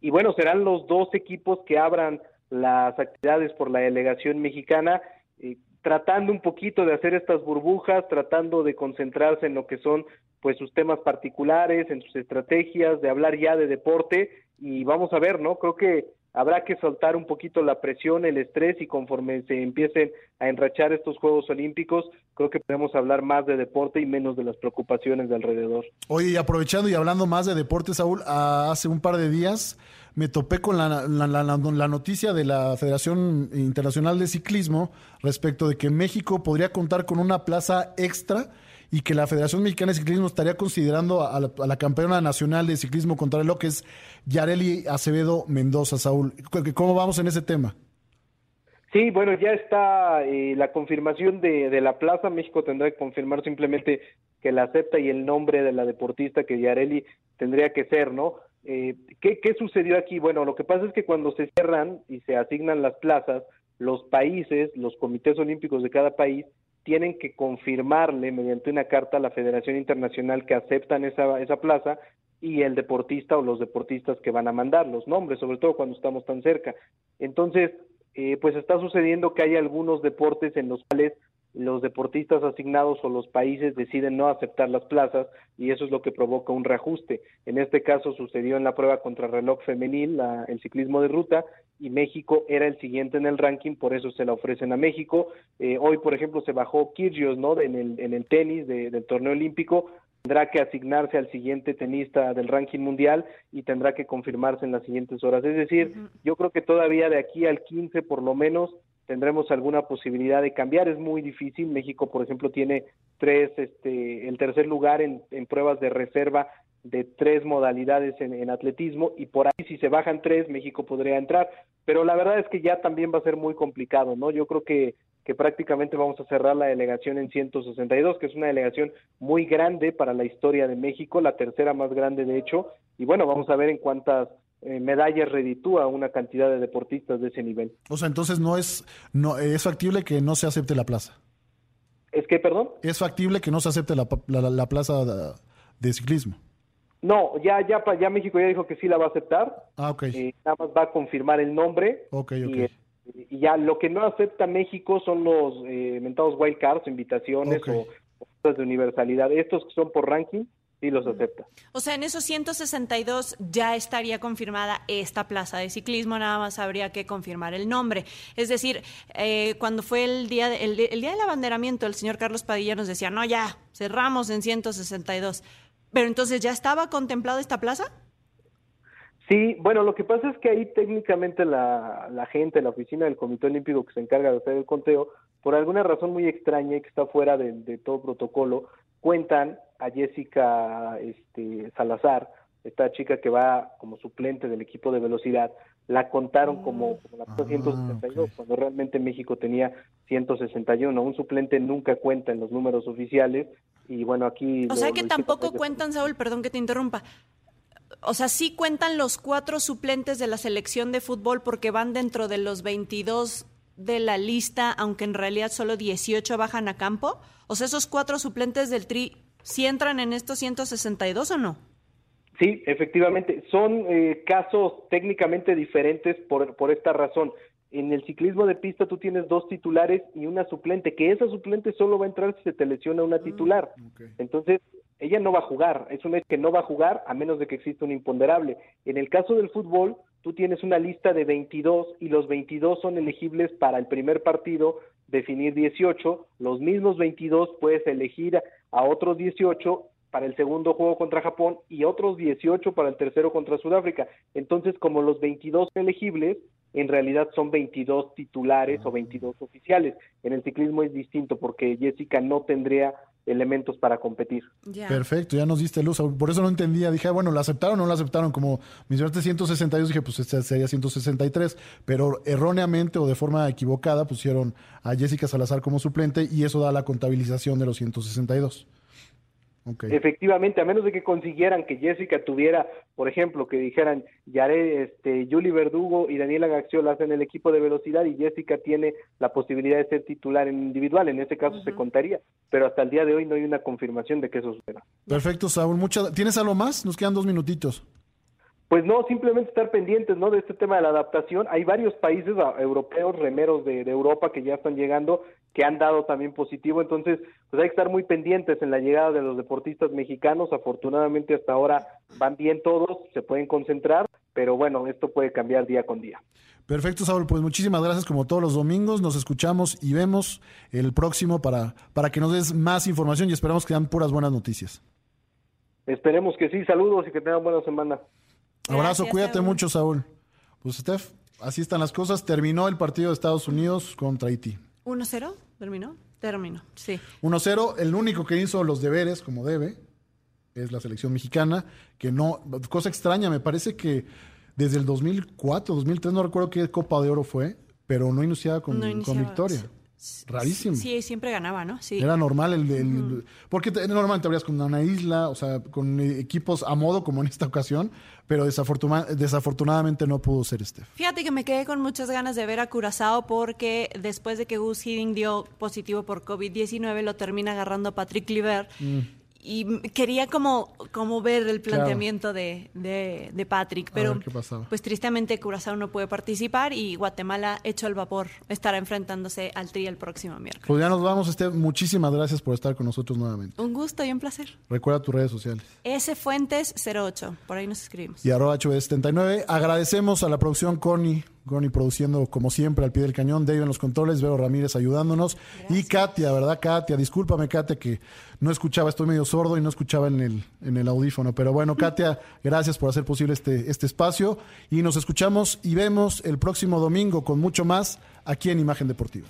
Y bueno, serán los dos equipos que abran las actividades por la delegación mexicana. Eh, tratando un poquito de hacer estas burbujas, tratando de concentrarse en lo que son pues sus temas particulares, en sus estrategias, de hablar ya de deporte y vamos a ver, ¿no? Creo que habrá que soltar un poquito la presión, el estrés y conforme se empiecen a enrachar estos Juegos Olímpicos, creo que podemos hablar más de deporte y menos de las preocupaciones de alrededor. Oye, y aprovechando y hablando más de deporte, Saúl, hace un par de días me topé con la, noticia de la Federación Internacional de Ciclismo respecto de que México podría contar con una plaza extra y que la Federación Mexicana de Ciclismo estaría considerando a la, a la campeona nacional de ciclismo contra lo que es Yareli Acevedo Mendoza, Saúl. ¿Cómo vamos en ese tema? Sí, bueno, ya está eh, la confirmación de, de, la plaza. México tendrá que confirmar simplemente que la acepta y el nombre de la deportista que Yareli tendría que ser, ¿no? Eh, ¿qué, ¿Qué sucedió aquí? Bueno, lo que pasa es que cuando se cierran y se asignan las plazas, los países, los comités olímpicos de cada país, tienen que confirmarle mediante una carta a la Federación Internacional que aceptan esa, esa plaza y el deportista o los deportistas que van a mandar los nombres, sobre todo cuando estamos tan cerca. Entonces, eh, pues está sucediendo que hay algunos deportes en los cuales los deportistas asignados o los países deciden no aceptar las plazas y eso es lo que provoca un reajuste. En este caso sucedió en la prueba contra reloj femenil, la, el ciclismo de ruta, y México era el siguiente en el ranking, por eso se la ofrecen a México. Eh, hoy, por ejemplo, se bajó Kyrgios ¿no? en, el, en el tenis de, del torneo olímpico, tendrá que asignarse al siguiente tenista del ranking mundial y tendrá que confirmarse en las siguientes horas. Es decir, uh -huh. yo creo que todavía de aquí al 15 por lo menos tendremos alguna posibilidad de cambiar. Es muy difícil. México, por ejemplo, tiene tres, este, el tercer lugar en, pruebas de reserva de tres modalidades en, en, atletismo y por ahí si se bajan tres México podría entrar pero la verdad es que ya también va a ser muy complicado no yo creo que que prácticamente vamos a cerrar la delegación en 162 que es una delegación muy grande para la historia de México la tercera más grande de hecho y bueno vamos a ver en cuántas eh, medallas reditúa una cantidad de deportistas de ese nivel o sea entonces no es no es factible que no se acepte la plaza es que perdón es factible que no se acepte la, la, la plaza de, de ciclismo no, ya, ya, ya México ya dijo que sí la va a aceptar. Ah, ok. Eh, nada más va a confirmar el nombre. Ok, ok. Y, y ya lo que no acepta México son los eh, mentados wild cards, invitaciones okay. o cosas de universalidad. Estos que son por ranking, sí los acepta. O sea, en esos 162 ya estaría confirmada esta plaza de ciclismo, nada más habría que confirmar el nombre. Es decir, eh, cuando fue el día, de, el, el día del abanderamiento, el señor Carlos Padilla nos decía, no, ya, cerramos en 162 pero entonces ya estaba contemplada esta plaza? Sí, bueno, lo que pasa es que ahí técnicamente la, la gente, la oficina del Comité Olímpico que se encarga de hacer el conteo, por alguna razón muy extraña y que está fuera de, de todo protocolo, cuentan a Jessica este, Salazar esta chica que va como suplente del equipo de velocidad, la contaron como, como la Ah, 162, ok. cuando realmente México tenía 161. Un suplente nunca cuenta en los números oficiales y bueno, aquí... O lo- sea que tampoco cuentan, Saúl, perdón que te interrumpa. O sea, sí cuentan los cuatro suplentes de la selección de fútbol porque van dentro de los 22 de la lista, aunque en realidad solo 18 bajan a campo. O sea, esos cuatro suplentes del Tri, ¿sí entran en estos 162 o no? Sí, efectivamente, son eh, casos técnicamente diferentes por, por esta razón. En el ciclismo de pista tú tienes dos titulares y una suplente, que esa suplente solo va a entrar si se te lesiona una titular. Entonces, ella no va a jugar, es un hecho que no va a jugar a menos de que exista un imponderable. En el caso del fútbol, tú tienes una lista de 22 y los 22 son elegibles para el primer partido, definir 18, los mismos 22 puedes elegir a otros 18 para el segundo juego contra Japón y otros 18 para el tercero contra Sudáfrica. Entonces, como los 22 elegibles, en realidad son 22 titulares o 22 oficiales. En el ciclismo es distinto porque Jessica no tendría elementos para competir. Perfecto, ya nos diste luz. Por eso no entendía. Dije, ah, bueno, ¿la aceptaron o no la aceptaron? Como mencionaste 162, dije, pues este sería 163. Pero erróneamente o de forma equivocada pusieron a Jessica Salazar como suplente y eso da la contabilización de los 162. Efectivamente, a menos de que consiguieran que Jessica tuviera, por ejemplo, que dijeran Yare, este, Julie Verdugo y Daniela Gaxiola hacen el equipo de velocidad y Jessica tiene la posibilidad de ser titular en individual, en ese caso se contaría, pero hasta el día de hoy no hay una confirmación de que eso suceda. Perfecto, Saúl. Mucha... ¿Tienes algo más? Nos quedan dos minutitos. Pues no, simplemente estar pendientes ¿no? de este tema de la adaptación. Hay varios países a- europeos, remeros de, de Europa que ya están llegando, que han dado también positivo. Entonces, pues hay que estar muy pendientes en la llegada de los deportistas mexicanos. Afortunadamente hasta ahora van bien todos, se pueden concentrar, pero bueno, esto puede cambiar día con día. Perfecto, Saúl. Pues muchísimas gracias como todos los domingos. Nos escuchamos y vemos el próximo para, para que nos des más información y esperamos que dan puras buenas noticias. Esperemos que sí. Saludos y que tengan buena semana. Abrazo, Gracias, cuídate Saúl. mucho, Saúl. Pues, Steph, así están las cosas. Terminó el partido de Estados Unidos contra Haití. ¿1-0? ¿Terminó? Terminó, sí. 1-0. El único que hizo los deberes como debe es la selección mexicana, que no, cosa extraña, me parece que desde el 2004, 2003, no recuerdo qué Copa de Oro fue, pero no iniciaba con, No con victoria. sí. Rarísimo. Sí, siempre ganaba, ¿no? Sí. Era normal el, el- porque te- normalmente habrías con una isla, o sea, con equipos a modo como en esta ocasión, pero desafortuna- desafortunadamente no pudo ser Steph. Fíjate que me quedé con muchas ganas de ver a Curazao porque después de que Gus Hiddink dio positivo por COVID-19 lo termina agarrando Patrick Cliver y quería como, como ver el planteamiento de, de- de Patrick, pero pues tristemente Curazao no puede participar y Guatemala hecho el vapor estará enfrentándose al Tri el próximo miércoles. Pues ya nos vamos, Steph. Muchísimas gracias por estar con nosotros nuevamente. Un gusto y un placer. Recuerda tus redes sociales. S Fuentes 08, por ahí nos escribimos. y arroba HB79. Agradecemos a la producción Connie, Connie produciendo como siempre al pie del cañón, Dave en los controles, Vero Ramírez ayudándonos y Katia, ¿verdad? Katia, discúlpame Katia que no escuchaba, estoy medio sordo y no escuchaba en el, en el audífono, pero bueno, Katia, gracias por hacer posible este, este espacio y nos escuchamos y vemos el próximo domingo con mucho más aquí en Imagen Deportiva.